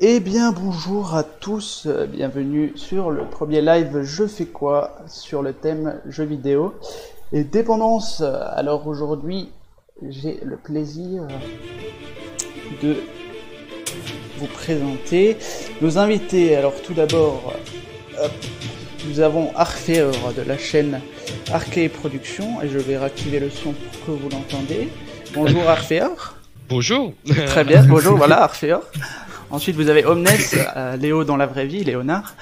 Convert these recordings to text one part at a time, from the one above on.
Eh bien bonjour à tous, bienvenue sur le premier live Je fais quoi sur le thème jeux vidéo et dépendance. Alors aujourd'hui j'ai le plaisir de vous présenter nos invités. Alors tout d'abord, nous avons Arfeor de la chaîne Arcade Productions et je vais réactiver le son pour que vous l'entendez. Bonjour Arfeor. Bonjour. Très bien, bonjour, voilà Arfeor. Ensuite vous avez Omnes, euh, Léo dans la vraie vie, Léonard,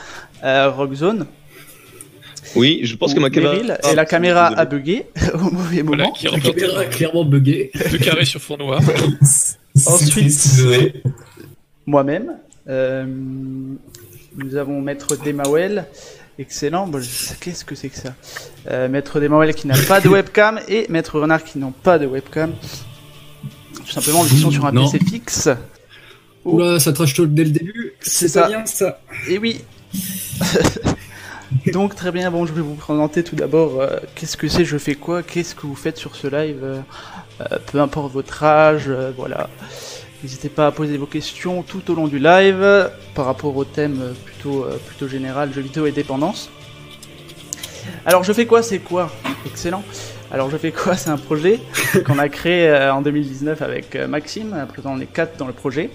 euh, Rockzone. Oui, je pense que ma caméra. Et la caméra a bugué au mauvais Voilà, moment. qui La caméra a clairement bugué. deux carrés sur fond noir. Ensuite, moi-même. Euh, nous avons Maître Demawel. Excellent. Bon, Qu'est-ce que c'est que ça Euh, Maître Demawel qui n'a pas de webcam et Maître Renard qui n'ont pas de webcam. Tout simplement, ils sont sur un Non. PC fixe. Oula, ça trash talk dès le début. C'est ça. pas bien ça. Et oui. Donc très bien, bon je vais vous présenter tout d'abord euh, qu'est-ce que c'est, je fais quoi, qu'est-ce que vous faites sur ce live, euh, euh, peu importe votre âge, euh, voilà. N'hésitez pas à poser vos questions tout au long du live euh, par rapport au thème euh, plutôt, euh, plutôt général, jeux vidéo et dépendance. Alors je fais quoi, c'est quoi? Excellent. Alors je fais quoi, c'est un projet qu'on a créé euh, en 2019 avec euh, Maxime, à présent on est quatre dans le projet.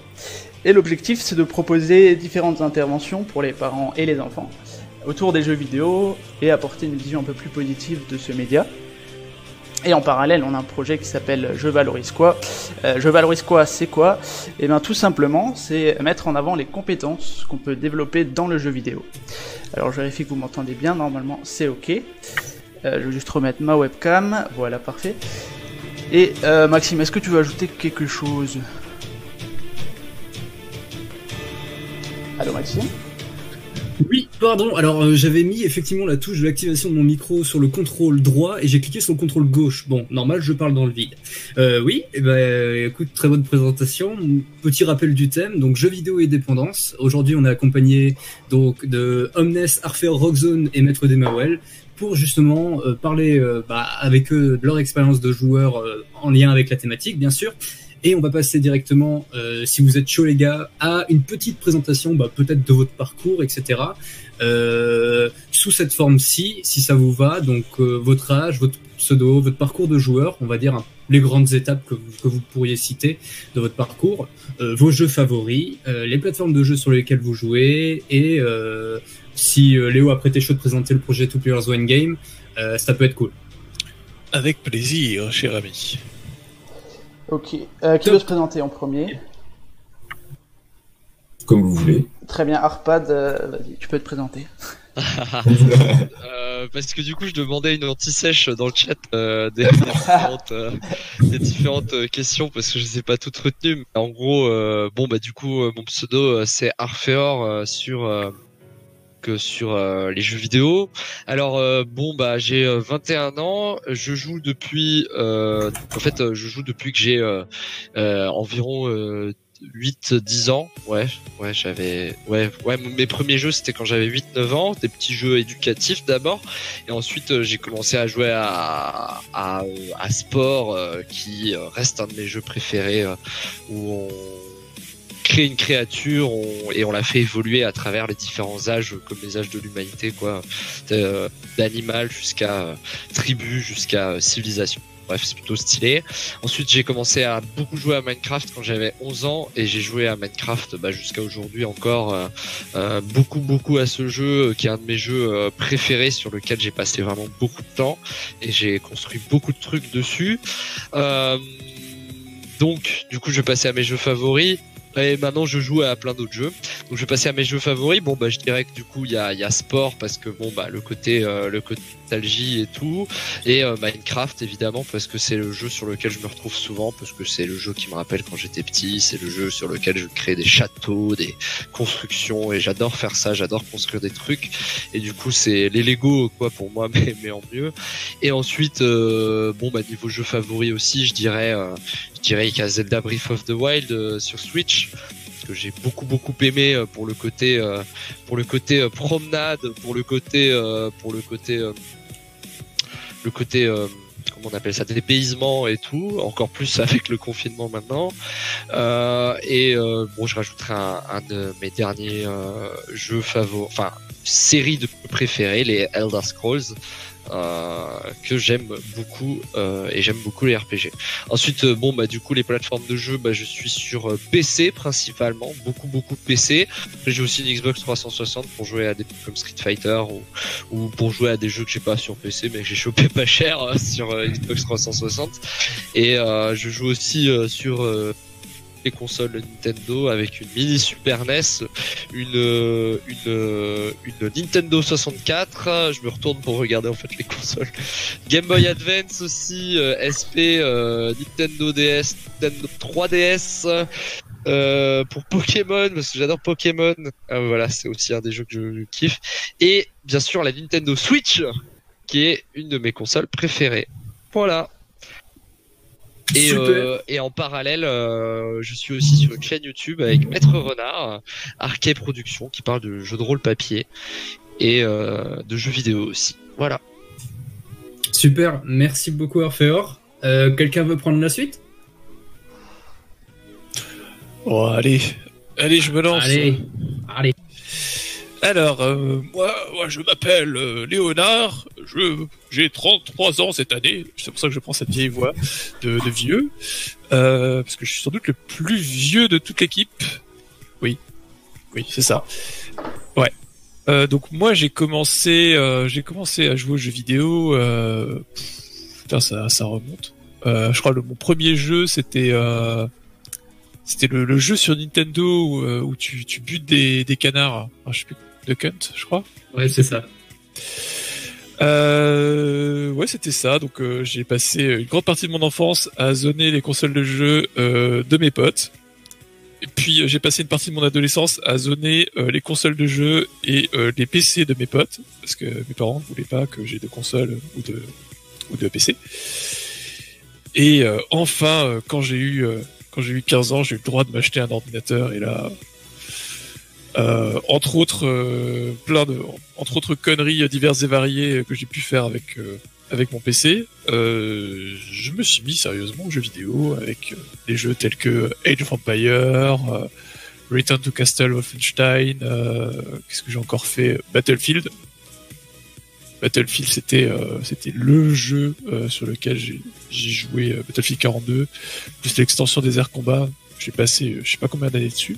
Et l'objectif, c'est de proposer différentes interventions pour les parents et les enfants autour des jeux vidéo et apporter une vision un peu plus positive de ce média. Et en parallèle, on a un projet qui s'appelle Je valorise quoi? Euh, Je valorise quoi, c'est quoi? Et bien tout simplement, c'est mettre en avant les compétences qu'on peut développer dans le jeu vidéo. Alors je vérifie que vous m'entendez bien, normalement c'est ok. Euh, je vais juste remettre ma webcam, voilà parfait. Et euh, Maxime, est-ce que tu veux ajouter quelque chose? Allô Maxime? Oui, pardon. Alors euh, j'avais mis effectivement la touche de l'activation de mon micro sur le contrôle droit et j'ai cliqué sur le contrôle gauche. Bon, normal, je parle dans le vide. Euh, oui, eh ben, écoute, très bonne présentation. Petit rappel du thème. Donc jeux vidéo et dépendance. Aujourd'hui, on est accompagné donc de Omnes, Arfeor, Rockzone et Maître Demawel pour justement euh, parler euh, bah, avec eux de leur expérience de joueur euh, en lien avec la thématique, bien sûr. Et on va passer directement, euh, si vous êtes chaud les gars, à une petite présentation, bah, peut-être de votre parcours, etc. Euh, sous cette forme-ci, si ça vous va, donc euh, votre âge, votre pseudo, votre parcours de joueur, on va dire hein, les grandes étapes que vous, que vous pourriez citer de votre parcours, vos jeux favoris, les plateformes de jeux sur lesquelles vous jouez, et si euh, Léo a prêté chaud de présenter le projet Two Players One Game, euh, ça peut être cool. Avec plaisir, cher ami. Ok. Euh, qui veut se présenter en premier Comme vous voulez. Très bien, Arpad, euh, vas-y, tu peux te présenter. Euh, parce que du coup, je demandais une anti-sèche dans le chat euh, des, des différentes, euh, des différentes euh, questions parce que je les ai pas toutes retenues. Mais en gros, euh, bon bah du coup, euh, mon pseudo euh, c'est Arfeor euh, sur euh, que sur euh, les jeux vidéo. Alors euh, bon bah j'ai euh, 21 ans, je joue depuis euh, en fait euh, je joue depuis que j'ai euh, euh, environ euh, 8 10 ans. Ouais, ouais, j'avais ouais, ouais, mes premiers jeux c'était quand j'avais 8 9 ans, des petits jeux éducatifs d'abord et ensuite euh, j'ai commencé à jouer à à, à sport euh, qui euh, reste un de mes jeux préférés euh, où on crée une créature on- et on la fait évoluer à travers les différents âges comme les âges de l'humanité quoi. D'animal jusqu'à euh, tribu jusqu'à euh, civilisation. Bref c'est plutôt stylé. Ensuite j'ai commencé à beaucoup jouer à Minecraft quand j'avais 11 ans et j'ai joué à Minecraft bah, jusqu'à aujourd'hui encore euh, euh, beaucoup beaucoup à ce jeu qui est un de mes jeux préférés sur lequel j'ai passé vraiment beaucoup de temps et j'ai construit beaucoup de trucs dessus. Donc du coup je vais passer à mes jeux favoris et maintenant je joue à plein d'autres jeux. Donc je vais passer à mes jeux favoris. Bon bah je dirais que du coup il y a, sport parce que bon bah le côté euh, le côté nostalgie et tout et euh, Minecraft évidemment parce que c'est le jeu sur lequel je me retrouve souvent parce que c'est le jeu qui me rappelle quand j'étais petit, c'est le jeu sur lequel je crée des châteaux, des constructions et j'adore faire ça, j'adore construire des trucs et du coup c'est les Lego quoi pour moi mais mais en mieux. Et ensuite euh, bon bah niveau jeu favori aussi, je dirais euh, je dirais qu'il y a Zelda Breath of the Wild sur Switch que j'ai beaucoup beaucoup aimé pour le côté pour le côté promenade, pour le côté pour le côté le côté euh, comment on appelle ça, dépaysement et tout, encore plus avec le confinement maintenant. Euh, et euh, bon, je rajouterai un, un de mes derniers euh, jeux favoris, enfin série de préférés, les Elder Scrolls. Euh, que j'aime beaucoup euh, et j'aime beaucoup les RPG. Ensuite, euh, bon bah du coup les plateformes de jeu, bah je suis sur PC principalement, beaucoup beaucoup PC. J'ai aussi une Xbox 360 pour jouer à des comme Street Fighter ou, ou pour jouer à des jeux que j'ai pas sur PC mais que j'ai chopé pas cher sur Xbox 360. Et je joue aussi sur les consoles Nintendo avec une mini Super NES, une, une, Nintendo 64. Je me retourne pour regarder en fait les consoles. Game Boy Advance aussi, euh, SP, euh, Nintendo DS, Nintendo 3DS. Euh, pour Pokémon parce que j'adore Pokémon. voilà, c'est aussi un des jeux que je kiffe. Et bien sûr la Nintendo Switch, qui est une de mes consoles préférées. Voilà. Et, euh, et, en parallèle, euh, je suis aussi sur une chaîne YouTube avec Maître Renard, Arcade Productions, qui parle de jeux de rôle papier et euh, de jeux vidéo aussi. Voilà. Super, merci beaucoup Orpheor. Euh, quelqu'un veut prendre la suite? Oh, allez, allez, je me lance. Allez, allez. Alors, euh, moi, je m'appelle euh, Léonard, je j'ai 33 ans cette année, c'est pour ça que je prends cette vieille voix de, vieux, euh, parce que je suis sans doute le plus vieux de toute l'équipe. Oui, oui, c'est ça. Ouais. Euh, donc moi, j'ai commencé, j'ai commencé à jouer aux jeux vidéo. putain, ça, ça remonte. je crois que mon premier jeu, c'était c'était le, jeu sur Nintendo où, tu, tu butes des, des canards. De Kunt, je crois. Ouais, c'est ça. Euh, ouais, c'était ça. Donc euh, j'ai passé une grande partie de mon enfance à zoner les consoles de jeu euh, de mes potes. Et puis j'ai passé une partie de mon adolescence à zoner les consoles de jeu et les PC de mes potes parce que mes parents ne voulaient pas que j'ai de consoles ou de ou de PC. Et enfin, quand j'ai eu quand j'ai eu 15 ans, j'ai eu le droit de m'acheter un ordinateur et là, euh, entre autres, euh, plein de, entre autres conneries diverses et variées que j'ai pu faire avec euh, avec mon PC. je me suis mis sérieusement aux jeux vidéo avec des jeux tels que Age of Empires, Return to Castle Wolfenstein. Qu'est-ce que j'ai encore fait? Battlefield. Battlefield, c'était c'était le jeu sur lequel j'ai joué Battlefield 42, plus l'extension des airs combat. J'ai passé je sais pas combien d'années dessus.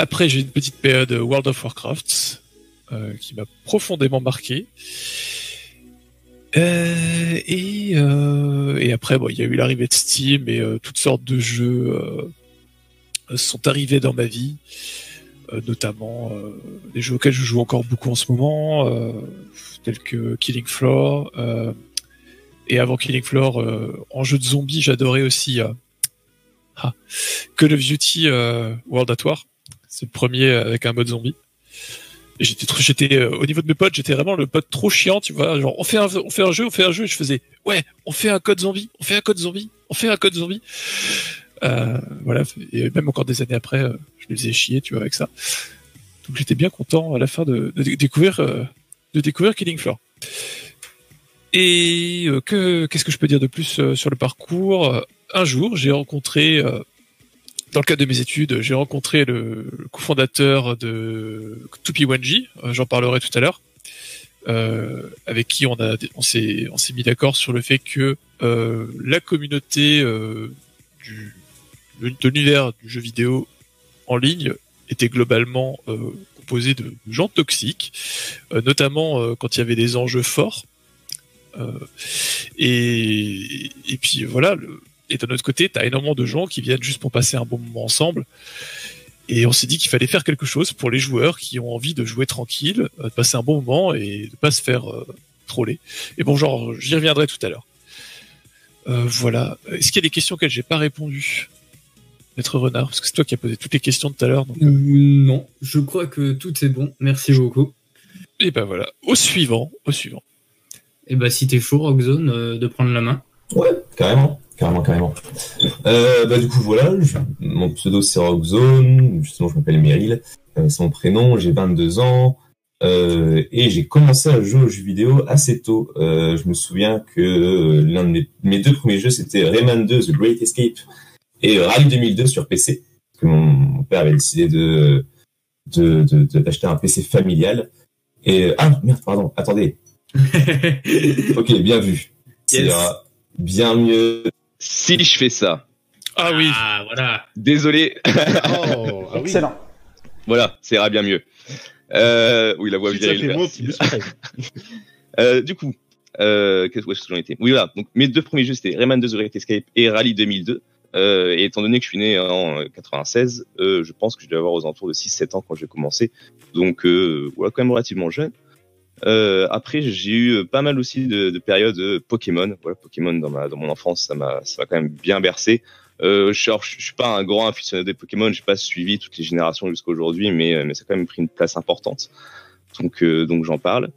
Après, j'ai une petite période World of Warcraft euh, qui m'a profondément marqué. Euh, et, euh, et après, bon, il y a eu l'arrivée de Steam et toutes sortes de jeux sont arrivés dans ma vie, notamment des jeux auxquels je joue encore beaucoup en ce moment, tels que Killing Floor. et avant Killing Floor, en jeu de zombies, j'adorais aussi ah, Call of Duty World at War c'est le premier avec un mode zombie. J'étais j'étais euh, au niveau de mes potes, j'étais vraiment le pote trop chiant, tu vois. Genre on fait un on fait un jeu, on fait un jeu, et je faisais ouais, on fait un code zombie, on fait un code zombie, on fait un code zombie. Euh, voilà, et même encore des années après, euh, je les faisais chier, tu vois, avec ça. Donc j'étais bien content à la fin de, découvrir de découvrir Killing Floor. Et que qu'est-ce que je peux dire de plus sur le parcours? Un jour, j'ai rencontré dans le cadre de mes études, j'ai rencontré le, cofondateur de Tupi euh, j'en parlerai tout à l'heure, euh, avec qui on s'est mis d'accord sur le fait que euh, la communauté de l'univers du jeu vidéo en ligne était globalement composée de gens toxiques, notamment quand il y avait des enjeux forts. et, puis voilà, et d'un autre côté, tu as énormément de gens qui viennent juste pour passer un bon moment ensemble. Et on s'est dit qu'il fallait faire quelque chose pour les joueurs qui ont envie de jouer tranquille, euh, de passer un bon moment et de pas se faire euh, troller. Et bon, genre, j'y reviendrai tout à l'heure. Euh, voilà. Est-ce qu'il y a des questions auxquelles j'ai pas répondu Maître Renard, parce que c'est toi qui as posé toutes les questions tout à l'heure. Non, je crois que tout est bon. Merci beaucoup. Et ben voilà, au suivant, au suivant. Et ben si t'es chaud, Rockzone, de prendre la main. Ouais, carrément carrément, carrément. Euh, bah, du coup, voilà, mon pseudo c'est Rockzone, justement, je m'appelle Meryl, euh, c'est mon prénom, j'ai 22 ans, Euh, et j'ai commencé à jouer aux jeux vidéo assez tôt. Euh, je me souviens que euh, l'un de mes, mes, deux premiers jeux, c'était Rayman 2, The Great Escape, et Rally 2002 sur PC. Parce que mon, père avait décidé de d'acheter de, de, un PC familial. Et ah merde, pardon, attendez. ok, bien vu. Yes. bien mieux si je fais ça. Ah oui. Ah voilà. Désolé. oh, ah oui. Excellent. Voilà, ça ira bien mieux. Euh, oui, la voix virile. euh, du coup, euh, qu'est-ce que j'en étais? Oui, voilà. Donc mes deux premiers jeux c'était Rayman 2 The Great Escape et Rally 2002. Euh, et étant donné que je suis né en 96, euh, je pense que je devais avoir aux alentours de 6-7 ans quand j'ai commencé. Donc euh, voilà, quand même relativement jeune. Euh, après, j'ai eu pas mal aussi de, de périodes Pokémon. Voilà, Pokémon dans ma dans mon enfance, ça m'a ça m'a quand même bien bercé. Euh, je, je, suis pas un grand aficionado des Pokémon, j'ai pas suivi toutes les générations jusqu'à aujourd'hui, mais mais ça a quand même pris une place importante. Donc euh, donc j'en parle.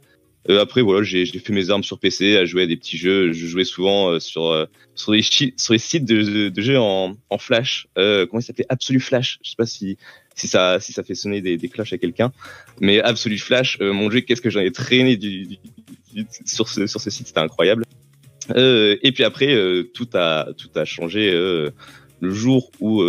Euh, après voilà, j'ai fait mes armes sur PC, à jouer à des petits jeux. Je jouais souvent euh, sur euh, sur les sur les sites de, de, jeux en, en Flash. Euh, comment il s'appelait? Absolute Flash. Je sais pas si si ça si ça fait sonner des, des cloches à quelqu'un, mais Absolute Flash, mon jeu, qu'est-ce que j'en ai traîné du, du, du, sur ce sur ce site, c'était incroyable. et puis après, tout a tout a changé le jour où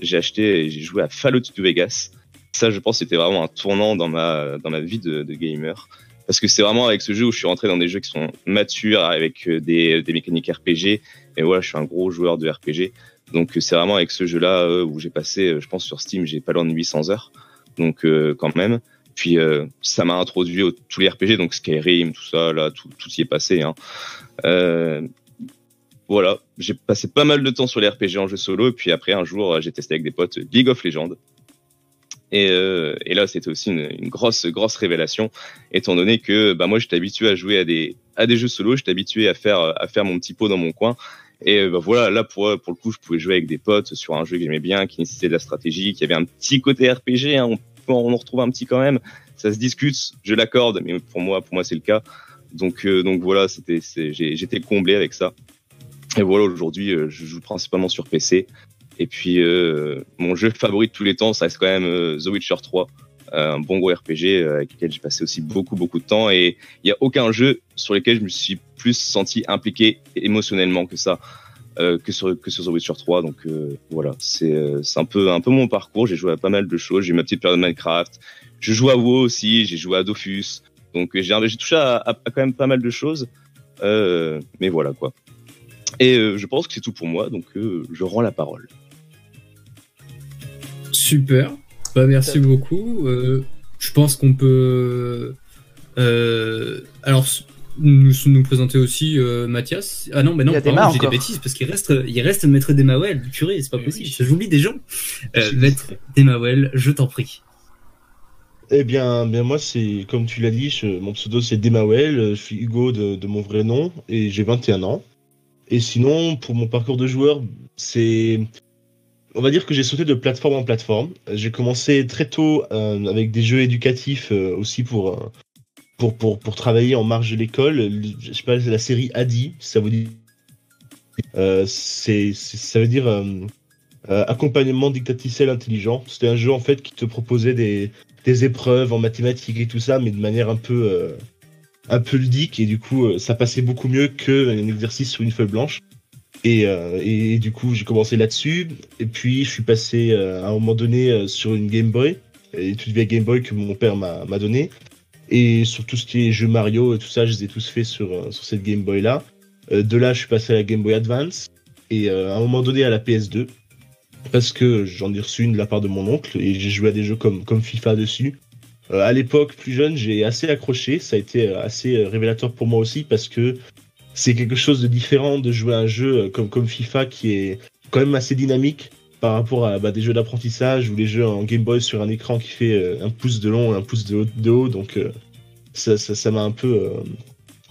j'ai acheté et j'ai joué à Fallout New Vegas. Ça, je pense, c'était vraiment un tournant dans ma dans ma vie de, de gamer parce que c'est vraiment avec ce jeu où je suis rentré dans des jeux qui sont matures avec euh, des, des mécaniques RPG et voilà je suis un gros joueur de RPG donc euh, c'est vraiment avec ce jeu là euh, où j'ai passé je pense sur Steam j'ai pas loin de 800 heures donc quand même puis ça m'a introduit au, tous les RPG donc Skyrim tout ça là tout tout y est passé hein. voilà j'ai passé pas mal de temps sur les RPG en jeu solo et puis après un jour j'ai testé avec des potes League of Legends et, euh, là, c'était aussi une, une, grosse, grosse révélation, étant donné que bah, moi, j'étais habitué à jouer à des, à des jeux solo, j'étais habitué à faire, à faire mon petit pot dans mon coin. Et bah, voilà, là, pour, pour le coup, je pouvais jouer avec des potes sur un jeu que j'aimais bien, qui nécessitait de la stratégie, qui avait un petit côté RPG, hein, on, on en retrouve un petit quand même. Ça se discute, je l'accorde, mais pour moi, pour moi, c'est le cas. Donc, euh, donc voilà, c'était, j'étais comblé avec ça. Et voilà, aujourd'hui, euh, je joue principalement sur PC. Et puis euh, mon jeu favori de tous les temps, ça reste quand même euh, The Witcher 3, euh, un bon gros RPG avec lequel j'ai passé aussi beaucoup beaucoup de temps. Et il y a aucun jeu sur lequel je me suis plus senti impliqué émotionnellement que ça. Euh, que sur que sur The Witcher 3 donc euh, voilà. C'est c'est un peu un peu mon parcours. J'ai joué à pas mal de choses. J'ai eu ma petite période de Minecraft. Je joue à WoW aussi. J'ai joué à Dofus. Donc j'ai j'ai touché à, quand même pas mal de choses. Euh, mais voilà quoi. Et je pense que c'est tout pour moi. Donc je rends la parole. Super. Bah, merci beaucoup. Euh, je pense qu'on peut. Euh, alors, nous, nous présenter aussi euh, Mathias. Ah non, mais non, j'ai des bêtises parce qu'il reste, il reste Maître Demawel. Purée, c'est pas eh possible. Oui. J'oublie des gens. Euh, Maître Demawel, je t'en prie. Eh bien, bien moi, c'est comme tu l'as dit, je, mon pseudo c'est Demawel. Je suis Hugo de, de mon vrai nom et j'ai 21 ans. Et sinon, pour mon parcours de joueur, c'est on va dire que j'ai sauté de plateforme en plateforme. J'ai commencé très tôt euh, avec des jeux éducatifs euh, aussi pour, euh, pour, travailler en marge de l'école. Je sais pas, la série Adi, ça vous dit. C'est, ça veut dire accompagnement dictaticel intelligent. C'était un jeu en fait qui te proposait des, des épreuves en mathématiques et tout ça, mais de manière un peu, un peu ludique. Et du coup, ça passait beaucoup mieux qu'un exercice sur une feuille blanche. Et, euh, et, du coup, j'ai commencé là-dessus. Et puis, je suis passé euh, à un moment donné euh, sur une Game Boy, et toute vieille Game Boy que mon père m'a donné. Et sur tout ce qui est jeux Mario et tout ça, je les ai tous faits sur, euh, sur cette Game Boy là. Euh, de là, je suis passé à la Game Boy Advance et à un moment donné à la PS2 parce que j'en ai reçu une de la part de mon oncle et j'ai joué à des jeux comme, comme FIFA dessus. à l'époque, plus jeune, j'ai assez accroché. Ça a été assez révélateur pour moi aussi parce que c'est quelque chose de différent de jouer un jeu euh, comme, FIFA qui est quand même assez dynamique par rapport à bah, des jeux d'apprentissage ou les jeux en Game Boy sur un écran qui fait euh, un pouce de long et un pouce de haut. Donc euh, ça m'a un peu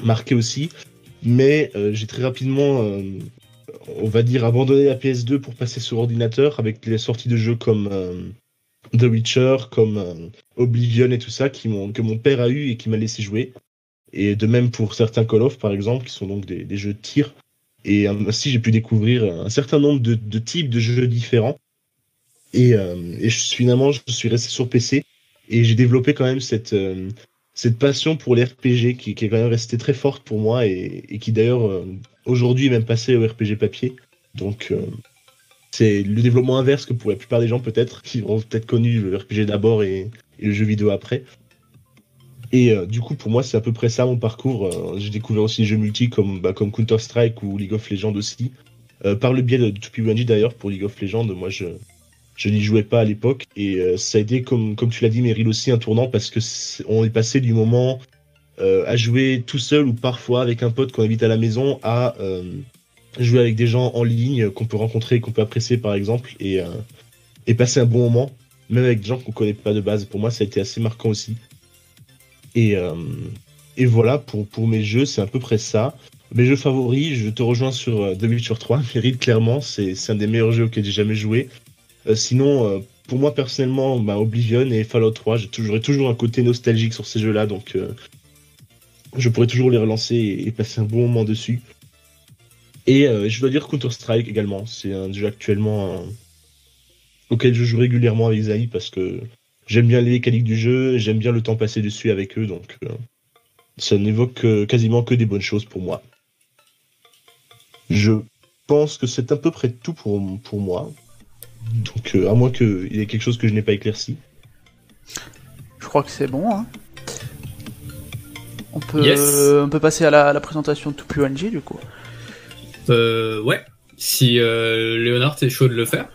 marqué aussi. Mais j'ai très rapidement, on va dire, abandonné la PS2 pour passer sur ordinateur avec les sorties de jeux comme The Witcher, comme Oblivion et tout ça que mon père a eu et qui m'a laissé jouer. Et de même pour certains Call of, par exemple, qui sont donc des, jeux de tir. Et ainsi, euh, j'ai pu découvrir un certain nombre de, types de jeux différents. Et, euh, et finalement, je suis resté sur PC. et j'ai développé quand même cette euh, cette passion pour les RPG qui, est quand même restée très forte pour moi et, qui d'ailleurs euh, aujourd'hui est même passé au RPG papier. Donc euh, c'est le développement inverse que pour la plupart des gens peut-être qui ont peut-être connu le RPG d'abord et le jeu vidéo après. Et euh, du coup, pour moi, c'est à peu près ça mon parcours. Euh, j'ai découvert aussi des jeux multi comme, bah, comme Counter-Strike ou League of Legends aussi. Euh, par le biais de 2P1G d'ailleurs, pour League of Legends, moi je, je n'y jouais pas à l'époque. Et euh, ça a été, comme, comme tu l'as dit, Meryl aussi, un tournant parce que est, on est passé du moment à jouer tout seul ou parfois avec un pote qu'on invite à la maison à jouer avec des gens en ligne qu'on peut rencontrer, qu'on peut apprécier par exemple, et, euh, et passer un bon moment, même avec des gens qu'on connaît pas de base. Pour moi, ça a été assez marquant aussi. Et, euh, et voilà, pour, mes jeux, c'est à peu près ça. Mes jeux favoris, je te rejoins sur euh, The Witcher 3. Mérite clairement, c'est un des meilleurs jeux auxquels j'ai jamais joué. Euh, sinon, euh, pour moi personnellement, bah, Oblivion et Fallout 3, j'ai toujours, toujours un côté nostalgique sur ces jeux-là, donc je pourrais toujours les relancer et, passer un bon moment dessus. Et je dois dire Counter-Strike également. C'est un jeu actuellement auquel je joue régulièrement avec Zai parce que j'aime bien les mécaniques du jeu, j'aime bien le temps passé dessus avec eux, donc euh, ça n'évoque quasiment que des bonnes choses pour moi. Je pense que c'est à peu près tout pour, pour moi. Donc, euh, à moins qu'il y ait quelque chose que je n'ai pas éclairci. Je crois que c'est bon. Hein. On, peut, Yes. on peut passer à la, à la présentation de 2P1G du coup. Euh, ouais. Si euh, Léonard t'es chaud de le faire?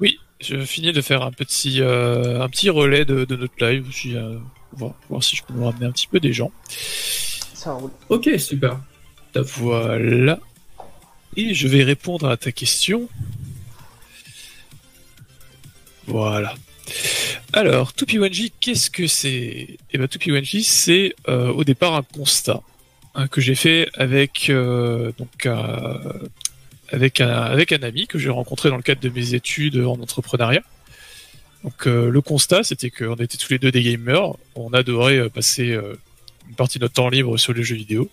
Oui, je finis de faire un petit, euh, un petit relais de, de notre live. aussi, euh, voir, voir si je peux nous ramener un petit peu des gens. Ça roule. Ok, super. Voilà. Et je vais répondre à ta question. Voilà. Alors, 2P1J, qu'est-ce que c'est? Eh ben, 2P1J, c'est euh, au départ un constat hein, que j'ai fait avec donc euh, avec un ami que j'ai rencontré dans le cadre de mes études en entrepreneuriat. Donc euh, le constat, c'était qu'on était tous les deux des gamers, on adorait euh, passer euh, une partie de notre temps libre sur les jeux vidéo.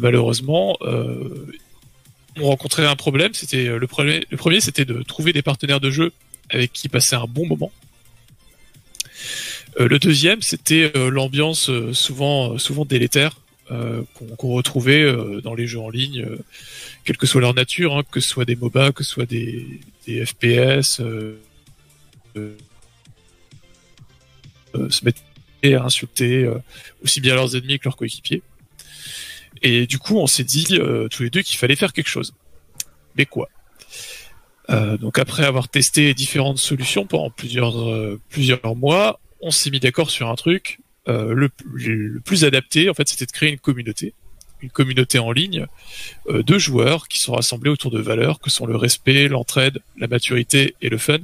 Malheureusement, on rencontrait un problème. C'était le premier. Le premier, c'était de trouver des partenaires de jeu avec qui passer un bon moment. Le deuxième, c'était l'ambiance souvent souvent délétère euh, qu'on qu'on retrouvait euh, dans les jeux en ligne, euh, quelle que soit leur nature, hein, que ce soit des MOBA, que ce soit des, des FPS. euh, euh, se mettre à insulter aussi bien leurs ennemis que leurs coéquipiers. Et du coup, on s'est dit tous les deux qu'il fallait faire quelque chose. Mais quoi? Donc après avoir testé différentes solutions pendant plusieurs plusieurs mois, on s'est mis d'accord sur un truc. Euh, le, plus adapté, en fait, c'était de créer une communauté, une communauté en ligne euh, de joueurs qui sont rassemblés autour de valeurs que sont le respect, l'entraide, la maturité et le fun,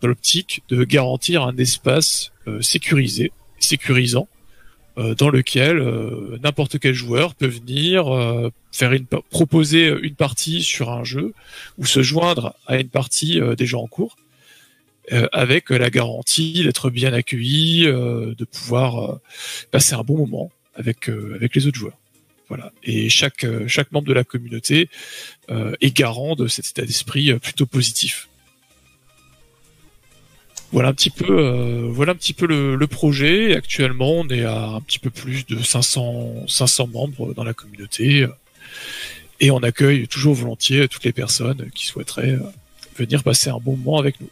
dans l'optique de garantir un espace euh, sécurisé, sécurisant, dans lequel n'importe quel joueur peut venir faire une proposer une partie sur un jeu ou se joindre à une partie déjà en cours euh, avec la garantie d'être bien accueilli, euh, de pouvoir euh, passer un bon moment avec euh, avec les autres joueurs. Voilà. Et chaque euh, chaque membre de la communauté euh, est garant de cet état d'esprit euh, plutôt positif. Voilà un petit peu, euh, voilà un petit peu le, le projet. Actuellement, on est à un petit peu plus de 500, 500 membres dans la communauté euh, et on accueille toujours volontiers toutes les personnes qui souhaiteraient euh, venir passer un bon moment avec nous.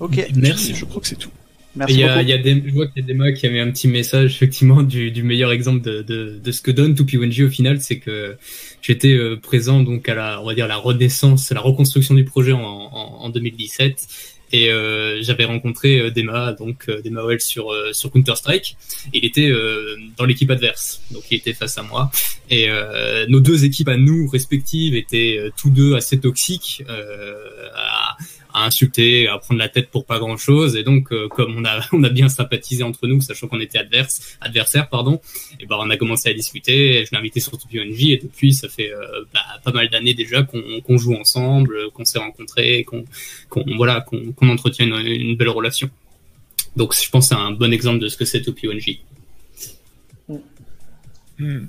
Ok, Merci. Je crois que c'est tout. Il merci y a, beaucoup. il y a des, je vois qu'il y a Dema qui avait un petit message effectivement du, du meilleur exemple de, de, de ce que donne 2P1G au final, c'est que j'étais euh, présent donc à la, on va dire la renaissance, la reconstruction du projet en, en, en 2017 et euh, j'avais rencontré euh, Dema donc Dema Well sur euh, sur Counter Strike. Il était euh, dans l'équipe adverse, donc il était face à moi et euh, nos deux équipes à nous respectives étaient euh, tous deux assez toxiques. Euh, à, à insulter, à prendre la tête pour pas grand chose. Et donc, euh, comme on a, on a bien sympathisé entre nous, sachant qu'on était adverse, adversaires, pardon, et ben on a commencé à discuter. et Je l'ai invité sur TPNJ et depuis, ça fait euh, bah, pas mal d'années déjà qu'on qu'on joue ensemble, qu'on s'est rencontrés, qu'on qu'on voilà, qu'on qu'on entretient une, une belle relation. Donc, je pense que c'est un bon exemple de ce que c'est TPNJ. Hmm.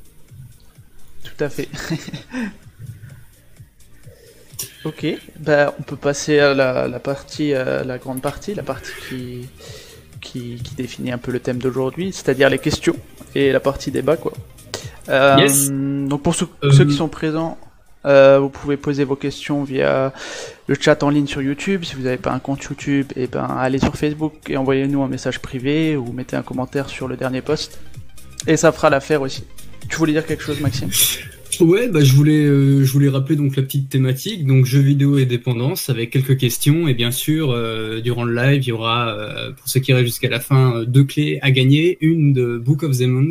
Tout à fait. Ok, bah, on peut passer à la, la partie, euh, la grande partie, la partie qui, qui, qui définit un peu le thème d'aujourd'hui, c'est-à-dire les questions et la partie débat, quoi. Euh, Yes. Donc pour ceux, Euh, ceux qui sont présents, euh, vous pouvez poser vos questions via le chat en ligne sur YouTube. Si vous n'avez pas un compte YouTube, et ben allez sur Facebook et envoyez-nous un message privé ou mettez un commentaire sur le dernier post. Et ça fera l'affaire aussi. Tu voulais dire quelque chose, Maxime? Ouais, bah je voulais, euh, je voulais rappeler donc la petite thématique, donc jeux vidéo et dépendance, avec quelques questions et bien sûr euh, durant le live il y aura euh, pour ceux qui restent jusqu'à la fin euh, deux clés à gagner, une de Book of Demons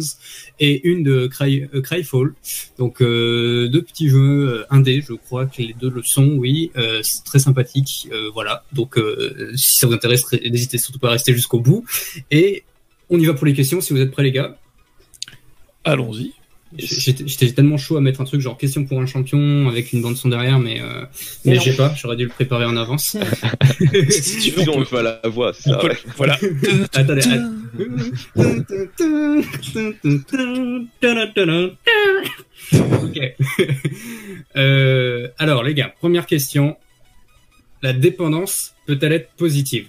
et une de Cry, euh, Cryfall. Donc euh, deux petits jeux indés, je crois que les deux le sont, oui, c'est très sympathique, voilà. Donc si ça vous intéresse, n'hésitez surtout pas à rester jusqu'au bout et on y va pour les questions si vous êtes prêts les gars. Allons-y. J'étais tellement chaud à mettre un truc genre question pour un champion avec une bande son derrière, mais euh, mais j'ai pas. J'aurais dû le préparer en avance. Si tu veux, on le fait à la voix, c'est On ça. peut- ouais. Voilà. Attendez. ok. Euh, alors les gars, première question. La dépendance peut-elle être positive?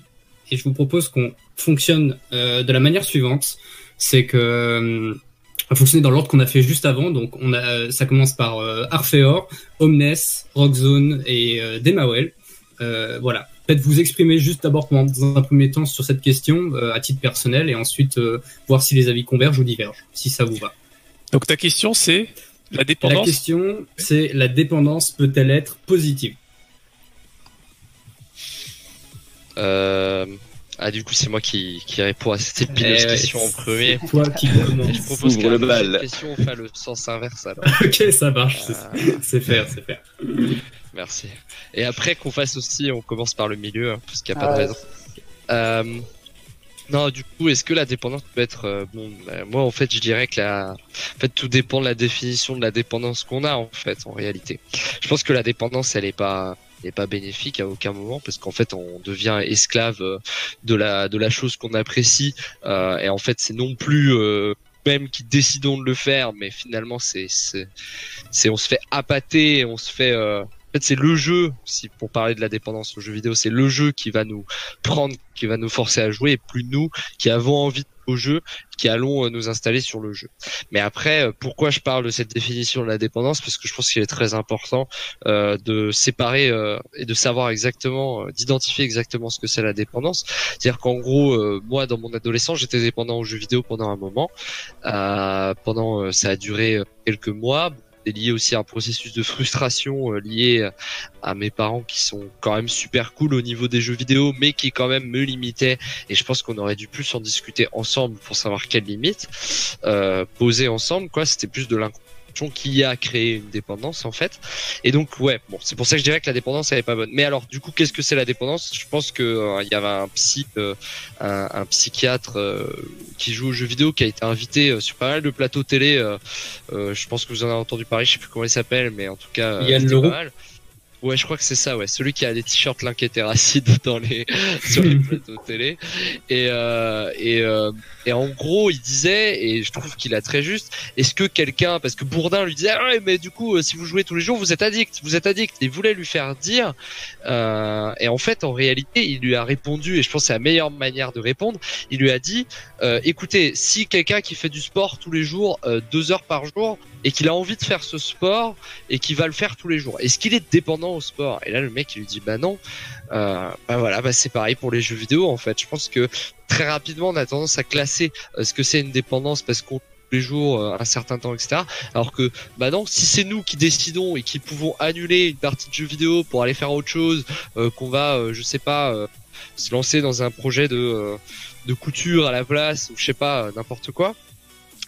Et je vous propose qu'on fonctionne euh, de la manière suivante. C'est que euh, on va fonctionner dans l'ordre qu'on a fait juste avant. Donc, on a, ça commence par euh, Arphéor, Omnes, Rockzone et euh, Demawell. Euh, voilà. Peut-être vous exprimer juste d'abord dans un premier temps sur cette question euh, à titre personnel et ensuite euh, voir si les avis convergent ou divergent, si ça vous va. Donc ta question c'est la La dépendance. question, c'est la dépendance peut-elle être positive? Euh... Ah, du coup, c'est moi qui, qui réponds à cette épineuse Eh question en premier. c'est Toi qui je propose qu'à le bal. question, on fasse le sens inverse alors. ok, ça marche. c'est- Euh, C'est faire, c'est faire. Merci. Et après qu'on fasse aussi, on commence par le milieu, hein, parce qu'il n'y a pas Ah de ouais. raison. Euh, non, du coup, est-ce que la dépendance peut être euh, bon bah, Moi, en fait, je dirais que la, en fait, tout dépend de la définition de la dépendance qu'on a, en fait, en réalité. Je pense que la dépendance, elle est pas, elle est pas bénéfique à aucun moment, parce qu'en fait, on devient esclave euh, de la, de la chose qu'on apprécie, euh, et en fait, c'est non plus euh, même qui décidons de le faire, mais finalement, c'est, c'est, on se fait appâter, on se fait en fait, c'est le jeu, si pour parler de la dépendance au jeu vidéo, c'est le jeu qui va nous prendre, qui va nous forcer à jouer, et plus nous qui avons envie au jeu, qui allons euh, nous installer sur le jeu. Mais après, euh, pourquoi je parle de cette définition de la dépendance? Parce que je pense qu'il est très important euh, de séparer euh, et de savoir exactement, euh, d'identifier exactement ce que c'est la dépendance. C'est-à-dire qu'en gros, euh, moi, dans mon adolescence, j'étais dépendant aux jeux vidéo pendant un moment. Pendant, ça a duré quelques mois. Lié aussi à un processus de frustration euh, lié à mes parents qui sont quand même super cool au niveau des jeux vidéo, mais qui quand même me limitaient. Et je pense qu'on aurait dû plus en discuter ensemble pour savoir quelles limites euh, poser ensemble. Quoi, c'était plus de l'incompréhension qui a créé une dépendance en fait. Et donc ouais, bon, c'est pour ça que je dirais que la dépendance elle est pas bonne. Mais alors du coup, qu'est-ce que c'est la dépendance? Je pense que euh, il y avait un psy, euh, un, un psychiatre euh, qui joue aux jeux vidéo qui a été invité sur pas mal de plateaux télé. je pense que vous en avez entendu parler. Je sais plus comment il s'appelle, mais en tout cas, Yann Leroux. pas mal. Ouais, je crois que c'est ça, ouais. Celui qui a des t-shirts Terracide dans les, sur les plateaux télé. Et, euh, et, euh, et en gros, il disait, et je trouve qu'il a très juste, est-ce que quelqu'un, parce que Bourdin lui disait, ah ouais, mais du coup, euh, si vous jouez tous les jours, vous êtes addict, vous êtes addict. Et il voulait lui faire dire, euh, et en fait, en réalité, il lui a répondu, et je pense que c'est la meilleure manière de répondre, il lui a dit, écoutez, si quelqu'un qui fait du sport tous les jours, deux heures par jour, et qu'il a envie de faire ce sport, et qu'il va le faire tous les jours, est-ce qu'il est dépendant au sport? Et là, le mec, il lui dit, bah non. Euh, bah voilà, bah c'est pareil pour les jeux vidéo, en fait. Je pense que très rapidement, on a tendance à classer euh, ce que c'est une dépendance parce qu'on les jours euh, un certain temps etc alors que bah non si c'est nous qui décidons et qui pouvons annuler une partie de jeu vidéo pour aller faire autre chose euh, qu'on va euh, je sais pas euh, se lancer dans un projet de de couture à la place ou je sais pas n'importe quoi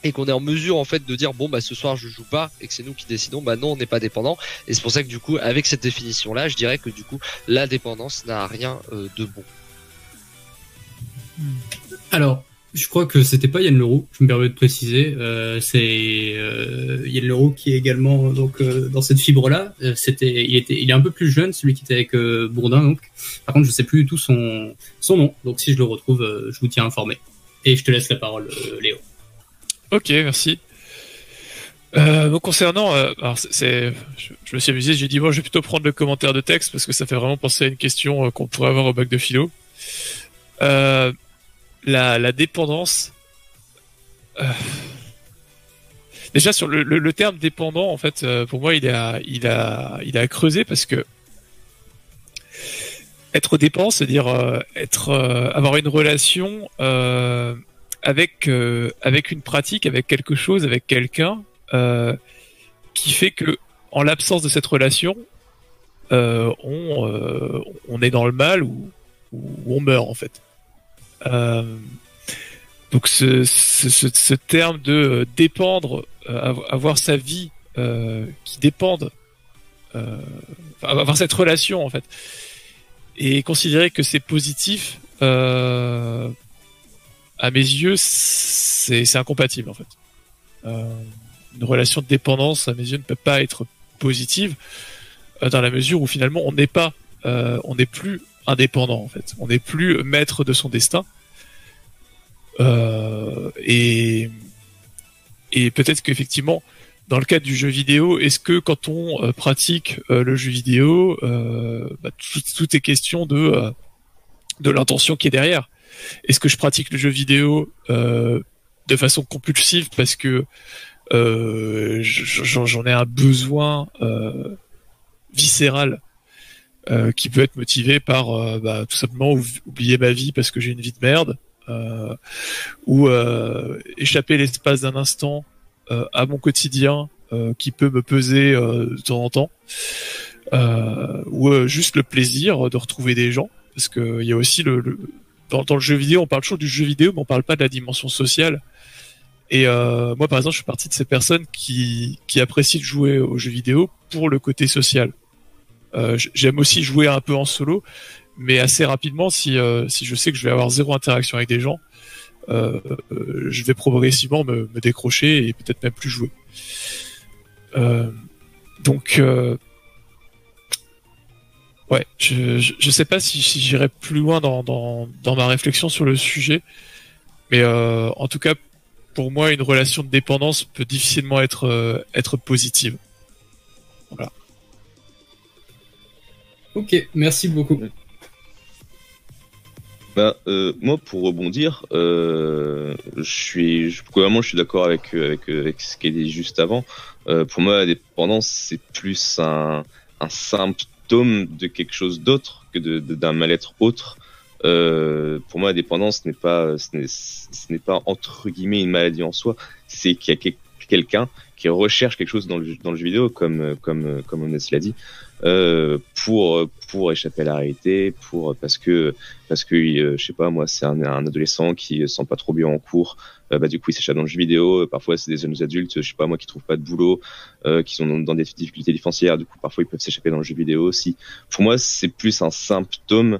et qu'on est en mesure en fait de dire bon bah ce soir je joue pas et que c'est nous qui décidons bah non on n'est pas dépendant et c'est pour ça que du coup avec cette définition là je dirais que du coup la dépendance n'a rien euh, de bon Alors, je crois que c'était pas Yann Leroux, je me permets de préciser. Euh, c'est euh, Yann Leroux qui est également donc euh, dans cette fibre-là. Euh, c'était, il était, il est un peu plus jeune, celui qui était avec Bourdin. Donc, par contre, je sais plus du tout son son nom. Donc, si je le retrouve, je vous tiens informé. Et je te laisse la parole, Léo. Ok, merci. Euh, concernant, euh, je, me suis amusé, j'ai dit bon, je vais plutôt prendre le commentaire de texte parce que ça fait vraiment penser à une question euh, qu'on pourrait avoir au bac de philo. La, dépendance. déjà sur le, terme dépendant, en fait, pour moi, il a, il a, creuser parce que être dépendant, c'est-à-dire avoir une relation avec, euh, avec une pratique, avec quelque chose, avec quelqu'un euh, qui fait que, en l'absence de cette relation, euh, on, on est dans le mal ou, on meurt en fait. Donc ce, ce, terme de dépendre, av- avoir sa vie qui dépende, avoir cette relation en fait, et considérer que c'est positif, à mes yeux, c'est incompatible en fait. Euh, une relation de dépendance, à mes yeux, ne peut pas être positive euh, dans la mesure où finalement on n'est pas, euh, on n'est plus indépendant en fait, on n'est plus maître de son destin. Et peut-être qu'effectivement, dans le cadre du jeu vidéo, est-ce que quand on pratique le jeu vidéo, bah, tout, tout est question de de l'intention qui est derrière. Est-ce que je pratique le jeu vidéo euh, de façon compulsive parce que euh, j'en ai un besoin euh, viscéral qui peut être motivé par bah, tout simplement ou- oublier ma vie parce que j'ai une vie de merde ou échapper l'espace d'un instant à mon quotidien qui peut me peser de temps en temps ou juste le plaisir de retrouver des gens parce que il y a aussi le- dans, le jeu vidéo on parle toujours du jeu vidéo mais on parle pas de la dimension sociale. Et euh, moi par exemple je suis partie de ces personnes qui apprécient de jouer aux jeux vidéo pour le côté social. Euh, j'aime aussi jouer un peu en solo mais assez rapidement si euh, si je sais que je vais avoir zéro interaction avec des gens je vais progressivement me, me décrocher et peut-être même plus jouer. Donc Ouais, je, je, je sais pas si, si j'irai plus loin dans, dans, dans ma réflexion sur le sujet, mais euh, en tout cas, pour moi, une relation de dépendance peut difficilement être, euh, être positive. Ok, merci beaucoup. Bah, euh, moi, pour rebondir, euh, je suis, je, vraiment, je suis d'accord avec, avec, avec ce qui est dit juste avant. Euh, pour moi, la dépendance, c'est plus un, un symptôme de quelque chose d'autre que d'un mal-être autre. Euh, pour moi, la dépendance n'est pas, ce n'est, pas entre guillemets une maladie en soi. C'est qu'il y a quel- quelqu'un qui recherche quelque chose dans le, jeu- vidéo, comme, comme, comme Honest l'a dit, euh, pour, pour échapper à la réalité, pour, parce que, parce que euh, je sais pas moi c'est un, adolescent qui se sent pas trop bien en cours euh, bah du coup il s'échappe dans le jeu vidéo Euh, parfois c'est des jeunes adultes je sais pas moi qui trouvent pas de boulot euh, qui sont dans, des difficultés financières du coup parfois ils peuvent s'échapper dans le jeu vidéo aussi. Pour moi c'est plus un symptôme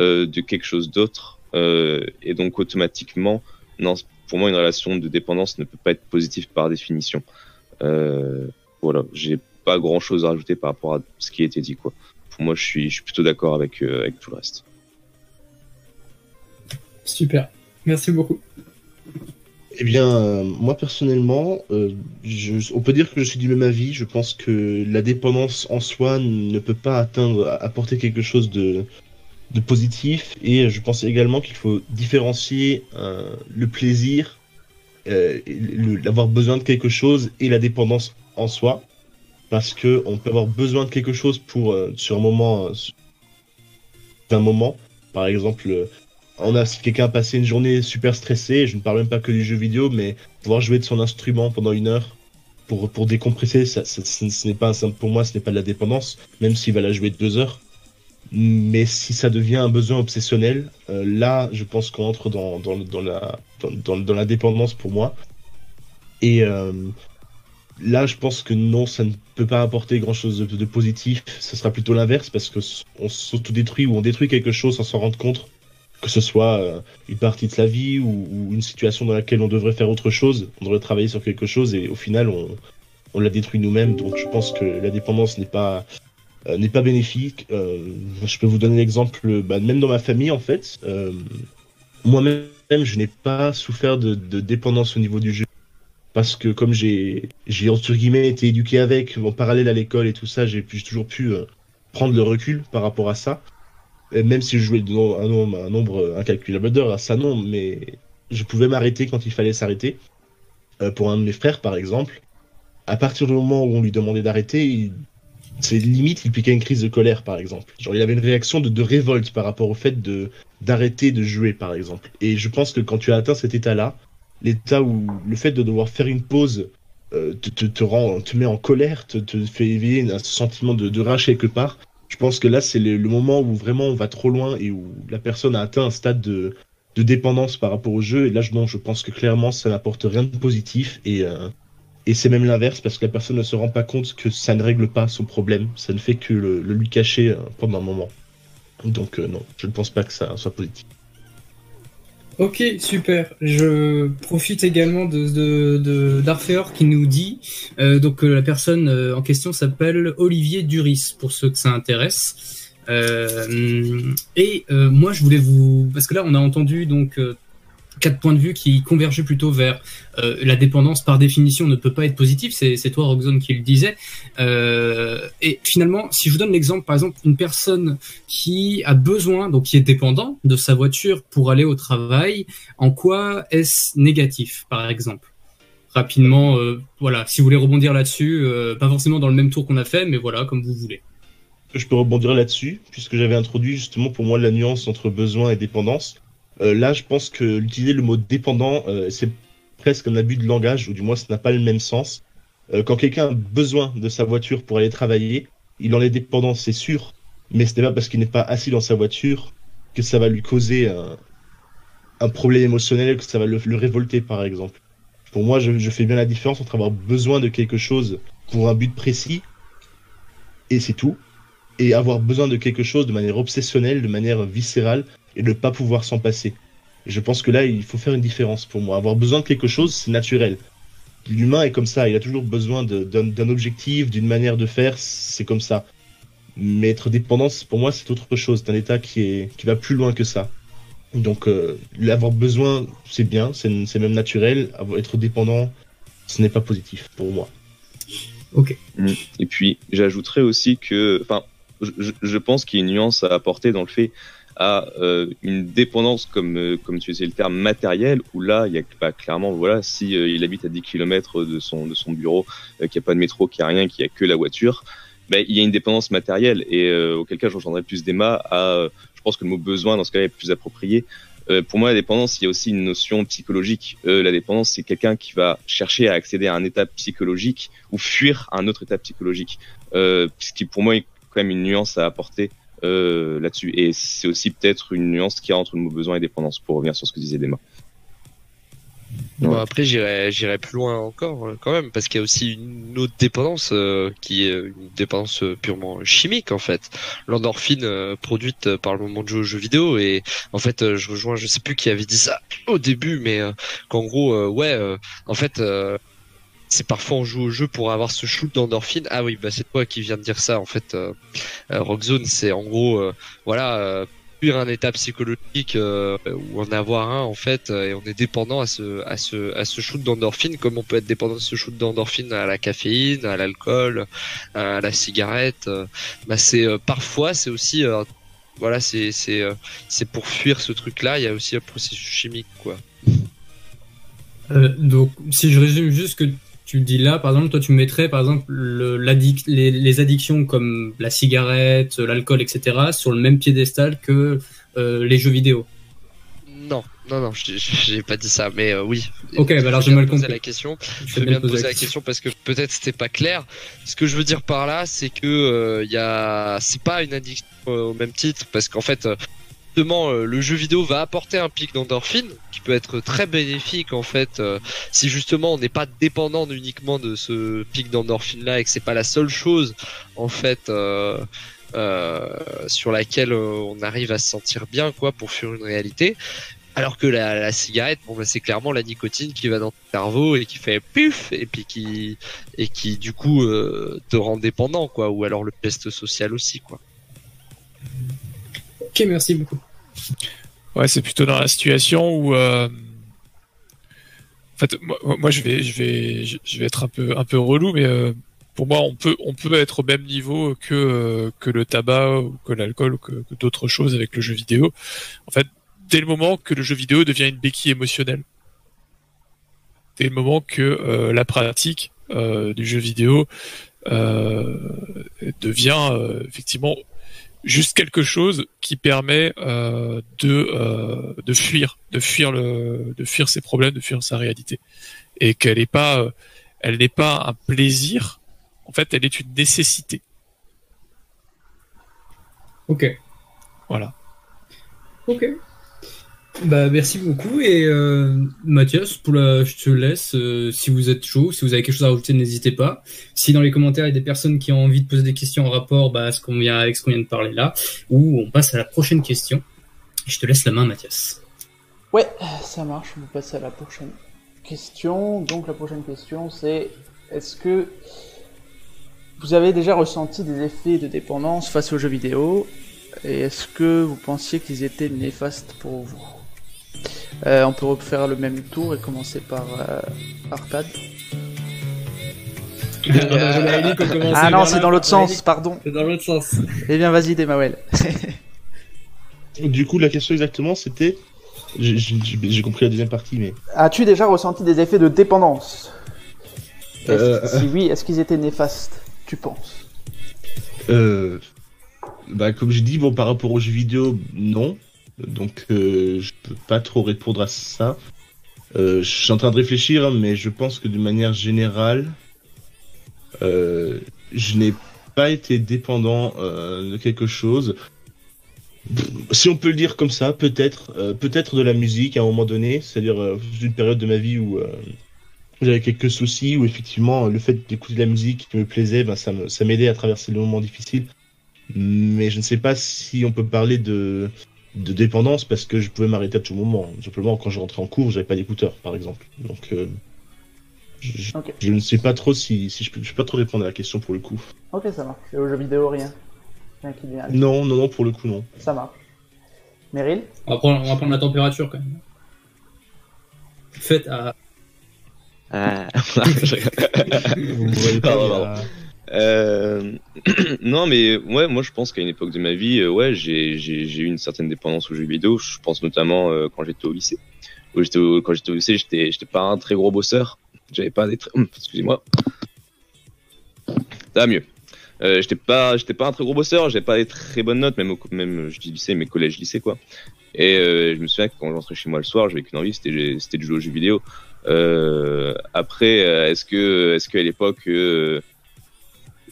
euh, de quelque chose d'autre euh, et donc automatiquement non pour moi une relation de dépendance ne peut pas être positive par définition euh, voilà j'ai pas grand chose à rajouter par rapport à ce qui a été dit quoi pour moi je suis je suis plutôt d'accord avec euh, avec tout le reste Super. Merci beaucoup. Eh bien, euh, moi personnellement, euh, je- on peut dire que je suis du même avis. Je pense que la dépendance en soi ne peut pas atteindre, apporter quelque chose de, de positif. Et je pense également qu'il faut différencier euh, le plaisir, euh, d'avoir besoin de quelque chose et la dépendance en soi. Parce que on peut avoir besoin de quelque chose pour euh, sur un moment, d'un moment. Par exemple, on a si quelqu'un a passé une journée super stressée, je ne parle même pas que du jeu vidéo, mais pouvoir jouer de son instrument pendant une heure pour, pour décompresser, ça, ce n'est pas un- pour moi, ce n'est pas de la dépendance, même s'il va la jouer deux heures. Mais si ça devient un besoin obsessionnel, euh, là, je pense qu'on entre dans, la, dépendance pour moi. Et euh, là, je pense que non, ça ne peut pas apporter grand chose de, positif. Ce sera plutôt l'inverse parce que s- on s'autodétruit ou on détruit quelque chose sans s'en rendre compte que ce soit euh, une partie de sa vie ou, ou une situation dans laquelle on devrait faire autre chose, on devrait travailler sur quelque chose et au final on, on la détruit nous-mêmes. Donc je pense que la dépendance n'est pas n'est pas bénéfique. Euh, je peux vous donner l'exemple, bah, même dans ma famille en fait, euh, moi-même je n'ai pas souffert de, dépendance au niveau du jeu. parce que comme j'ai, entre guillemets été éduqué avec, en parallèle à l'école et tout ça, j'ai toujours pu euh, prendre le recul par rapport à ça. Même si je jouais un nombre, un nombre incalculable d'heures, à ça non, mais je pouvais m'arrêter quand il fallait s'arrêter. Euh, pour un de mes frères, par exemple, à partir du moment où on lui demandait d'arrêter, il- c'est limite, il piquait une crise de colère, par exemple. Genre, il avait une réaction de, de révolte par rapport au fait de d'arrêter de jouer, par exemple. Et je pense que quand tu as atteint cet état-là, l'état où le fait de devoir faire une pause euh, te, te, te rend, te met en colère, te, te fait éveiller un sentiment de, de rage quelque part. Je pense que là, c'est le, le moment où vraiment on va trop loin et où la personne a atteint un stade de, de dépendance par rapport au jeu. Et là, je, non, je pense que clairement, ça n'apporte rien de positif. Et, euh, et c'est même l'inverse, parce que la personne ne se rend pas compte que ça ne règle pas son problème. Ça ne fait que le, lui cacher euh, pendant un moment. Donc euh, non, je ne pense pas que ça soit positif. Ok, super. Je profite également de, de, qui nous dit euh, donc euh, la personne euh, en question s'appelle Olivier Duris pour ceux que ça intéresse. Euh, et euh, moi je voulais vous parce que là on a entendu donc euh, quatre points de vue qui convergeaient plutôt vers euh, la dépendance par définition ne peut pas être positive. C'est toi Roxane qui le disait. Euh, et finalement si je vous donne l'exemple par exemple une personne qui a besoin, donc qui est dépendant de sa voiture pour aller au travail, en quoi est-ce négatif, par exemple? Rapidement, euh, voilà, si vous voulez rebondir là-dessus, pas forcément dans le même tour qu'on a fait, mais voilà, comme vous voulez. Je peux rebondir là-dessus, puisque j'avais introduit justement pour moi la nuance entre besoin et dépendance. Euh, là, je pense que utiliser le mot dépendant, euh, c'est presque un abus de langage, ou du moins, ça n'a pas le même sens. Euh, quand quelqu'un a besoin de sa voiture pour aller travailler, il en est dépendant, c'est sûr, mais ce n'est pas parce qu'il n'est pas assis dans sa voiture que ça va lui causer un, problème émotionnel, que ça va le, révolter, par exemple. Pour moi, je fais bien la différence entre avoir besoin de quelque chose pour un but précis, et c'est tout, et avoir besoin de quelque chose de manière obsessionnelle, de manière viscérale, et ne pas pouvoir s'en passer. Et je pense que là, il faut faire une différence pour moi. Avoir besoin de quelque chose, c'est naturel. L'humain est comme ça, il a toujours besoin d'un objectif, d'une manière de faire, c'est comme ça. Mais être dépendant, pour moi, c'est autre chose, c'est un état qui, est, qui va plus loin que ça. Donc, euh, avoir besoin, c'est bien, c'est c'est même naturel. Avoir- Être dépendant, ce n'est pas positif pour moi. Et puis, j'ajouterais aussi que, enfin, je pense qu'il y a une nuance à apporter dans le fait à euh, une dépendance, comme, euh, comme tu utilisais le terme matériel, où là, il y a bah, clairement, voilà, si euh, il habite à 10 km de son, de son bureau, euh, qu'il n'y a pas de métro, qu'il n'y a rien, qu'il n'y a que la voiture, ben, il y a une dépendance matérielle. Et euh, auquel cas, je rejoindrais plus d'Emma à, je pense que le mot besoin, dans ce cas-là, est plus approprié. Euh, pour moi, la dépendance, il y a aussi une notion psychologique. La dépendance, c'est quelqu'un qui va chercher à accéder à un état psychologique ou fuir un autre état psychologique. Ce qui, pour moi, est quand même une nuance à apporter euh, là-dessus. Et c'est aussi peut-être une nuance qui y a entre le mot besoin et dépendance, pour revenir sur ce que disait Dema. Bon, après, j'irai, plus loin encore, euh, quand même, parce qu'il y a aussi une autre dépendance euh, qui est une dépendance purement chimique, en fait. L'endorphine euh, produite par le moment de jeu aux jeux vidéo. Et en fait, je rejoins, je sais plus qui avait dit ça au début, mais qu'en gros, ouais, en fait, c'est parfois on joue au jeu pour avoir ce shoot d'endorphine. Ah oui, bah c'est toi qui viens de dire ça, en fait. Euh, euh, Rockzone, c'est en gros, euh, voilà. Fuir un état psychologique ou en avoir un en fait et on est dépendant à ce à ce à ce shoot d'endorphine comme on peut être dépendant de ce shoot d'endorphine à la caféine à l'alcool à la cigarette bah c'est parfois c'est aussi voilà c'est c'est c'est pour fuir ce truc là il y a aussi un processus chimique quoi donc, si je résume juste que tu dis là, par exemple, toi, tu mettrais, par exemple, le, les, les addictions comme la cigarette, l'alcool, etc., sur le même piédestal que euh, les jeux vidéo. non non non j'ai- pas dit ça mais euh, oui Ok, bah alors Je j'ai mal compris. la question Je fais bien poser la question parce que peut-être c'était pas clair. Ce que je veux dire par là, c'est que euh, il y a, c'est pas une addiction euh, au même titre parce qu'en fait, euh, justement, euh, le jeu vidéo va apporter un pic d'endorphine qui peut être très bénéfique en fait euh, si justement on n'est pas dépendant uniquement de ce pic d'endorphine là et que c'est pas la seule chose en fait. Euh, sur laquelle on arrive à se sentir bien quoi pour fuir une réalité alors que la, la cigarette, bon, bah, c'est clairement la nicotine qui va dans ton cerveau et qui fait puf et puis qui et qui du coup euh, te rend dépendant quoi, ou alors le peste social aussi quoi. Ok, merci beaucoup. Ouais, c'est plutôt dans la situation où euh, En fait, moi, je vais, je vais, je vais être un peu, un peu relou, mais euh, pour moi, on peut, on peut être au même niveau que euh, que le tabac ou que l'alcool ou que, que d'autres choses avec le jeu vidéo. En fait, dès le moment que le jeu vidéo devient une béquille émotionnelle, dès le moment que la pratique du jeu vidéo devient effectivement juste quelque chose qui permet euh, de euh, de fuir, de fuir le, de fuir ses problèmes, de fuir sa réalité, et qu'elle n'est pas, euh, elle n'est pas un plaisir. En fait, elle est une nécessité. Ok. Voilà. Ok. Bah merci beaucoup et euh, Mathias, je te laisse. euh, si vous êtes chaud, si vous avez quelque chose à rajouter, n'hésitez pas. Si dans les commentaires il y a des personnes qui ont envie de poser des questions en rapport bah, à ce qu'on vient avec ce qu'on vient de parler là, ou on passe à la prochaine question. Je te laisse la main, Mathias. Ouais, ça marche, on va passer à la prochaine question. Donc la prochaine question c'est est-ce que vous avez déjà ressenti des effets de dépendance face aux jeux vidéo? Et est-ce que vous pensiez qu'ils étaient néfastes pour vous? On peut refaire le même tour et commencer par euh, Arpad. Ah non, c'est dans l'autre sens, pardon. C'est dans l'autre sens. Eh bien vas-y Demawel. Du coup, la question exactement, c'était. J'ai j'ai- j'ai compris la deuxième partie, mais. As-tu déjà ressenti des effets de dépendance? Euh, Si oui, est-ce qu'ils étaient néfastes, tu penses? Euh, bah, comme je dis, bon, par rapport aux jeux vidéo, non. Donc, euh, je peux pas trop répondre à ça. Euh, je suis en train de réfléchir, hein, mais je pense que de manière générale, euh, je n'ai pas été dépendant euh, de quelque chose. Si on peut le dire comme ça, peut-être, peut-être de la musique à un moment donné, c'est-à-dire une période de ma vie où j'avais quelques soucis, où effectivement le fait d'écouter de la musique qui me plaisait, ben, ça ça m'aidait à traverser les moments difficiles. Mais je ne sais pas si on peut parler de, de dépendance parce que je pouvais m'arrêter à tout moment. Simplement, quand je rentrais en cours, j'avais pas d'écouteurs, par exemple. Donc, euh, je, ne sais pas trop si, si je peux, je peux pas trop répondre à la question pour le coup. Ok, ça marche. Et aux jeux vidéo, rien. Rien qui vient. Non, non, non, pour le coup, non. Ça marche. Meryl On va prendre, on va prendre la température quand même. Faites à. Ah. Vous me voyez pas, Euh, non, mais ouais, moi je pense qu'à une époque de ma vie, euh, ouais, j'ai eu une certaine dépendance aux jeux vidéo. Je pense notamment euh, quand j'étais au lycée. Où quand j'étais au lycée, j'étais pas un très gros bosseur. J'avais pas des très... Excusez-moi. Ça va mieux. Euh, j'étais pas pas un très gros bosseur. J'avais pas des très bonnes notes, même au, même je dis lycée, mais collège lycée quoi. Et je me souviens que quand je rentrais chez moi le soir, j'avais qu'une envie, c'était de jouer aux jeux vidéo. Après, est-ce que est-ce qu'à l'époque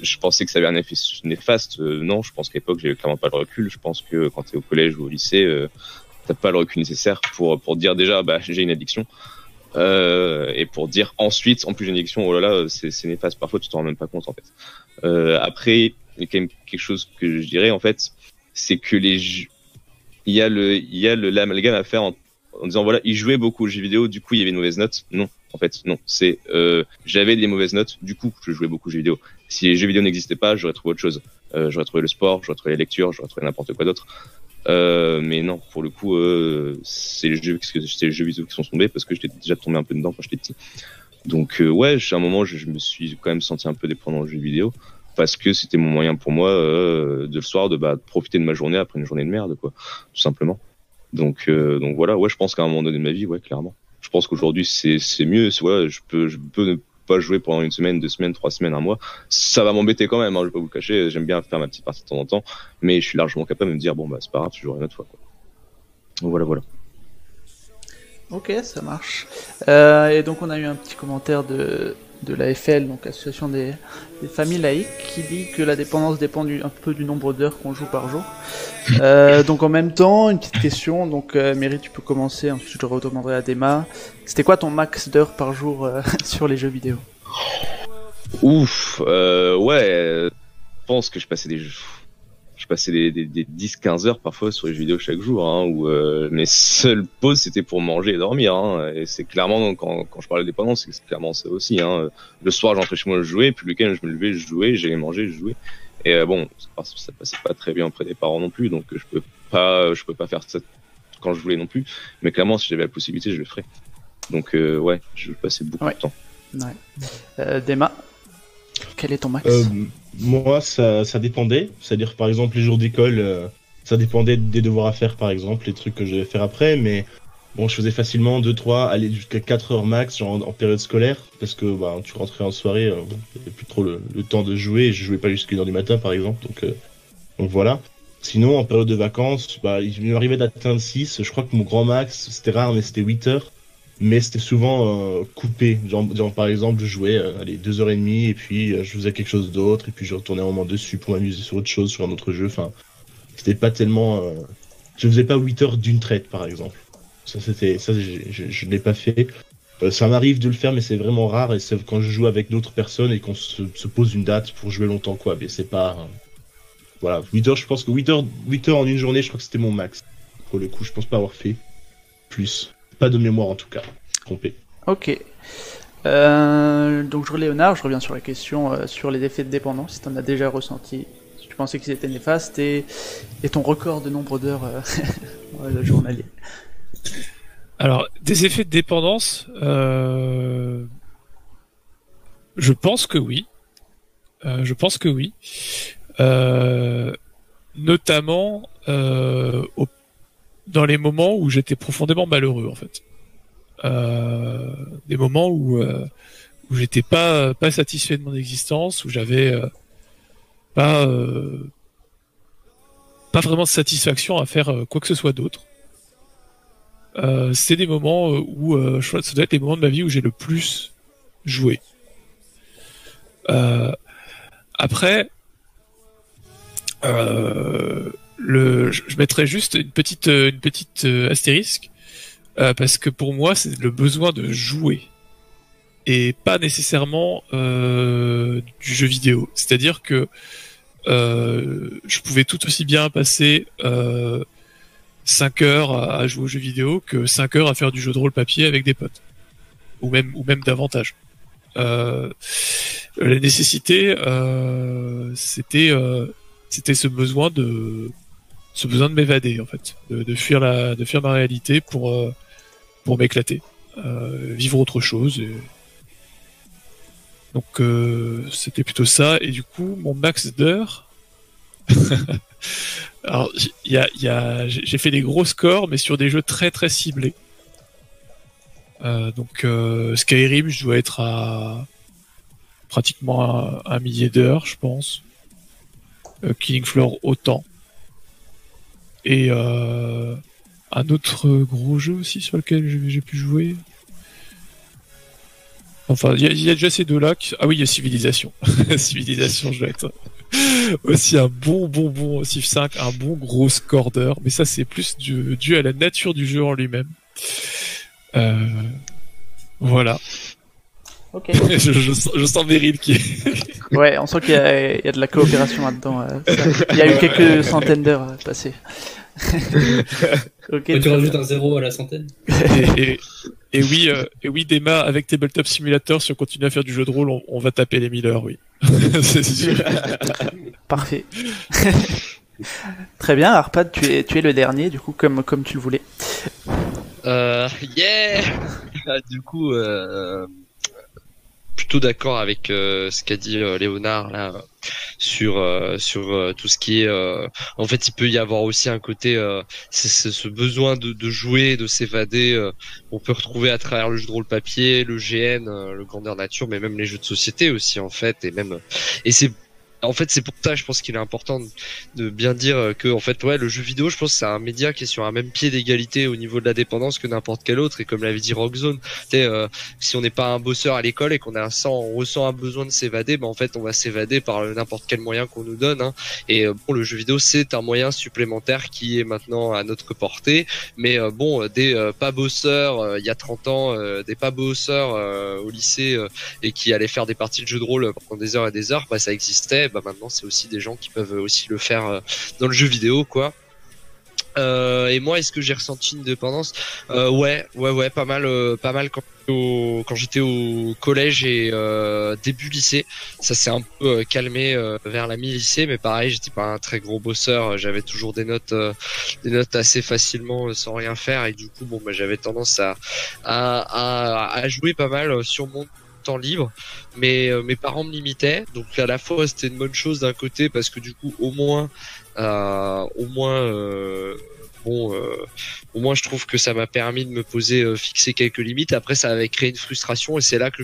je pensais que ça avait un effet néfaste. Euh, non, je pense qu'à l'époque, j'avais clairement pas le recul. Je pense que quand tu es au collège ou au lycée, euh, t'as pas le recul nécessaire pour, pour dire déjà, bah, j'ai une addiction. Euh, et pour dire ensuite, en plus j'ai une addiction, oh là là, c'est néfaste. Parfois, tu t'en rends même pas compte, en fait. Euh, après, il y a quand même quelque chose que je dirais, en fait, c'est que les il y a le, il y a l'amalgame à faire en, en disant, voilà, ils jouaient beaucoup aux jeux vidéo, du coup, il y avait une mauvaise note. Non, en fait, non. C'est, euh, j'avais des mauvaises notes, du coup, je jouais beaucoup aux jeux vidéo si les jeux vidéo n'existaient pas, j'aurais trouvé autre chose. Euh, j'aurais trouvé le sport, j'aurais trouvé la lecture, j'aurais trouvé n'importe quoi d'autre. Euh, mais non, pour le coup, euh, c'est les jeux, c'est les jeux vidéo qui sont tombés parce que j'étais déjà tombé un peu dedans quand j'étais petit. Donc euh, ouais, à un moment, je, me suis quand même senti un peu dépendant aux jeux vidéo parce que c'était mon moyen pour moi euh, de le soir de bah, profiter de ma journée après une journée de merde, quoi, tout simplement. Donc euh, donc voilà, ouais, je pense qu'à un moment donné de ma vie, ouais, clairement. Je pense qu'aujourd'hui c'est mieux, ouais, je peux je peux ne pas jouer pendant une semaine, deux semaines, trois semaines, un mois. Ça va m'embêter quand même, hein, je vais pas vous cacher. J'aime bien faire ma petite partie de temps en temps, mais je suis largement capable de me dire bon bah c'est pas grave, je jouerai une autre fois. Quoi. Donc voilà, voilà. Ok, ça marche. Euh, et donc on a eu un petit commentaire de, de l'AFL, donc Association des, des familles laïques, qui dit que la dépendance dépend du, un peu du nombre d'heures qu'on joue par jour. Euh, donc en même temps, une petite question, donc euh, Mary, tu peux commencer, ensuite je redemanderai à Dema. C'était quoi ton max d'heures par jour euh, sur les jeux vidéo? Ouf, euh, ouais, je pense que je passais des, je passais des, des, des 10-15 heures parfois sur les jeux vidéo chaque jour, hein, où euh, mes seules pauses c'était pour manger et dormir. Hein, et c'est clairement quand, quand je parle de dépendance, c'est clairement ça aussi. Hein. Le soir, j'entrais chez moi, je jouais, puis le week-end, je me levais, je jouais, j'allais manger, je jouais. Et euh, bon, ça, ça passait pas très bien auprès des parents non plus, donc je peux pas, je peux pas faire ça quand je voulais non plus. Mais clairement, si j'avais la possibilité, je le ferais. Donc euh, ouais, je passais beaucoup Ouais. de temps. Ouais. Euh, Dema, quel est ton max? Euh, moi, ça, ça dépendait. C'est-à-dire, par exemple, les jours d'école, euh, ça dépendait des devoirs à faire, par exemple, les trucs que je devais faire après. Mais bon, je faisais facilement 2, 3, aller jusqu'à 4 heures max genre, en, période scolaire. Parce que bah, tu rentrais en soirée, euh, bon, t'avais plus trop le, temps de jouer. Je jouais pas jusqu'à 1 heure du matin, par exemple. Donc, euh, donc voilà. Sinon, en période de vacances, bah, il m'arrivait d'atteindre 6. Je crois que mon grand max, c'était rare, mais c'était 8 heures. Mais c'était souvent euh, coupé. Genre, par exemple, je jouais euh, allez, 2h30 et puis euh, je faisais quelque chose d'autre et puis je retournais un moment dessus pour m'amuser sur autre chose, sur un autre jeu. Enfin, c'était pas tellement. euh, Je faisais pas 8 heures d'une traite, par exemple. Ça, c'était, ça, je, ne l'ai pas fait. Ça m'arrive de le faire, mais c'est vraiment rare et c'est quand je joue avec d'autres personnes et qu'on se, se pose une date pour jouer longtemps, quoi. Mais c'est pas. Voilà, 8 heures, je pense que 8 heures, 8 heures en une journée, je crois que c'était mon max. Pour le coup, je pense pas avoir fait plus. Pas de mémoire en tout cas. Trompé. Ok. Euh, donc je Léonard, je reviens sur la question euh, sur les effets de dépendance, si tu en as déjà ressenti, si tu pensais qu'ils étaient néfastes, et, et ton record de nombre d'heures euh, journalier. Alors, des effets de dépendance, euh, je pense que oui. Euh, je pense que oui. Euh, notamment euh, au- dans les moments où j'étais profondément malheureux, en fait. Euh, des moments où euh, où j'étais pas pas satisfait de mon existence, où j'avais euh, pas euh, pas vraiment de satisfaction à faire euh, quoi que ce soit d'autre. Euh, c'est des moments où je crois que ça doit être les moments de ma vie où j'ai le plus joué. Après, euh, je mettrais juste une petite, euh, une petite euh, astérisque euh, parce que pour moi c'est le besoin de jouer et pas nécessairement du jeu vidéo. C'est-à-dire que je pouvais tout aussi bien passer euh, 5 heures à jouer aux jeux vidéo que 5 heures à faire du jeu de rôle papier avec des potes. Ou même, ou même davantage. La nécessité, c'était, c'était ce besoin de, ce besoin de m'évader en fait, de, de fuir la, de fuir ma réalité pour, euh, pour m'éclater, euh, vivre autre chose. et- Donc euh, c'était plutôt ça. Et du coup, mon max d'heures. Alors, y a, y a, j'ai fait des gros scores, mais sur des jeux très très ciblés. Euh, donc euh, Skyrim, je dois être à pratiquement un, millier d'heures, je pense. Killing Floor autant. Et euh, un autre gros jeu aussi sur lequel j'ai pu jouer. Enfin, il y, a- déjà ces deux-là. Ah oui, il y a Civilisation. Civilisation, je dois être aussi un bon, bon, bon Civ 5, un bon gros score. Mais ça, c'est plus dû, dû à la nature du jeu en lui-même. Euh, voilà. Ok. je, je sens, je sens Meryl qui est... Ouais, on sent qu'il y, a- il y a de la coopération là-dedans. euh, Il y a eu quelques centaines d'heures euh, passées. ok. tu rajoutes un zéro à la centaine. et, et, et oui, euh, et oui, Dema, avec Tabletop Simulator, si on continue à faire du jeu de rôle, on, on va taper les 1000 heures, oui. c'est sûr. Parfait. Très bien, Arpad, tu es, tu es le dernier, du coup, comme, comme tu le voulais. Euh, yeah Du coup, euh, d'accord avec euh, ce qu'a dit euh, Léonard là sur euh, sur euh, tout ce qui est. euh, en fait, il peut y avoir aussi un côté, euh, c'est ce besoin de, de jouer, de s'évader. on peut retrouver à travers le jeu de rôle papier, le GN, le grandeur nature, mais même les jeux de société aussi en fait, et même et c'est en fait, c'est pour ça, je pense qu'il est important de, bien dire que, en fait, ouais, le jeu vidéo, je pense, c'est un média qui est sur un même pied d'égalité au niveau de la dépendance que n'importe quel autre. Et comme l'avait dit Rockzone, tu euh, si on n'est pas un bosseur à l'école et qu'on a un on ressent un besoin de s'évader, ben en fait, on va s'évader par n'importe quel moyen qu'on nous donne. Hein. Et euh, bon, le jeu vidéo, c'est un moyen supplémentaire qui est maintenant à notre portée. Mais euh, bon, euh, des pas bosseurs il y a 30 ans, des pas bosseurs au lycée et qui allaient faire des parties de jeux de rôle pendant des heures et des heures, bah ça existait. Bah maintenant c'est aussi des gens qui peuvent aussi le faire euh, dans le jeu vidéo, quoi. Euh, et moi, est-ce que j'ai ressenti une dépendance? Euh, Ouais, ouais, ouais, pas mal, pas mal quand, quand j'étais au collège et début lycée. Ça s'est un peu calmé vers la mi-lycée, mais pareil, j'étais pas un très gros bosseur. J'avais toujours des notes, des notes assez facilement sans rien faire, et du coup, bon, bah, j'avais tendance à, à, jouer pas mal sur mon temps libre mais euh, mes parents me limitaient. Donc à la fois c'était une bonne chose d'un côté parce que du coup au moins euh, au moins euh, bon au moins je trouve que ça m'a permis de me poser fixer quelques limites. Après ça avait créé une frustration et c'est là que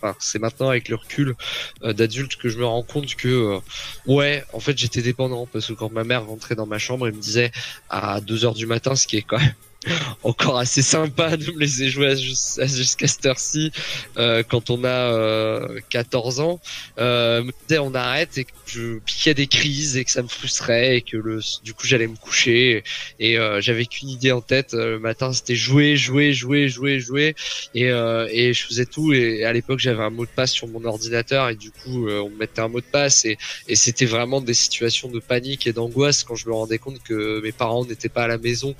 enfin, c'est maintenant avec le recul d'adulte que je me rends compte que ouais en fait j'étais dépendant parce que quand ma mère rentrait dans ma chambre elle me disait à 2 heures du matin ce qui est quand même encore assez sympa de me laisser jouer jusqu'à cette heure-ci euh, quand on a euh, 14 ans. Euh, on arrête et que je piquais des crises et que ça me frustrait et que le du coup j'allais me coucher et euh, j'avais qu'une idée en tête euh, le matin c'était jouer jouer jouer jouer jouer et euh, et je faisais tout et à l'époque j'avais un mot de passe sur mon ordinateur et du coup on me mettait un mot de passe et et c'était vraiment des situations de panique et d'angoisse quand je me rendais compte que mes parents n'étaient pas à la maison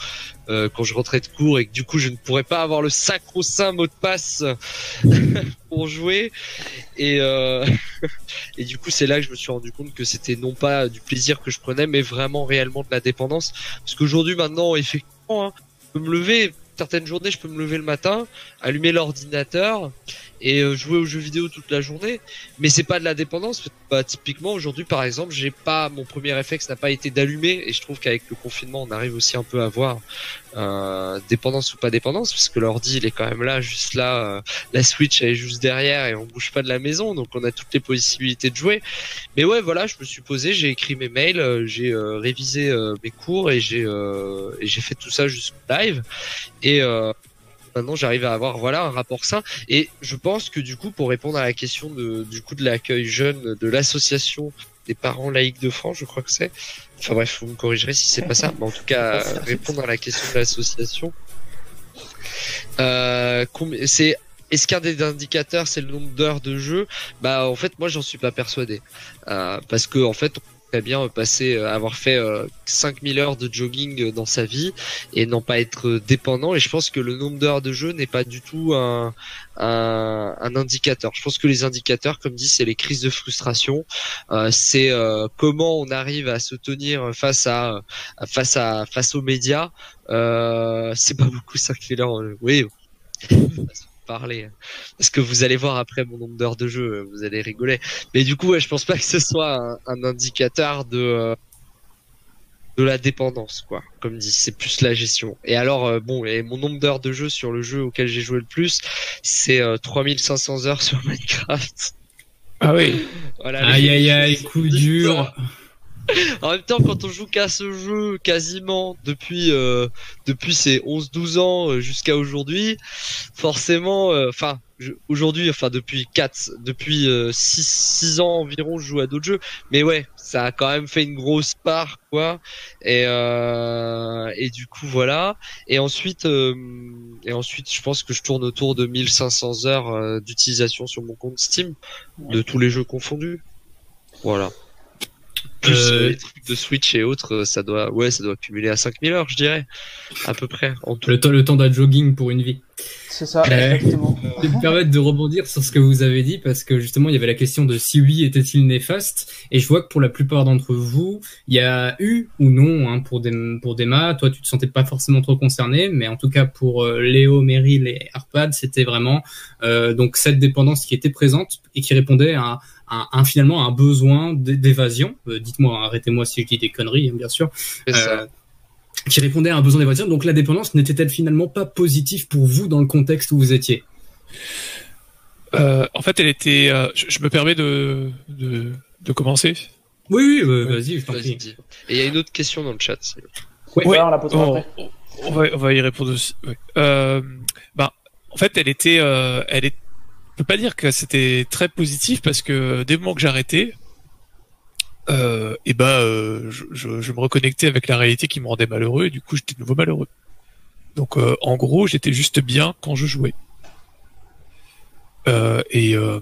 quand je rentrais de cours et que du coup je ne pourrais pas avoir le sacro-saint mot de passe pour jouer. Et euh, et du coup c'est là que je me suis rendu compte que c'était non pas du plaisir que je prenais mais vraiment réellement de la dépendance. Parce qu'aujourd'hui maintenant effectivement hein, je peux me lever certaines journées je peux me lever le matin allumer l'ordinateur et euh, jouer aux jeux vidéo toute la journée mais c'est pas de la dépendance. Bah, typiquement aujourd'hui par exemple j'ai pas mon premier réflexe n'a pas été d'allumer et je trouve qu'avec le confinement on arrive aussi un peu à voir euh, dépendance ou pas dépendance parce que l'ordi il est quand même là juste là euh, la Switch elle est juste derrière et on bouge pas de la maison donc on a toutes les possibilités de jouer. Mais ouais voilà je me suis posé j'ai écrit mes mails euh, j'ai euh, révisé euh, mes cours et j'ai j'ai fait tout ça jusqu'au live. Et maintenant j'arrive à avoir voilà un rapport sain. Et je pense que du coup pour répondre à la question de du coup de l'accueil jeune de l'association des parents laïcs de France je crois que c'est. Enfin bref vous me corrigerez si c'est pas ça mais en tout cas répondre à la question de l'association. Euh, c'est est-ce qu'un des indicateurs c'est le nombre d'heures de jeu? Bah en fait moi j'en suis pas persuadé. Euh, parce que en fait bien passer euh, avoir fait euh, 5000 heures de jogging dans sa vie et n'en pas être dépendant et je pense que le nombre d'heures de jeu n'est pas du tout un, indicateur. Je pense que les indicateurs comme dit c'est les crises de frustration, Euh, c'est euh, comment on arrive à se tenir face à face à face aux médias. Euh, c'est pas beaucoup 5000 heures. euh, Oui, parler. Parce que vous allez voir après mon nombre d'heures de jeu vous allez rigoler. Mais du coup ouais, je pense pas que ce soit un, un indicateur de euh, de la dépendance quoi comme dit. C'est plus la gestion. Et alors euh, bon et mon nombre d'heures de jeu sur le jeu auquel j'ai joué le plus c'est euh, 3500 heures sur Minecraft. Ah oui. voilà Aïe aïe aïe, coup dur. En même temps, quand on joue qu'à ce jeu quasiment depuis euh, depuis ses 11-12 ans euh, jusqu'à aujourd'hui, forcément, euh, enfin aujourd'hui, enfin depuis 4, depuis 6 6 ans environ, je joue à d'autres jeux, mais ouais, ça a quand même fait une grosse part quoi. Et euh, et du coup voilà. Et ensuite euh, et ensuite, je pense que je tourne autour de 1500 heures euh, d'utilisation sur mon compte Steam de tous les jeux confondus. Voilà. Plus Euh, euh, les trucs de Switch et autres, euh, ça doit, ouais, ça doit cumuler à 5000 heures, je dirais, à peu près. En tout. Le temps, le temps d'un jogging pour une vie. C'est ça, Euh, exactement. Je vais me permettre de rebondir sur ce que vous avez dit parce que justement il y avait la question de si oui était-il néfaste. Et je vois que pour la plupart d'entre vous il y a eu ou non hein, pour des pour Dema toi tu te sentais pas forcément trop concerné mais en tout cas pour euh, Léo Meryl et Arpad c'était vraiment euh, donc cette dépendance qui était présente et qui répondait à un, un- finalement à un besoin d'évasion. Euh, dites-moi arrêtez-moi si je dis des conneries hein, bien sûr. Euh, qui répondait à un besoin d'évasion. Donc la dépendance n'était-elle finalement pas positive pour vous dans le contexte où vous étiez? Euh, en fait, elle était. euh, je, je me permets de, de, de commencer. Oui, oui, euh, vas-y, je t'en Vas-y, prie. Et il y a une autre question dans le chat. c'est- Ouais. Ouais, on la posera on, après. on va, on va y répondre aussi. ouais. Euh, ben, en fait, elle était. Euh, elle est. Je peux pas dire que c'était très positif parce que dès le moment que arrêté, euh, et ben, euh, je, je, je me reconnectais avec la réalité qui me rendait malheureux et du coup, j'étais de nouveau malheureux. Donc, euh, en gros, j'étais juste bien quand je jouais. Euh, et, euh,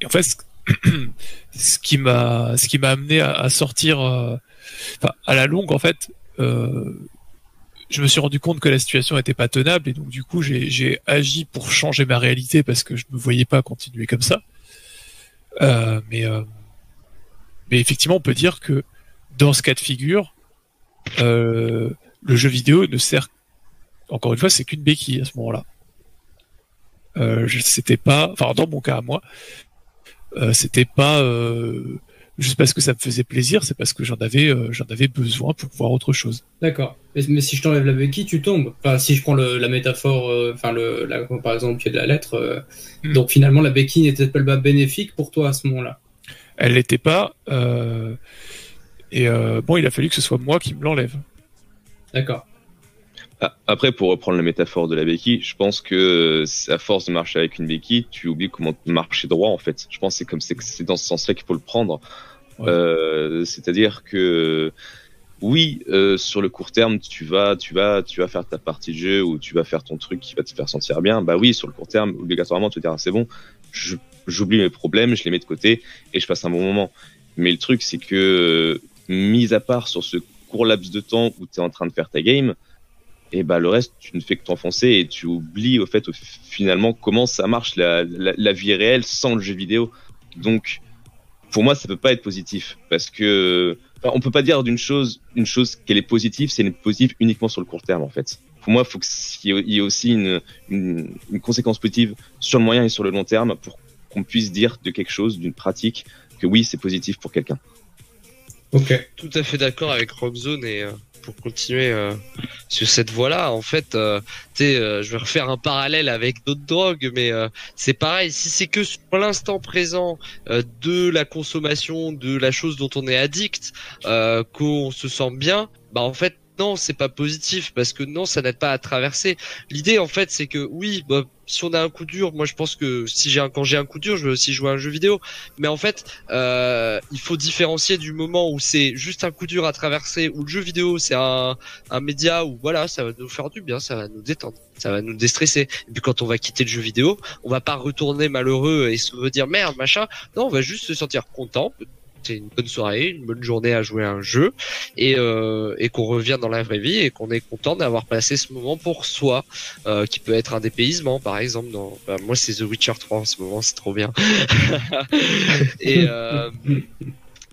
et en fait, ce, qui m'a, ce qui m'a amené à, à sortir, euh, à la longue, en fait, je me suis rendu compte que la situation n'était pas tenable et donc du coup j'ai agi pour changer ma réalité parce que je me voyais pas continuer comme ça. Mais mais effectivement, on peut dire que dans ce cas de figure, euh, le jeu vidéo ne sert encore une fois, c'est qu'une béquille à ce moment-là. Euh, c'était pas, enfin dans mon cas à moi, euh, c'était pas euh, juste parce que ça me faisait plaisir, c'est parce que j'en avais, euh, j'en avais besoin pour voir autre chose. D'accord. Mais, mais si je t'enlève la béquille, tu tombes. Enfin, si je prends le, la métaphore, enfin le, la comparaison au pied de la lettre, euh, Hmm. donc finalement la béquille n'était pas bénéfique pour toi à ce moment-là. Elle l'était pas. euh, et euh, bon, il a fallu que ce soit moi qui me l'enlève. D'accord. Après, pour reprendre la métaphore de la béquille, je pense que c'est à force de marcher avec une béquille, tu oublies comment marcher droit en fait. Je pense que c'est comme c'est c'est dans ce sens-là qu'il faut le prendre. Ouais. Euh, C'est-à-dire que oui, euh, sur le court terme, tu vas, tu vas, tu vas faire ta partie de jeu ou tu vas faire ton truc qui va te faire sentir bien. Bah oui, sur le court terme, obligatoirement, tu vas dire ah, c'est bon, j'oublie mes problèmes, je les mets de côté et je passe un bon moment. Mais le truc, c'est que mis à part sur ce court laps de temps où tu es en train de faire ta game, et bah le reste tu ne fais que t'enfoncer et tu oublies au fait finalement comment ça marche la, la, la vie réelle sans le jeu vidéo donc pour moi ça peut pas être positif parce que enfin, on peut pas dire d'une chose une chose qu'elle est positive c'est une positive uniquement sur le court terme en fait pour moi il faut qu'il y ait- aussi une, une, une conséquence positive sur le moyen et sur le long terme pour qu'on puisse dire de quelque chose d'une pratique que oui c'est positif pour quelqu'un Ok. tout à fait d'accord avec Rockzone et euh, pour continuer euh, sur cette voie-là, en fait, euh, tu sais, euh, je vais refaire un parallèle avec d'autres drogues, mais euh, c'est pareil. Si c'est que sur l'instant présent euh, de la consommation, de la chose dont on est addict, euh, qu'on se sent bien, bah en fait. Non, c'est pas positif parce que non, ça n'aide pas à traverser. L'idée, en fait, c'est que oui, bah, si on a un coup dur, moi je pense que si j'ai un, quand j'ai un coup dur, je vais aussi jouer à un jeu vidéo. Mais en fait, euh, il faut différencier du moment où c'est juste un coup dur à traverser, où le jeu vidéo c'est un, un média où voilà, ça va nous faire du bien, ça va nous détendre, ça va nous déstresser. Et puis quand on va quitter le jeu vidéo, on va pas retourner malheureux et se dire merde machin. Non, on va juste se sentir content. Une bonne soirée, une bonne journée à jouer à un jeu et, euh, et qu'on revient dans la vraie vie et qu'on est content d'avoir passé ce moment pour soi, euh, qui peut être un dépaysement par exemple. Dans, bah, moi c'est The Witcher 3 en ce moment, c'est trop bien. et euh,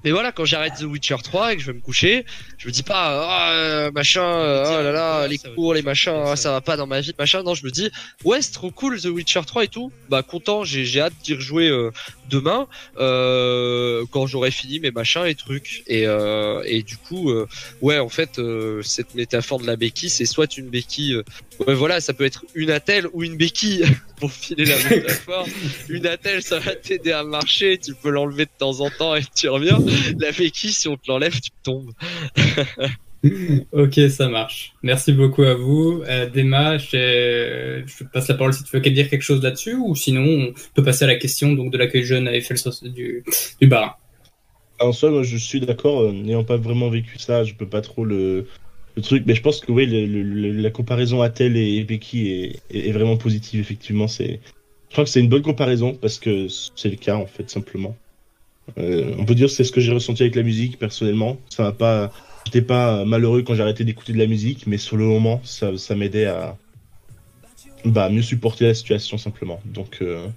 mais voilà, quand j'arrête The Witcher 3 et que je vais me coucher, je me dis pas euh, machin, oh là là, les cours, les machins, ah, ça va pas dans ma vie, machin. Non, je me dis ouais, c'est trop cool The Witcher 3 et tout. Bah content, j'ai j'ai hâte d'y rejouer euh, demain euh, quand j'aurai fini mes machins et trucs. Et euh, et du coup, euh, ouais, en fait, euh, cette métaphore de la béquille, c'est soit une béquille, euh, ouais voilà, ça peut être une attelle ou une béquille pour filer la métaphore. Une attelle, ça va t'aider à marcher, tu peux l'enlever de temps en temps et tu reviens. La béquille, si on te l'enlève, tu tombes. ok, ça marche. Merci beaucoup à vous. Euh, Dema, je, je te passe la parole si tu veux dire quelque chose là-dessus, ou sinon on peut passer à la question donc de l'accueil jeune à Eiffel du, du bar. En soi, moi, je suis d'accord, euh, n'ayant pas vraiment vécu ça, je peux pas trop le, le truc, mais je pense que oui, le- le- le- la comparaison Attel et Becky est, est, est vraiment positive, effectivement. C'est, je crois que c'est une bonne comparaison parce que c'est le cas, en fait, simplement. Euh, on peut dire que c'est ce que j'ai ressenti avec la musique, personnellement. Ça m'a pas, j'étais pas malheureux quand j'ai arrêté d'écouter de la musique, mais sur le moment, ça, ça m'aidait à, bah, mieux supporter la situation, simplement. Donc, euh,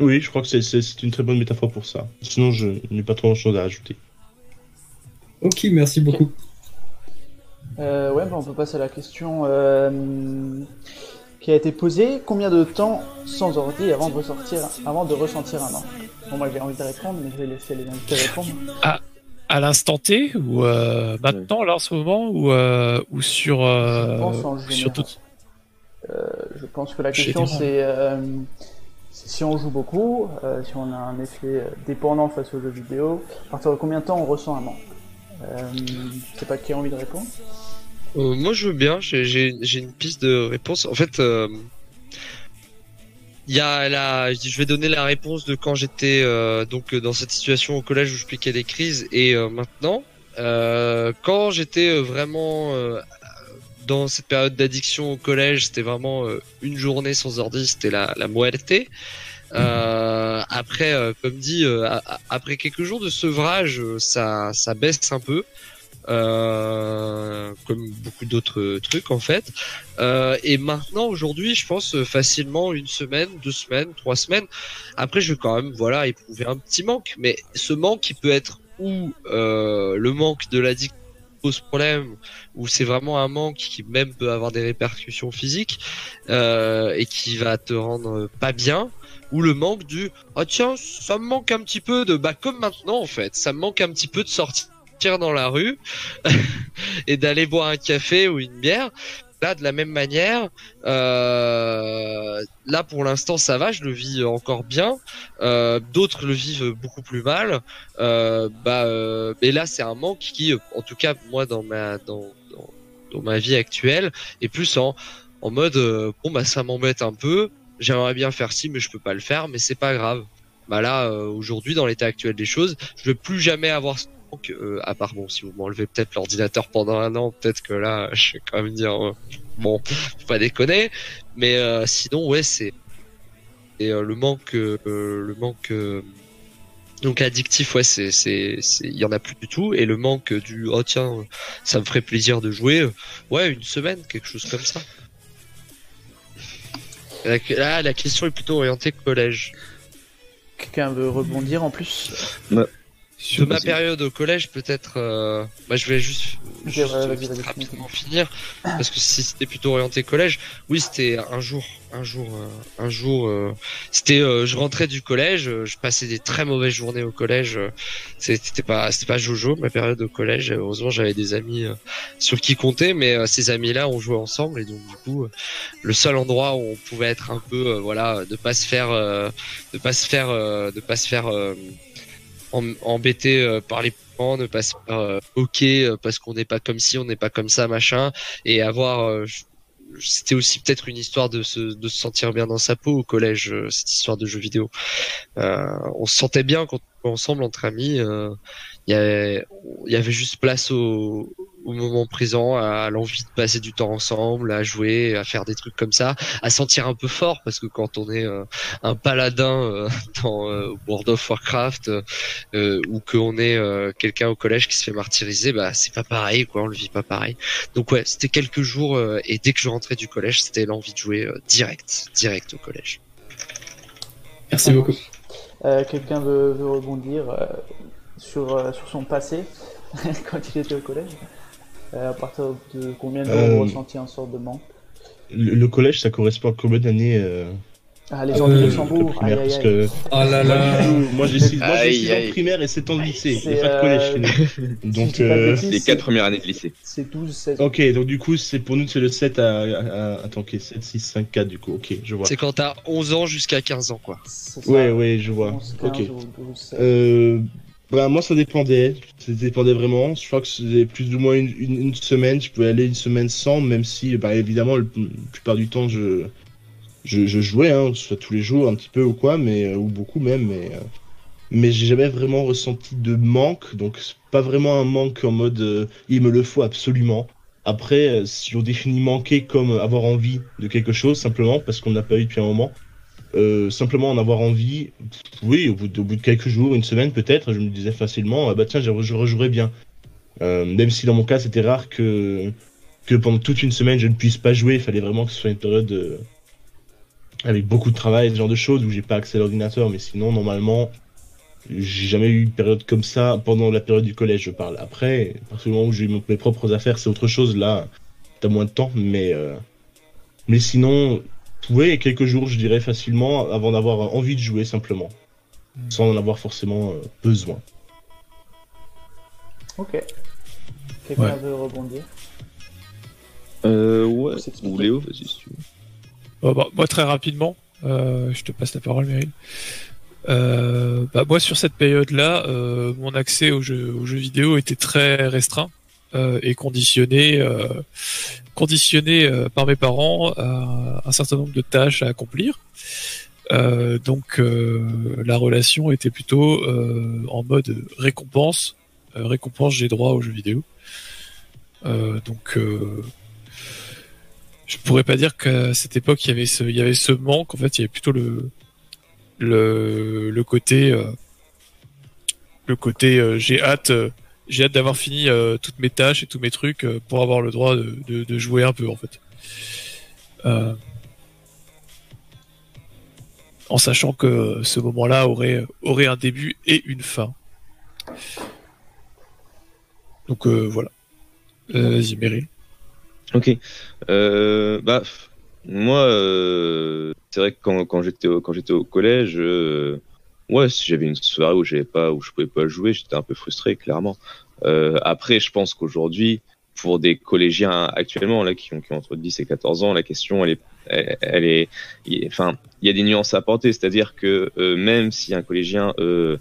oui, je crois que c'est- c'est c'est une très bonne métaphore pour ça. Sinon, je n'ai pas trop de choses à ajouter. Ok, merci beaucoup. Euh, ouais, bah, on peut passer à la question euh, qui a été posée. Combien de temps sans ordi avant de ressortir, avant de ressentir un manque Bon, moi j'ai envie de répondre, mais je vais laisser les invités répondre. À l'instant T ou euh, maintenant, là en ce moment, ou, euh, ou sur, Je euh, pense en sur général. tout. Euh, je pense que la question c'est euh, si on joue beaucoup, euh, si on a un effet dépendant face aux jeux vidéo, à partir de combien de temps on ressent un manque euh, Je sais pas qui a envie de répondre. Euh, moi, je veux bien. J'ai- une piste de réponse. En fait, euh, il y a la. Je vais donner la réponse de quand j'étais euh, donc dans cette situation au collège où je piquais des crises et euh, maintenant. Euh, quand j'étais euh, vraiment euh, dans cette période d'addiction au collège, c'était vraiment euh, une journée sans ordi, c'était la, la muerte. Euh, après, euh, comme dit, euh, après quelques jours de sevrage, euh, ça, ça baisse un peu. Euh, comme beaucoup d'autres trucs en fait. Euh, et maintenant, aujourd'hui, je pense euh, facilement une semaine, deux semaines, trois semaines. Après, je vais quand même, voilà, éprouver un petit manque, mais ce manque, il peut être ou le manque de l'addict pose problème, ou c'est vraiment un manque qui même peut avoir des répercussions physiques et qui va te rendre pas bien, ou le manque du oh tiens ça me manque un petit peu de bah comme maintenant en fait, ça me manque un petit peu de sortir dans la rue et d'aller boire un café ou une bière. Là, de la même manière, euh, là pour l'instant ça va, je le vis encore bien. Euh, D'autres le vivent beaucoup plus mal. Euh, bah, euh, mais là c'est un manque qui, en tout cas moi dans ma dans, dans, ma vie actuelle, est plus en en mode euh, bon bah ça m'embête un peu. J'aimerais bien faire ci mais je peux pas le faire, mais c'est pas grave. Bah là euh, aujourd'hui dans l'état actuel des choses, je veux plus jamais avoir euh, à part bon si vous m'enlevez peut-être l'ordinateur pendant un an, peut-être que là je vais quand même dire euh, bon faut pas déconner, mais euh, sinon ouais c'est et euh, le manque euh, le manque euh, donc addictif ouais c'est c'est il y en a plus du tout. Et le manque du oh tiens ça me ferait plaisir de jouer euh, ouais une semaine quelque chose comme ça. Là, là, la question est plutôt orientée collège. Quelqu'un veut rebondir en plus? De ma période au collège peut-être euh, bah, je vais juste, juste, rapidement finir parce que si c'était plutôt orienté collège oui c'était un jour un jour euh, un jour euh, c'était euh, je rentrais du collège euh, je passais des très mauvaises journées au collège euh, c'était pas c'était pas Jojo ma période au collège heureusement j'avais des amis euh, sur qui compter mais euh, ces amis là on jouait ensemble et donc du coup euh, le seul endroit où on pouvait être un peu euh, voilà de pas se faire euh, de pas se faire euh, de pas se faire euh, em- embêter euh, par les parents, ne pas se faire euh, euh, parce qu'on n'est pas comme ci, on n'est pas comme ça, machin, et avoir euh, c'était aussi peut-être une histoire de se, de se sentir bien dans sa peau au collège, euh, cette histoire de jeux vidéo. Euh, on se sentait bien quand on ensemble entre amis. euh, Il y, avait, il y avait juste place au, au moment présent, à l'envie de passer du temps ensemble, à jouer, à faire des trucs comme ça, à sentir un peu fort parce que quand on est euh, un paladin euh, dans euh, World of Warcraft euh, ou qu'on est euh, quelqu'un au collège qui se fait martyriser, bah c'est pas pareil quoi, on le vit pas pareil. Donc ouais, c'était quelques jours euh, et dès que je rentrais du collège, c'était l'envie de jouer euh, direct, direct au collège. Merci beaucoup. Euh, Quelqu'un veut, veut rebondir euh, sur, euh, sur son passé quand il était au collège? À partir de combien de temps Euh, vous ressentiez un sort de manque Le, le collège, ça correspond à combien d'années euh, Ah, les gens Euh, Luxembourg, le primaire aïe, aïe, Parce aïe. que Oh là moi, là. moi, j'ai six, moi, j'ai Aïe, six ans aïe. de primaire et 7 ans de lycée. Il C'est, n'y a pas de collège je Donc, de euh, bêtises, Les c'est- quatre premières années de lycée. C'est 12, 16. ok, donc du coup, c'est pour nous, c'est le 7 à, Attends, ok, 7, 6, 5, 4, du coup, ok, je vois. C'est quand t'as 11 ans jusqu'à 15 ans quoi. C'est ça, Ouais, ouais, je vois. 11, 15 Ok. ou 12, 16. Moi, ça dépendait. Ça dépendait vraiment. Je crois que c'était plus ou moins une, semaine. Je pouvais aller une semaine sans, même si, bah, évidemment, le- la plupart du temps, je, je, jouais, hein, soit tous les jours, un petit peu ou quoi, mais, euh, ou beaucoup même, mais, euh, mais j'ai jamais vraiment ressenti de manque. Donc, pas vraiment un manque en mode, euh, il me le faut absolument. Après, si on définit manquer comme avoir envie de quelque chose, simplement, parce qu'on n'a pas eu depuis un moment, euh, simplement en avoir envie, oui, au bout, de, quelques jours, une semaine peut-être, je me disais facilement, ah bah tiens, je, je rejouerais bien. Euh, même si dans mon cas, c'était rare que, que pendant toute une semaine, je ne puisse pas jouer, il fallait vraiment que ce soit une période euh, avec beaucoup de travail, ce genre de choses, où j'ai pas accès à l'ordinateur, mais sinon, normalement, j'ai jamais eu une période comme ça pendant la période du collège, je parle. Après, à partir du moment où j'ai eu mes propres affaires, c'est autre chose, là, t'as moins de temps, mais, mais sinon, oui, quelques jours, je dirais facilement, avant d'avoir envie de jouer simplement, sans en avoir forcément euh, besoin. Ok. Quelqu'un Ouais. veut rebondir? Euh, ouais. Ou Léo, vas-y, si tu veux. Bon, bah, moi très rapidement, euh, je te passe la parole, Meryl. Euh, bah, moi sur cette période-là, euh, mon accès aux jeux, aux jeux vidéo était très restreint euh, et conditionné, euh, conditionné euh, par mes parents à un certain nombre de tâches à accomplir. Euh, donc la relation était plutôt en mode récompense, récompense j'ai droit aux jeux vidéo. Donc je pourrais pas dire qu'à cette époque il y avait ce, il y avait ce manque. En fait, il y avait plutôt le le, le côté le côté j'ai hâte j'ai hâte d'avoir fini euh, toutes mes tâches et tous mes trucs euh, pour avoir le droit de, jouer un peu en fait. Euh, en sachant que ce moment-là aurait, aurait un début et une fin. Donc voilà. Vas-y, Meryl. Ok. Bah, moi, c'est vrai que quand, j'étais au, quand j'étais au collège, ouais, si j'avais une soirée où j'avais pas, où je pouvais pas jouer, j'étais un peu frustré, clairement. Euh, après, je pense qu'aujourd'hui, pour des collégiens actuellement là qui ont, qui ont entre 10 et 14 ans, la question elle est, elle, est, enfin, il y a des nuances à apporter, c'est-à-dire que euh, même si un collégien euh,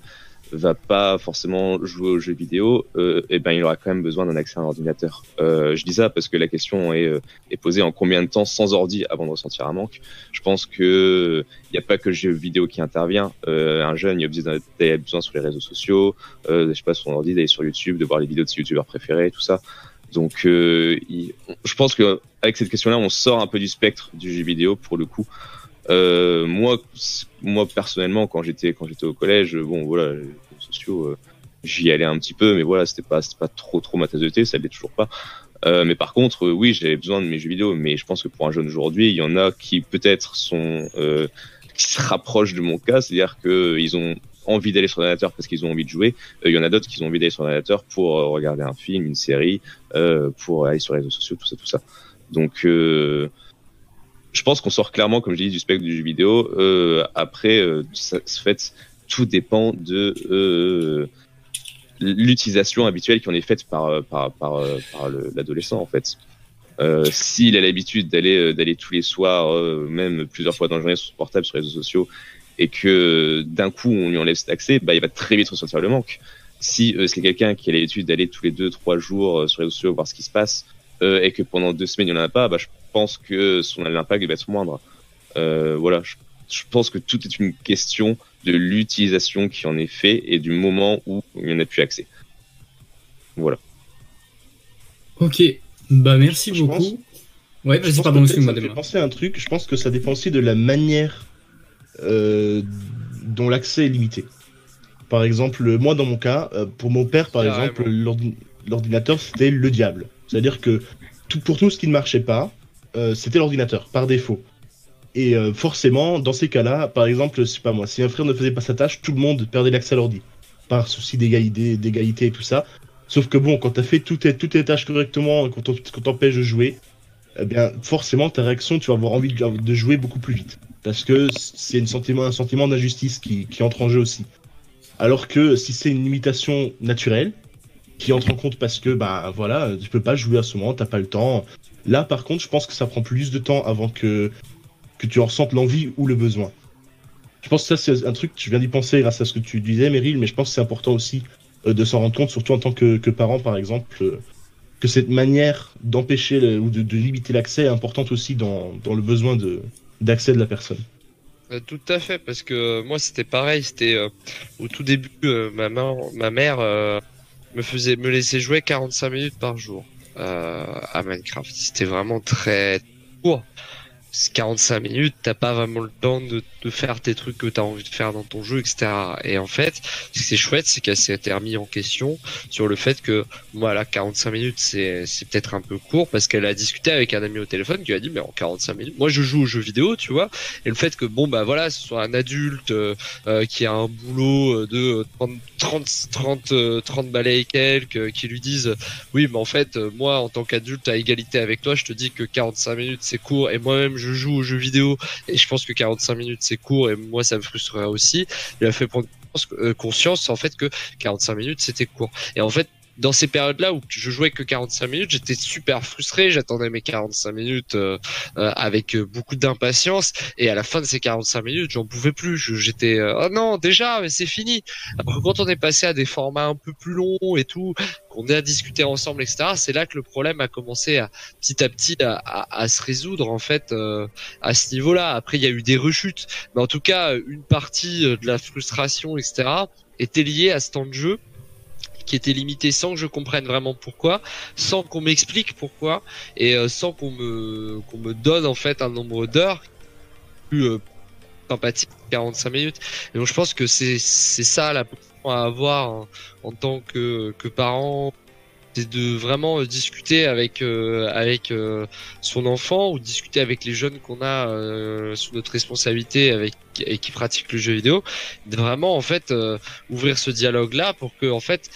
va pas forcément jouer aux jeux vidéo, euh, eh ben il aura quand même besoin d'un accès à un ordinateur. Euh, je dis ça parce que la question est, euh, est posée en combien de temps sans ordi avant de ressentir un manque. Je pense que il n'y a pas que le jeu vidéo qui intervient. Euh, un jeune, il a besoin, besoin sur les réseaux sociaux, euh, je sais pas, sur son ordi, d'aller sur YouTube, de voir les vidéos de ses youtubeurs préférés, tout ça. Donc, euh, je pense que avec cette question-là, on sort un peu du spectre du jeu vidéo pour le coup. Euh, moi, moi personnellement, quand j'étais quand j'étais au collège, bon voilà, euh, j'y allais un petit peu, mais voilà, c'était pas pas trop trop ma tasse de thé, ça l'est toujours pas. Euh, mais par contre, euh, oui, j'avais besoin de mes jeux vidéo, mais je pense que pour un jeune aujourd'hui, il y en a qui peut-être sont qui se rapprochent de mon cas, c'est-à-dire que ils ont envie d'aller sur l'ordinateur parce qu'ils ont envie de jouer. Il y en a d'autres qui ont envie d'aller sur l'ordinateur pour regarder un film, une série, pour aller sur les réseaux sociaux, tout ça, tout ça. Donc, je pense qu'on sort clairement, comme je dis, du spectre du jeu vidéo. Après, ça, se fait, tout dépend de euh, l'utilisation habituelle qui en est faite par euh, par par, euh, l'adolescent en fait. Euh, S'il a l'habitude d'aller d'aller tous les soirs, même plusieurs fois dans la journée sur son portable, sur les réseaux sociaux, et que d'un coup on lui enlève cet accès, bah il va très vite ressentir le manque. Si c'est quelqu'un qui a l'habitude d'aller tous les deux trois jours sur les réseaux sociaux voir ce qui se passe, et que pendant deux semaines il n'y en a pas, bah je pense que son impact va être moindre. Voilà, je pense que tout est une question de l'utilisation qui en est fait et du moment où il n'y en a plus accès. Voilà. Ok, bah merci Je beaucoup. pense- Ouais, Je vas-y, pardon, ça me fait Damien. penser à un truc. Je pense que ça dépend aussi de la manière euh, dont l'accès est limité. Par exemple, moi dans mon cas, euh, pour mon père, par exemple, l'ordi- l'ordinateur c'était le diable. C'est-à-dire que tout, pour tout ce qui ne marchait pas, euh, c'était l'ordinateur par défaut. Et euh, forcément, dans ces cas-là, par exemple, c'est pas moi, si un frère ne faisait pas sa tâche, tout le monde perdait l'accès à l'ordi, par souci d'égalité, d'égalité et tout ça. Sauf que bon, quand t'as fait toutes tes, tes tâches correctement, quand on quand t'empêche de jouer, eh bien, forcément, ta réaction, tu vas avoir envie de, jouer beaucoup plus vite. Parce que c'est sentiment, un sentiment d'injustice qui, qui entre en jeu aussi. Alors que si c'est une limitation naturelle, qui entre en compte parce que, bah voilà, tu peux pas jouer à ce moment, t'as pas le temps. Là, par contre, je pense que ça prend plus de temps avant que, que tu en ressentes l'envie ou le besoin. Je pense que ça, c'est un truc, je viens d'y penser grâce à ce que tu disais, Meryl, mais je pense que c'est important aussi euh, de s'en rendre compte, surtout en tant que, que parent, par exemple, euh, que cette manière d'empêcher ou de, limiter l'accès est importante aussi dans, dans le besoin d'accès de la personne. Euh, Tout à fait, parce que moi c'était pareil, c'était au tout début, ma, mère, me faisait me laissait jouer 45 minutes par jour à Minecraft. C'était vraiment très court. 45 minutes, t'as pas vraiment le temps de, de faire tes trucs que t'as envie de faire dans ton jeu, etc. Et en fait, ce qui c'est chouette, c'est qu'elle s'était remis en question sur le fait que, moi, là, 45 minutes, c'est, c'est peut-être un peu court parce qu'elle a discuté avec un ami au téléphone qui lui a dit, mais en 45 minutes, moi, je joue aux jeux vidéo, tu vois, et le fait que bon bah voilà ce soit un adulte euh, euh, qui a un boulot euh, de 30 30 30 euh, 30 balais et quelques euh, qui lui disent oui mais en fait moi en tant qu'adulte à égalité avec toi je te dis que 45 minutes c'est court et moi-même je joue aux jeux vidéo et je pense que 45 minutes c'est court et moi ça me frustrerait aussi. Il a fait prendre euh, conscience en fait que 45 minutes c'était court. Et en fait dans ces périodes-là où je jouais que 45 minutes, j'étais super frustré. J'attendais mes 45 minutes euh, euh, avec euh, beaucoup d'impatience. Et à la fin de ces 45 minutes, j'en pouvais plus. J'étais, euh, oh non, déjà, mais c'est fini. Alors quand on est passé à des formats un peu plus longs et tout, qu'on est à discuter ensemble, etc., c'est là que le problème a commencé à petit à petit à, à- à se résoudre en fait euh, à ce niveau-là. Après, il y a eu des rechutes, mais en tout cas, une partie euh, de la frustration, etc., était liée à ce temps de jeu qui était limité sans que je comprenne vraiment pourquoi, sans qu'on m'explique pourquoi et euh, sans qu'on me qu'on me donne en fait un nombre d'heures plus euh, sympathique 45 minutes. Donc je pense que c'est c'est ça la à avoir en, en tant que, que parent, c'est de vraiment euh, discuter avec euh, avec euh, son enfant ou discuter avec les jeunes qu'on a sous notre responsabilité avec et qui pratiquent le jeu vidéo. De vraiment en fait ouvrir ce dialogue là pour que en fait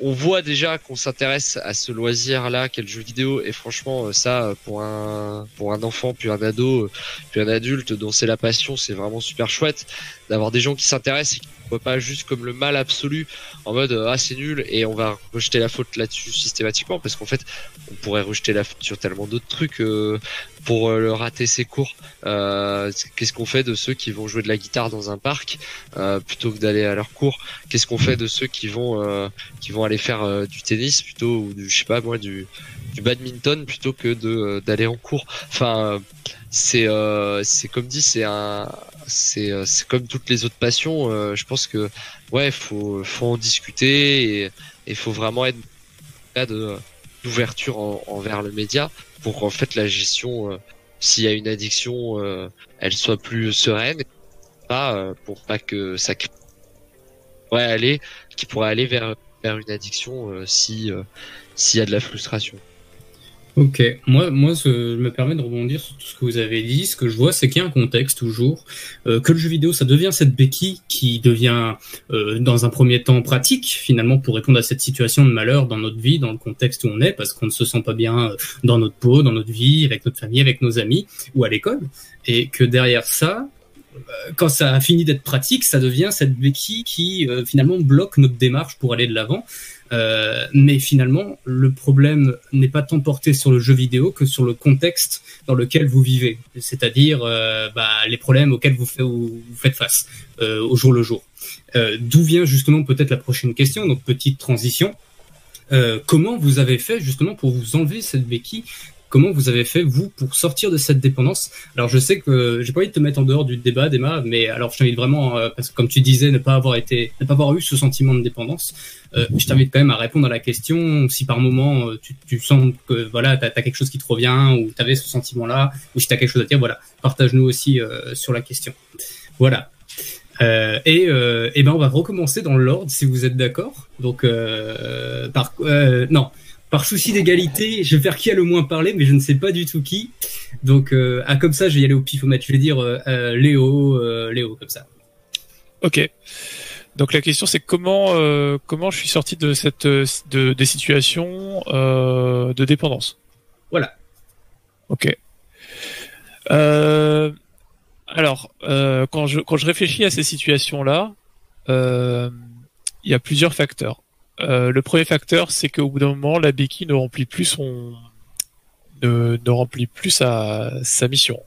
on voit déjà qu'on s'intéresse à ce loisir là qu'est le jeu vidéo. Et franchement ça pour un pour un enfant puis un ado puis un adulte dont c'est la passion c'est vraiment super chouette d'avoir des gens qui s'intéressent et qui ne voient pas juste comme le mal absolu en mode euh, ah c'est nul et on va rejeter la faute là-dessus systématiquement parce qu'en fait on pourrait rejeter la faute sur tellement d'autres trucs euh, pour euh, le rater ses cours euh, qu'est-ce qu'on fait de ceux qui vont jouer de la guitare dans un parc euh, plutôt que d'aller à leur cours? Qu'est-ce qu'on fait de ceux qui vont euh, qui vont aller faire du tennis plutôt ou du je sais pas moi du du badminton plutôt que de d'aller en cours? Enfin c'est c'est comme dit c'est un c'est euh, c'est comme toutes les autres passions euh, je pense que ouais faut faut en discuter et il faut vraiment être là de d'ouverture en- envers le média pour qu'en fait la gestion euh, s'il y a une addiction elle soit plus sereine pas pour pas que ça pourrait aller qui pourrait aller vers vers une addiction si s'il y a de la frustration Ok, moi, moi, je me permets de rebondir sur tout ce que vous avez dit. Ce que je vois, c'est qu'il y a un contexte toujours, euh, que le jeu vidéo, ça devient cette béquille qui devient, euh, dans un premier temps, pratique finalement pour répondre à cette situation de malheur dans notre vie, dans le contexte où on est, parce qu'on ne se sent pas bien euh, dans notre peau, dans notre vie, avec notre famille, avec nos amis ou à l'école, et que derrière ça, euh, quand ça a fini d'être pratique, ça devient cette béquille qui euh, finalement bloque notre démarche pour aller de l'avant. Euh, mais finalement, le problème n'est pas tant porté sur le jeu vidéo que sur le contexte dans lequel vous vivez, c'est-à-dire euh, bah, les problèmes auxquels vous, fait- vous faites face euh, au jour le jour. D'où vient justement peut-être la prochaine question, donc petite transition. Comment vous avez fait justement pour vous enlever cette béquille Comment vous avez fait vous pour sortir de cette dépendance? Alors je sais que j'ai pas envie de te mettre en dehors du débat, Emma, mais alors je t'invite vraiment, euh, parce que comme tu disais, ne pas avoir été, ne pas avoir eu ce sentiment de dépendance. Euh, je t'invite quand même à répondre à la question si par moment euh, tu, tu sens que voilà, t'as as quelque chose qui te revient ou t'avais ce sentiment-là, ou si t'as quelque chose à dire, voilà, partage-nous aussi euh, sur la question. Voilà. Euh, et, euh, et ben on va recommencer dans l'ordre si vous êtes d'accord. Donc euh, par euh, non par souci d'égalité, je vais faire qui a le moins parlé, mais je ne sais pas du tout qui. Donc euh, ah comme ça, je vais y aller au pifomètre. Je vais dire euh, euh, Léo, euh, Léo comme ça. Ok. Donc la question c'est comment euh, comment je suis sorti de cette de des situations euh, de dépendance? Voilà. Ok. Euh, alors euh, quand je quand je réfléchis à ces situations là, il y a plusieurs facteurs. Euh, le premier facteur c'est qu'au bout d'un moment la béquille ne remplit plus son ne, remplit plus sa mission.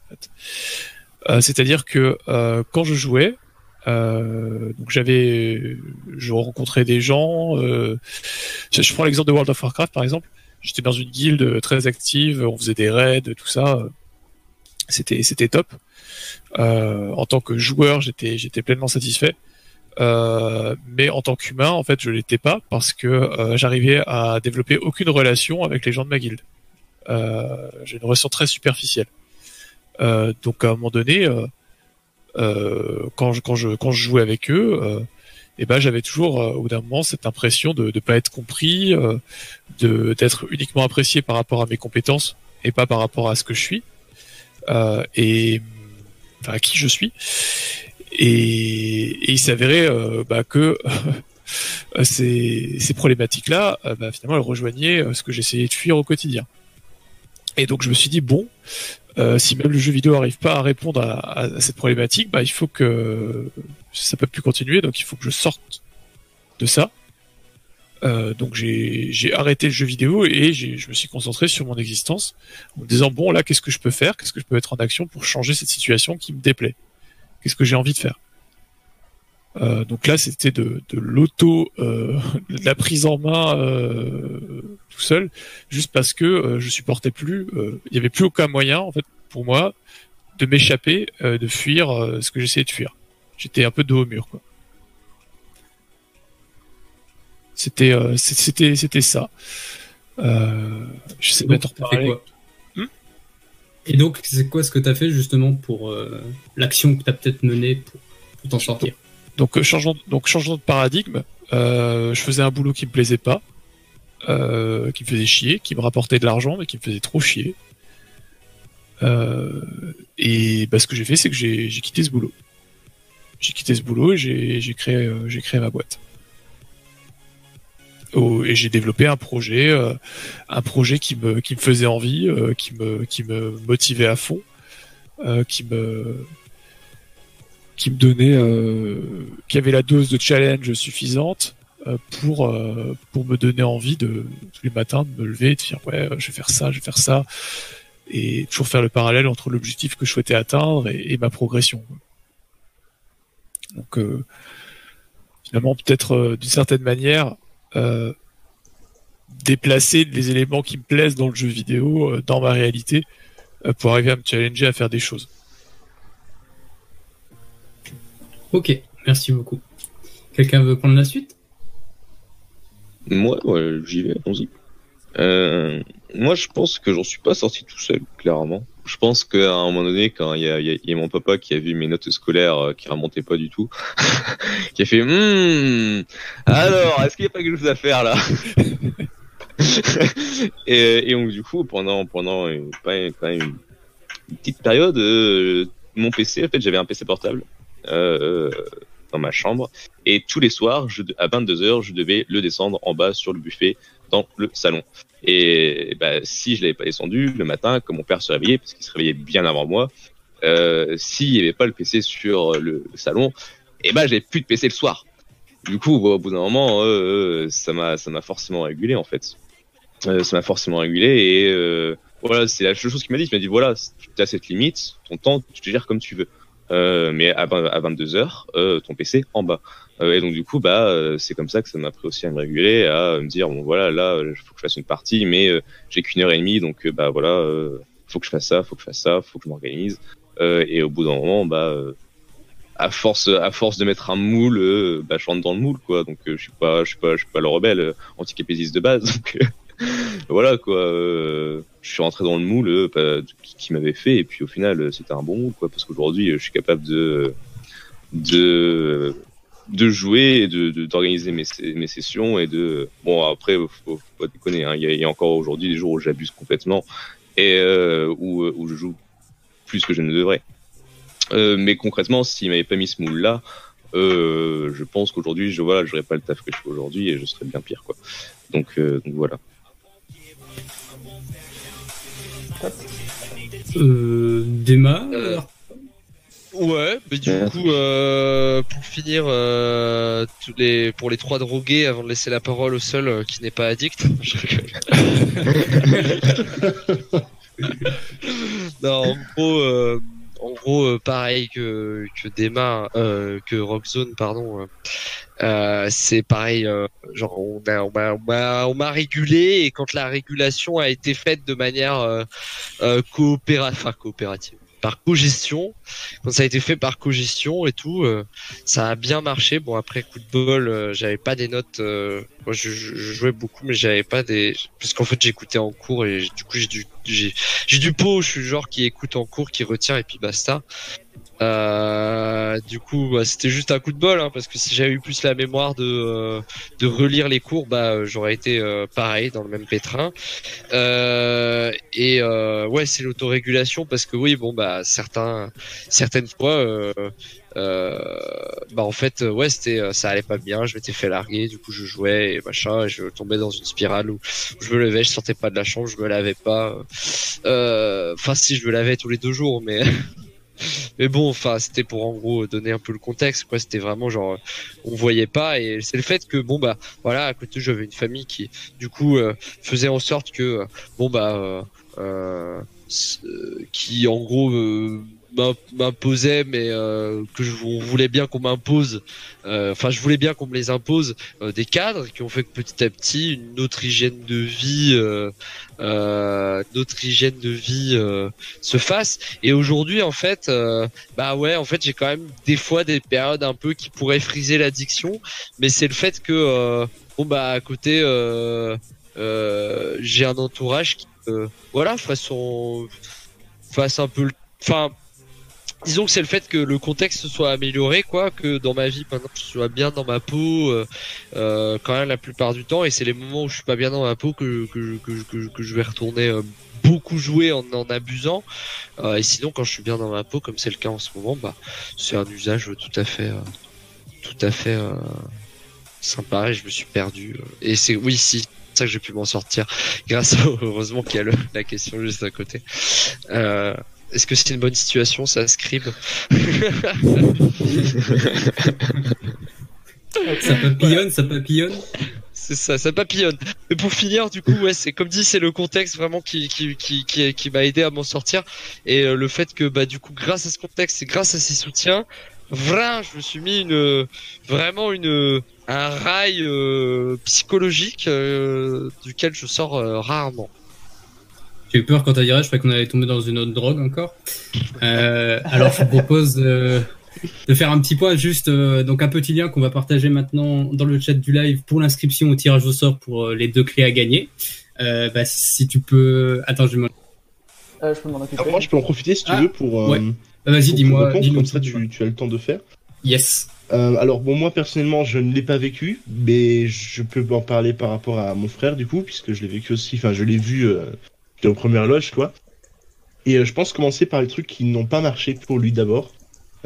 Euh, C'est-à-dire que euh, quand je jouais donc j'avais, je rencontrais des gens. Je, prends l'exemple de World of Warcraft par exemple. J'étais dans une guilde très active, on faisait des raids, tout ça. C'était c'était top. En tant que joueur, j'étais j'étais pleinement satisfait. Euh, mais en tant qu'humain, en fait, je l'étais pas parce que euh, j'arrivais à développer aucune relation avec les gens de ma guilde. Euh, J'ai une relation très superficielle. Euh, donc à un moment donné, euh, quand je quand je quand je jouais avec eux, et ben j'avais toujours au bout d'un moment cette impression de ne pas être compris, de d'être uniquement apprécié par rapport à mes compétences et pas par rapport à ce que je suis et enfin à qui je suis. Et, il s'avérait euh, bah, que ces, ces problématiques-là, euh, bah, finalement, elles rejoignaient euh, ce que j'essayais de fuir au quotidien. Et donc je me suis dit bon, euh, si même le jeu vidéo n'arrive pas à répondre à, cette problématique, bah, il faut que ça peut plus continuer, donc il faut que je sorte de ça. Euh, donc j'ai arrêté le jeu vidéo et je me suis concentré sur mon existence en me disant bon là qu'est-ce que je peux faire, qu'est-ce que je peux mettre en action pour changer cette situation qui me déplaît, qu'est-ce que j'ai envie de faire. Euh, donc là c'était de, de l'auto, euh, de la prise en main euh, tout seul, juste parce que je supportais plus, il y avait plus aucun moyen en fait pour moi de m'échapper, de fuir ce que j'essayais de fuir. J'étais un peu dos au mur quoi. C'était c'était c'était ça. Je sais pas t'en reparler. Et donc, c'est quoi ce que tu as fait justement pour euh, l'action que tu as peut-être menée pour, t'en sortir? Donc euh, changement, donc changement de paradigme. Euh, je faisais un boulot qui me plaisait pas, qui me faisait chier, qui me rapportait de l'argent, mais qui me faisait trop chier. Et bah, ce que j'ai fait, c'est que j'ai quitté ce boulot. J'ai quitté ce boulot et j'ai créé ma boîte. Et j'ai développé un projet, euh, un projet qui me qui me faisait envie, euh, qui me qui me motivait à fond, euh, qui me qui me donnait, qui avait la dose de challenge suffisante pour pour me donner envie de tous les matins de me lever et de dire ouais je vais faire ça, je vais faire ça et toujours faire le parallèle entre l'objectif que je souhaitais atteindre et, ma progression. Donc finalement peut-être d'une certaine manière euh, déplacer les éléments qui me plaisent dans le jeu vidéo euh, dans ma réalité euh, pour arriver à me challenger à faire des choses. Ok, merci beaucoup. Quelqu'un veut prendre la suite? Moi, ouais, j'y vais, allons-y. Euh, moi, je pense que j'en suis pas sorti tout seul, clairement. Je pense qu'à un moment donné, quand il y a, mon papa qui a vu mes notes scolaires euh, qui remontaient pas du tout, qui a fait Hum, alors, est-ce qu'il n'y a pas quelque chose à faire là? Et, donc du coup, pendant pendant une, une- petite période, euh, mon PC, en fait, j'avais un PC portable euh, euh, dans ma chambre, et tous les soirs, à 22 h je devais le descendre en bas sur le buffet dans le salon. Et bah, si je l'avais pas descendu le matin, comme mon père se réveillait, parce qu'il se réveillait bien avant moi, euh, s'il n'y avait pas le PC sur le, salon, et ben j'avais plus de PC le soir. Du coup, au bout d'un moment, euh, euh, ça m'a ça m'a forcément régulé en fait. Ça m'a forcément régulé et voilà, c'est la chose qu'il m'a dit. Il m'a dit voilà, tu as cette limite, ton temps, tu te gères comme tu veux. Mais à, 20 à 22 heures, euh, ton PC en bas. Euh, et donc du coup, bah, euh, c'est comme ça que ça m'a pris aussi à me réguler, à me dire bon voilà, là, il faut que je fasse une partie, mais euh, j'ai qu'une heure et demie, donc euh, bah voilà, euh, faut que je fasse ça, faut que je fasse ça, faut que je m'organise. Euh, et au bout d'un moment, bah, euh, à force, à force de mettre un moule, euh, bah, je rentre dans le moule, quoi. Donc euh, je suis pas, je suis pas, je suis pas le rebelle euh, anticapésiste de base. Donc euh, voilà quoi. euh, je suis rentré dans le moule euh, bah, qui, qui m'avait fait, et puis au final, euh, c'était un bon moule, quoi, parce qu'aujourd'hui, euh, je suis capable de de de jouer et de d'organiser mes, mes sessions et de bon après faut, faut pas déconner hein, il y, a, encore aujourd'hui des jours où j'abuse complètement et euh, où où je joue plus que je ne devrais. Euh, mais concrètement s'il m'avait pas mis ce moule là euh, je pense qu'aujourd'hui je voilà j'aurais pas le taf que je fais aujourd'hui et je serais bien pire quoi. Donc, euh, voilà. Euh, Dema Euh, Ouais, mais du Ouais. coup, euh, pour finir, euh, tous les, pour les trois drogués, avant de laisser la parole au seul euh, qui n'est pas addict. Je non, en gros, euh, en gros, euh, pareil que que Dema, euh, que Rockzone, pardon. c'est pareil, euh, genre on a, on m'a, on m'a, on régulé et quand la régulation a été faite de manière enfin coopérative, par cogestion, quand ça a été fait par cogestion et tout, euh, ça a bien marché. Bon après coup de bol, euh, j'avais pas des notes. euh, moi je, je- jouais beaucoup, mais j'avais pas des parce qu'en fait j'écoutais en cours et du coup j'ai du j'ai du pot. Je suis le genre qui écoute en cours, qui retient et puis basta. Euh, du coup, bah, c'était juste un coup de bol, hein, parce que si j'avais eu plus la mémoire de euh, de relire les cours, bah euh, j'aurais été euh, pareil dans le même pétrin. Euh, et euh, ouais, c'est l'autorégulation parce que oui, bon bah certains certaines fois, bah en fait ouais c'était ça allait pas bien, je m'étais fait larguer, du coup je jouais et machin, et je tombais dans une spirale où je me levais, je sortais pas de la chambre, je me lavais pas. Enfin si je me lavais tous les deux jours, mais mais bon, enfin, c'était pour en gros donner un peu le contexte, quoi. C'était vraiment genre, on voyait pas, et c'est le fait que bon bah, voilà, à côté j'avais une famille qui, du coup, euh, faisait en sorte que, euh, bon bah, euh, euh, euh, qui en gros euh, m'imposait, mais euh, que je on voulait bien qu'on m'impose. euh, Enfin, je voulais bien qu'on me les impose euh, des cadres qui ont fait que petit à petit une autre hygiène de vie, euh, euh, notre hygiène de vie se fasse. Et aujourd'hui, en fait, bah ouais, en fait, j'ai quand même des fois des périodes un peu qui pourraient friser l'addiction, mais c'est le fait que bon bah à côté, j'ai un entourage qui, voilà, fasse son, fasse un peu, le, enfin, disons que c'est le fait que le contexte soit amélioré, quoi, que dans ma vie maintenant je sois bien dans ma peau, euh, euh, quand même la plupart du temps, et c'est les moments où je suis pas bien dans ma peau que que que, que, que je vais retourner euh, beaucoup jouer en en abusant, euh, et sinon quand je suis bien dans ma peau, comme c'est le cas en ce moment, bah c'est un usage tout à fait, euh, tout à fait euh, sympa, et je me suis perdu, et c'est oui si. ça que j'ai pu m'en sortir grâce au, heureusement qu'il y a le, la question juste à côté. Euh, est-ce que c'est une bonne situation, ça, Scribe Ça papillonne, ça papillonne. C'est ça, ça papillonne. Et pour finir, du coup, ouais, c'est comme dit, c'est le contexte vraiment qui qui qui qui, qui m'a aidé à m'en sortir et euh, le fait que bah du coup, grâce à ce contexte et grâce à ces soutiens, vraiment, je me suis mis une vraiment une un rail euh, psychologique euh, duquel je sors euh, rarement. J'ai eu peur quand t'as dit je croyais qu'on allait tomber dans une autre drogue encore. Euh, alors je vous propose de, de faire un petit point juste, euh, donc un petit lien qu'on va partager maintenant dans le chat du live pour l'inscription au tirage au sort pour euh, les deux clés à gagner. Euh, bah, si tu peux, attends, je vais m'en- Euh, je peux m'en occuper. Alors, moi, je peux en profiter si tu Ah, veux pour. euh, ouais. Ah, Vas-y, dis-moi, dis-nous. Comme ça, tu, tu as le temps de faire. Yes. Euh, alors bon, moi personnellement, je ne l'ai pas vécu, mais je peux en parler par rapport à mon frère du coup, puisque je l'ai vécu aussi. Enfin, je l'ai vu euh, j'étais aux premières loges, quoi. Et euh, je pense commencer par les trucs qui n'ont pas marché pour lui d'abord,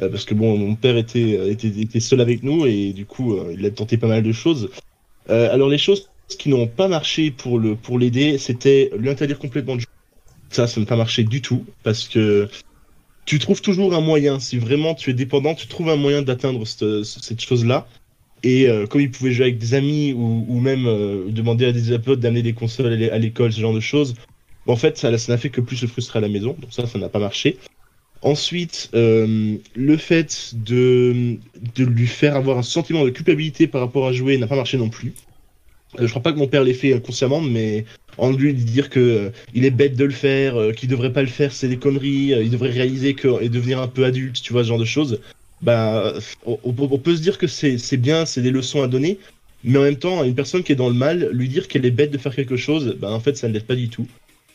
Euh, parce que bon, mon père était, euh, était était seul avec nous et du coup, il a tenté pas mal de choses. Alors les choses qui n'ont pas marché pour le pour l'aider, c'était lui interdire complètement de jouer. Ça, ça n'a pas marché du tout, parce que tu trouves toujours un moyen. Si vraiment tu es dépendant, tu trouves un moyen d'atteindre cette, cette chose-là. Et comme il pouvait jouer avec des amis ou, ou même demander à des potes d'amener des consoles à l'é- à l'école, ce genre de choses, en fait, ça n'a fait que plus se frustrer à la maison. Donc ça, ça n'a pas marché. Ensuite, euh, le fait de, de lui faire avoir un sentiment de culpabilité par rapport à jouer n'a pas marché non plus. Euh, je crois pas que mon père l'ait fait inconsciemment, mais en lui dire que euh, il est bête de le faire, euh, qu'il devrait pas le faire, c'est des conneries, euh, il devrait réaliser que et devenir un peu adulte, tu vois, ce genre de choses. Bah, on, peut se dire que c'est bien, c'est des leçons à donner, mais en même temps, une personne qui est dans le mal, lui dire qu'elle est bête de faire quelque chose, bah en fait, ça ne l'aide pas du tout.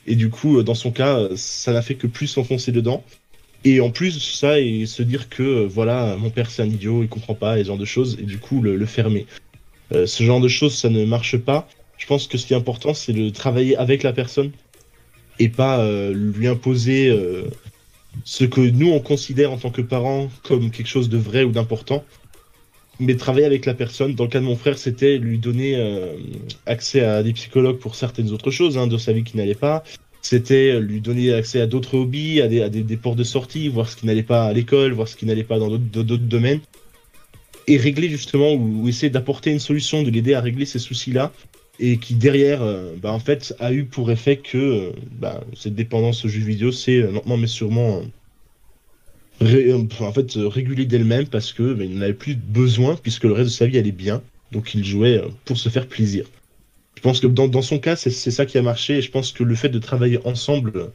Et du coup, euh, dans son cas, euh, ça n'a fait que plus s'enfoncer dedans. Et en plus, ça, et se dire que, euh, voilà, mon père c'est un idiot, il comprend pas, et ce genre de choses, et du coup, le, fermer. Ce genre de choses, ça ne marche pas. Je pense que ce qui est important, c'est de travailler avec la personne et pas lui imposer ce que nous on considère en tant que parents comme quelque chose de vrai ou d'important, mais travailler avec la personne. Dans le cas de mon frère, c'était lui donner euh, accès à des psychologues pour certaines autres choses hein, de sa vie qui n'allait pas. C'était lui donner accès à d'autres hobbies, à des, à de sortie, voir ce qui n'allait pas à l'école, voir ce qui n'allait pas dans d'autres- domaines et régler justement ou, essayer d'apporter une solution, de l'aider à régler ces soucis-là et qui derrière, euh, bah, en fait, a eu pour effet que euh, bah, cette dépendance aux jeux vidéo, c'est lentement mais sûrement ré- euh, en fait euh, régulée d'elle-même parce que bah, il n'en avait plus besoin puisque le reste de sa vie allait bien, donc il jouait euh, pour se faire plaisir. Je pense que dans, dans son cas, c'est ça qui a marché et je pense que le fait de travailler ensemble,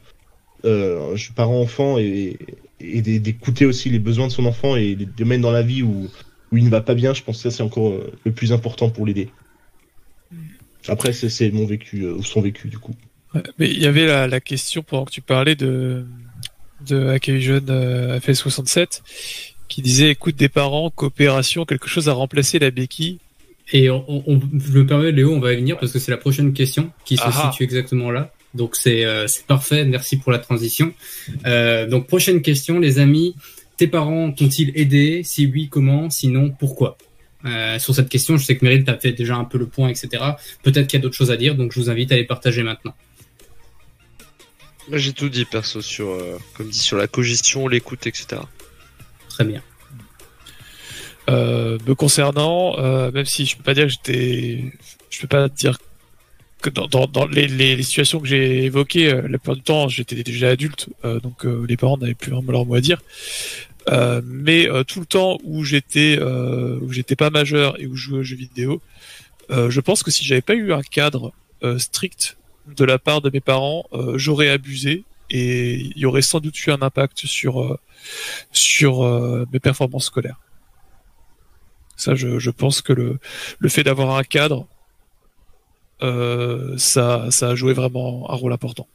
euh, je- parents-enfants et, et d'é- d'écouter aussi les besoins de son enfant et les domaines dans la vie où, où il ne va pas bien, je pense que ça c'est encore le plus important pour l'aider. Après, c'est- mon vécu, euh, ou son vécu du coup. Ouais, mais il y avait la, la question pendant que tu parlais de de Accueil Jeune euh, FS67 qui disait écoute des parents, coopération, quelque chose à remplacer la béquille. Et on, je me permets, Léo, on va y venir parce que c'est la prochaine question qui se situe exactement là. Donc c'est euh, c'est parfait, merci pour la transition. Euh, donc prochaine question, les amis. Tes parents t'ont-ils aidé? Si oui, comment? Sinon, pourquoi? Euh, Sur cette question, je sais que Meryl t'a fait déjà un peu le point, etc. Peut-être qu'il y a d'autres choses à dire, donc je vous invite à les partager maintenant. Moi j'ai tout dit perso sur, euh, comme dit sur la cogestion, l'écoute, etc. Très bien. Euh, me concernant, euh, même si je peux pas dire que j'étais, je peux pas dire que dans, dans, dans les, les, les situations que j'ai évoquées, euh, la plupart du temps, j'étais déjà adulte, euh, donc euh, les parents n'avaient plus vraiment leur mot à dire. Euh, mais euh, tout le temps où j'étais, euh, où j'étais pas majeur et où je jouais aux jeux vidéo, euh, je pense que si j'avais pas eu un cadre euh, strict de la part de mes parents, euh, j'aurais abusé et il y aurait sans doute eu un impact sur euh, sur euh, mes performances scolaires. Ça, je, je pense que le, le fait d'avoir un cadre, euh, ça, ça a joué vraiment un rôle important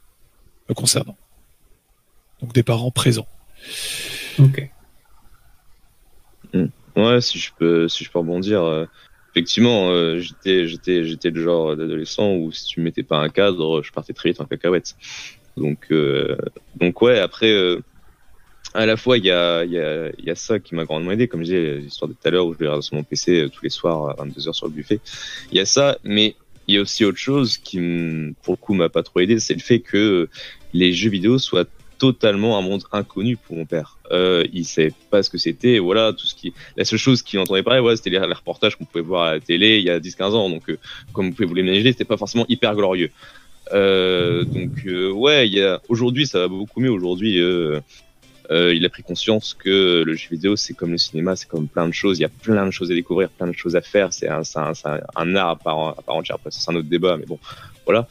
me concernant. Donc des parents présents. Ok. Ouais, si je peux, si je peux rebondir. euh, effectivement, euh, j'étais, j'étais, j'étais le genre d'adolescent où si tu me mettais pas un cadre, je partais très vite en cacahuète. Donc, euh, donc ouais. Après, euh, à la fois, il y a, y a, y a ça qui m'a grandement aidé, comme je disais, l'histoire de tout à l'heure où je regarde sur mon PC euh, tous les soirs à 22h sur le buffet. Il y a ça, mais il y a aussi autre chose qui, pour le coup, m'a pas trop aidé, c'est le fait que les jeux vidéo soient totalement un monde inconnu pour mon père. Euh, il savait pas ce que c'était, voilà, tout ce qui, la seule chose qu'il entendait parler, ouais, c'était les, reportages qu'on pouvait voir à la télé il y a 10-15 ans, donc, euh, comme vous pouvez vous l'imaginer, c'était pas forcément hyper glorieux. Euh, donc, euh, ouais, aujourd'hui, ça va beaucoup mieux, aujourd'hui, il a pris conscience que le jeu vidéo, c'est comme le cinéma, c'est comme plein de choses. Il y a plein de choses à découvrir, plein de choses à faire. C'est un, art à part, entière. C'est un autre débat, mais bon, voilà.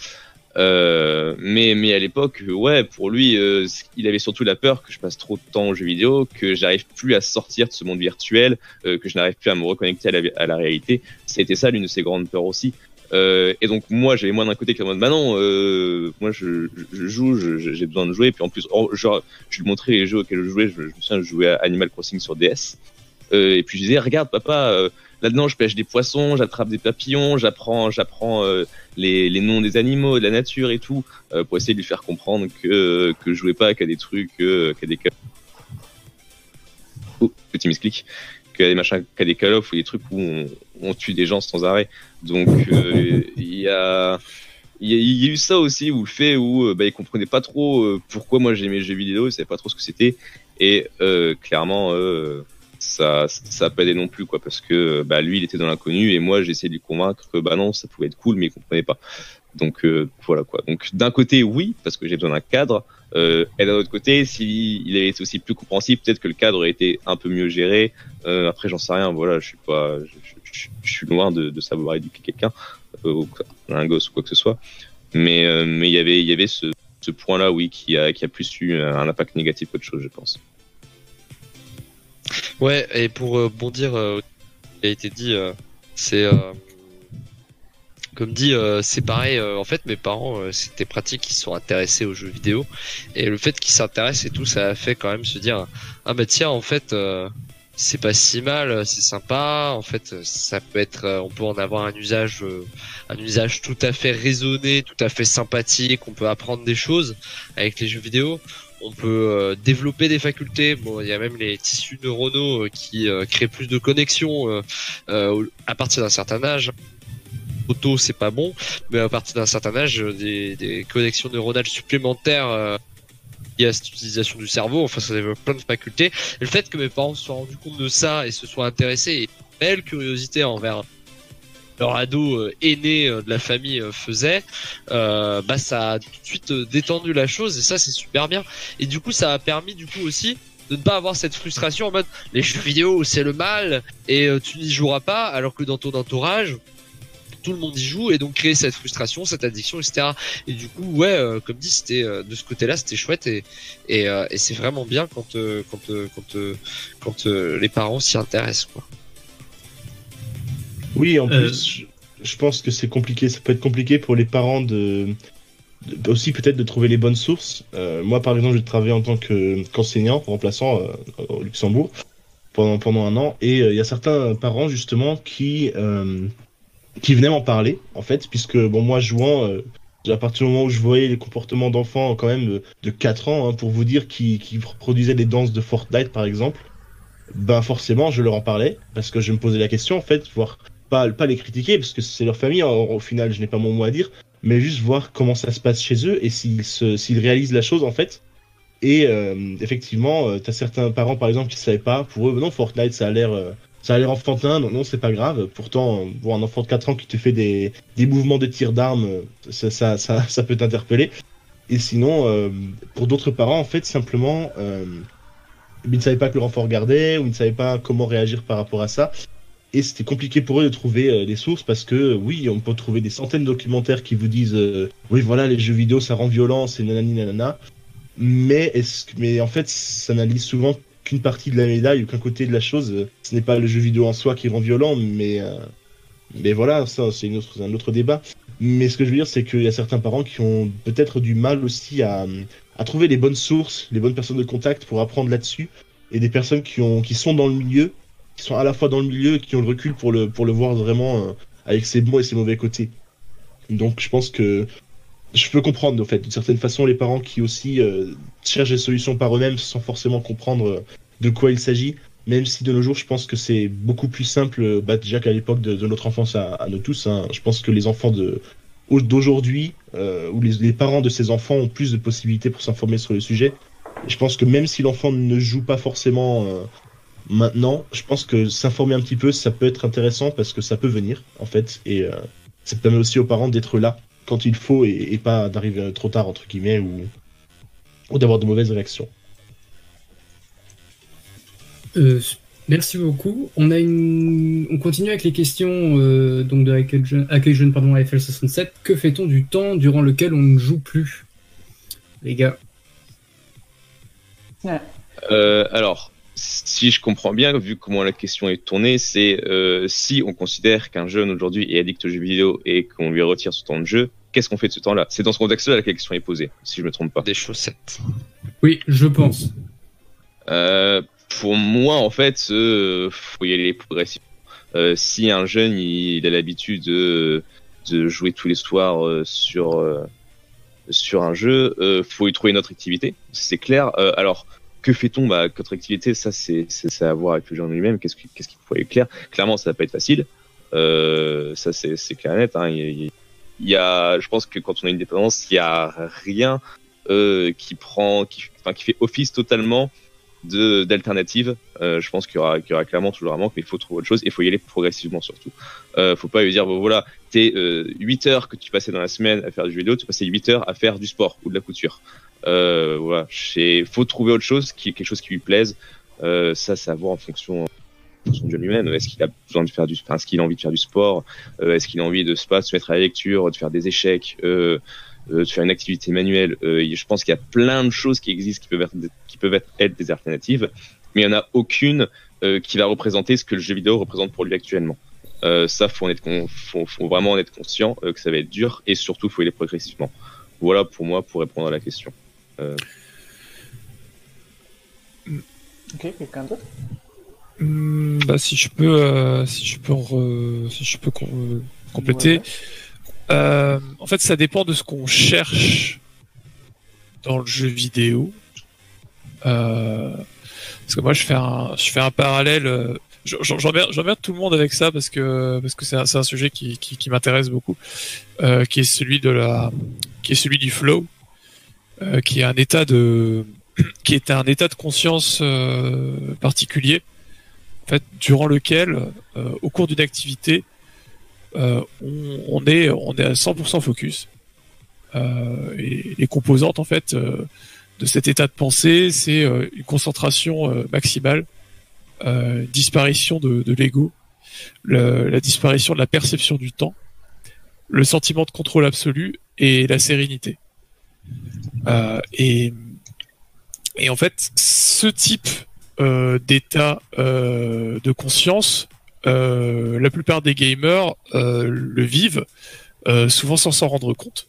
Euh, mais, mais à l'époque, ouais, pour lui, euh, il avait surtout la peur que je passe trop de temps aux jeux vidéo, que j'arrive plus à sortir de ce monde virtuel, euh, que je n'arrive plus à me reconnecter à la, à la réalité. C'était ça l'une de ses grandes peurs aussi. Euh, et donc moi j'avais moins d'un côté que mode bah non euh, moi je, je, je joue j'ai besoin de jouer puis en plus genre je lui montrais les jeux auxquels je jouais je, me souviens je jouais à Animal Crossing sur DS et puis je disais regarde papa là-dedans je pêche des poissons j'attrape des papillons j'apprends j'apprends euh, les, noms des animaux de la nature et tout euh, pour essayer de lui faire comprendre que que je jouais pas qu'à des trucs euh, qu'à des oh, petit misclic. Qu'à des machins qu'à des call ou des trucs où on, tue des gens sans arrêt. Donc euh, il y a il y, a, eu ça aussi où le fait où euh, bah, il comprenait pas trop euh, pourquoi moi j'aimais les jeux vidéo, il savait pas trop ce que c'était. Et euh, clairement euh, ça ça pas aidé non plus quoi parce que bah lui il était dans l'inconnu et moi j'ai essayé de lui convaincre que bah non ça pouvait être cool mais il comprenait pas. Donc euh, voilà quoi. Donc d'un côté oui parce que j'ai besoin d'un cadre euh, et d'un autre côté s'il il avait été aussi plus compréhensif peut-être que le cadre aurait été un peu mieux géré. Euh, après j'en sais rien voilà je suis pas je, suis loin de, de savoir éduquer quelqu'un euh, un gosse ou quoi que ce soit. Mais mais il y avait il y avait ce, ce point là oui qui a qui a plus eu un impact négatif qu'autre chose je pense. Ouais, et pour euh, bondir, euh, qui a été dit, euh, c'est euh, comme dit, euh, c'est pareil. euh, en fait, mes parents, c'était pratique, ils sont intéressés aux jeux vidéo, et le fait qu'ils s'intéressent et tout, ça a fait quand même se dire, ah bah tiens, en fait, c'est pas si mal, c'est sympa. En fait, ça peut être, on peut en avoir un usage, un usage tout à fait raisonné, tout à fait sympathique. On peut apprendre des choses avec les jeux vidéo on peut euh, développer des facultés. Bon, il y a même les tissus neuronaux euh, qui euh, créent plus de connexions à partir d'un certain âge. Auto, c'est pas bon, mais à partir d'un certain âge, des, des connexions neuronales supplémentaires euh, liées à cette utilisation du cerveau, enfin, ça développe plein de facultés. Et le fait que mes parents se soient rendus compte de ça et se soient intéressés, et une belle curiosité envers leur ado euh, aîné euh, de la famille euh, faisait, bah ça a tout de suite détendu la chose et ça c'est super bien. Et du coup ça a permis du coup aussi de ne pas avoir cette frustration en mode les jeux vidéo c'est le mal et tu n'y joueras pas alors que dans ton entourage tout le monde y joue et donc créer cette frustration, cette addiction, etc. Et du coup, ouais, comme dit, c'était de ce côté-là, c'était chouette et et, c'est vraiment bien quand quand quand quand les parents s'y intéressent quoi. Oui, en Euh, plus, je, pense que c'est compliqué. Ça peut être compliqué pour les parents de, de- aussi peut-être de trouver les bonnes sources. Euh, moi, par exemple, j'ai travaillé en tant que qu'enseignant remplaçant euh, au Luxembourg pendant pendant un an, et euh, il y a certains parents justement qui qui venaient m'en parler en fait, puisque bon moi jouant. à partir du moment où je voyais les comportements d'enfants quand même de, de 4 ans, hein, pour vous dire, qui, qui produisaient des danses de Fortnite par exemple, ben forcément je leur en parlais, parce que je me posais la question en fait, voir pas, les critiquer parce que c'est leur famille, au, au final je n'ai pas mon mot à dire, mais juste voir comment ça se passe chez eux et s'ils se- s'ils réalisent la chose en fait. Et euh, effectivement, euh, t'as certains parents par exemple qui savaient pas, pour eux non Fortnite ça a l'air euh, ça a l'air enfantin, non non c'est pas grave. Pourtant voir un enfant de 4 ans qui te fait des, mouvements de tir d'armes, ça, ça, peut t'interpeller. Et sinon, pour d'autres parents en fait simplement ils ne savaient pas que leur enfant regardait ou ils ne savaient pas comment réagir par rapport à ça. Et c'était compliqué pour eux de trouver euh, des sources parce que oui, on peut trouver des centaines de documentaires qui vous disent euh, oui voilà les jeux vidéo ça rend violent, c'est nanani nanana. Mais mais en fait ça n'analyse souvent qu'une partie de la médaille ou qu'un côté de la chose. Ce n'est pas le jeu vidéo en soi qui rend violent, mais euh, mais voilà ça c'est un autre débat. Mais ce que je veux dire c'est qu'il y a certains parents qui ont peut-être du mal aussi à à trouver les bonnes sources, les bonnes personnes de contact pour apprendre là-dessus. et des personnes qui, ont, qui sont dans le milieu, sont à la fois dans le milieu et qui ont le recul pour le, pour le voir vraiment euh, avec ses bons et ses mauvais côtés. Donc je pense que je peux comprendre, en fait, d'une certaine façon, les parents qui aussi euh, cherchent des solutions par eux-mêmes sans forcément comprendre euh, de quoi il s'agit. Même si de nos jours, je pense que c'est beaucoup plus simple, bah, déjà qu'à l'époque de, notre enfance à, nous tous. Hein. Je pense que les enfants de d'aujourd'hui, où les, parents de ces enfants ont plus de possibilités pour s'informer sur le sujet. Et je pense que même si l'enfant ne joue pas forcément maintenant, je pense que s'informer un petit peu, ça peut être intéressant parce que ça peut venir, en fait. Et euh, ça permet aussi aux parents d'être là quand il faut et, et pas d'arriver trop tard, entre guillemets, ou, ou d'avoir de mauvaises réactions. Euh, merci beaucoup. On a une, on continue avec les questions euh, donc de Accueil Jeune, Accueil Jeune pardon à FL67. Que fait-on du temps durant lequel on ne joue plus, les gars euh, Alors, si je comprends bien, vu comment la question est tournée, c'est euh, si on considère qu'un jeune aujourd'hui est addict aux jeux vidéo et qu'on lui retire son temps de jeu, qu'est-ce qu'on fait de ce temps-là? C'est dans ce contexte-là que la question est posée, si je me trompe pas. Des chaussettes. Oui, je pense. Euh, pour moi, en fait, euh, faut y aller progressivement. Euh, si un jeune il, a l'habitude de, de, jouer tous les soirs euh, sur euh, sur un jeu, euh, faut y trouver une autre activité, c'est clair. Euh, alors que fait-on bah, Notre activité, ça c'est à voir avec le jeune lui-même. Qu'est-ce qu'il faut aller clair Clairement, ça va pas être facile. Euh, ça c'est clair et net. Hein. Il, y a, je pense que quand on a une dépendance, il y a rien qui prend, qui, fait office totalement d'alternatives. Euh, je pense qu'il y aura, qu'il y aura clairement toujours un manque, mais il faut trouver autre chose et il faut y aller progressivement surtout. Euh, faut pas lui dire voilà, t'es euh, 8 heures que tu passais dans la semaine à faire du jeu vidéo, tu passais 8 heures à faire du sport ou de la couture. Euh, voilà, il faut trouver autre chose, qui quelque chose qui lui plaise. Euh, ça, à voir en fonction, du lui-même. Est-ce qu'il a besoin de faire du, enfin, est-ce qu'il a envie de faire du sport, euh, est-ce qu'il a envie de se mettre à la lecture, de faire des échecs. Euh, de faire une activité manuelle? Euh, je pense qu'il y a plein de choses qui existent qui peuvent être, qui peuvent être, des alternatives, mais il n'y en a aucune euh, qui va représenter ce que le jeu vidéo représente pour lui actuellement. Euh, ça, faut, en être faut, faut, vraiment en être conscient que ça va être dur et surtout, faut y aller progressivement. Voilà pour moi pour répondre à la question. Ok, quelqu'un d'autre? Mmh, bah, si je peux, si je peux, si je peux compléter. Ouais. Euh, en fait, ça dépend de ce qu'on cherche dans le jeu vidéo. Euh, parce que moi, je fais un, je fais un parallèle. J'emmerde tout le monde avec ça parce que parce que c'est un, un, sujet qui, qui, qui m'intéresse beaucoup, euh, qui est celui de la, qui est celui du flow, euh, qui est un état de, qui est un état de conscience euh, particulier, durant lequel, euh, au cours d'une activité, on, est on est à 100% focus. Et les composantes en fait de cet état de pensée, c'est une concentration maximale, disparition de, de l'ego, la disparition de la perception du temps, le sentiment de contrôle absolu et la sérénité. Et et en fait, ce type euh, d'état euh, de conscience euh, la plupart des gamers euh, le vivent, euh, souvent sans s'en rendre compte.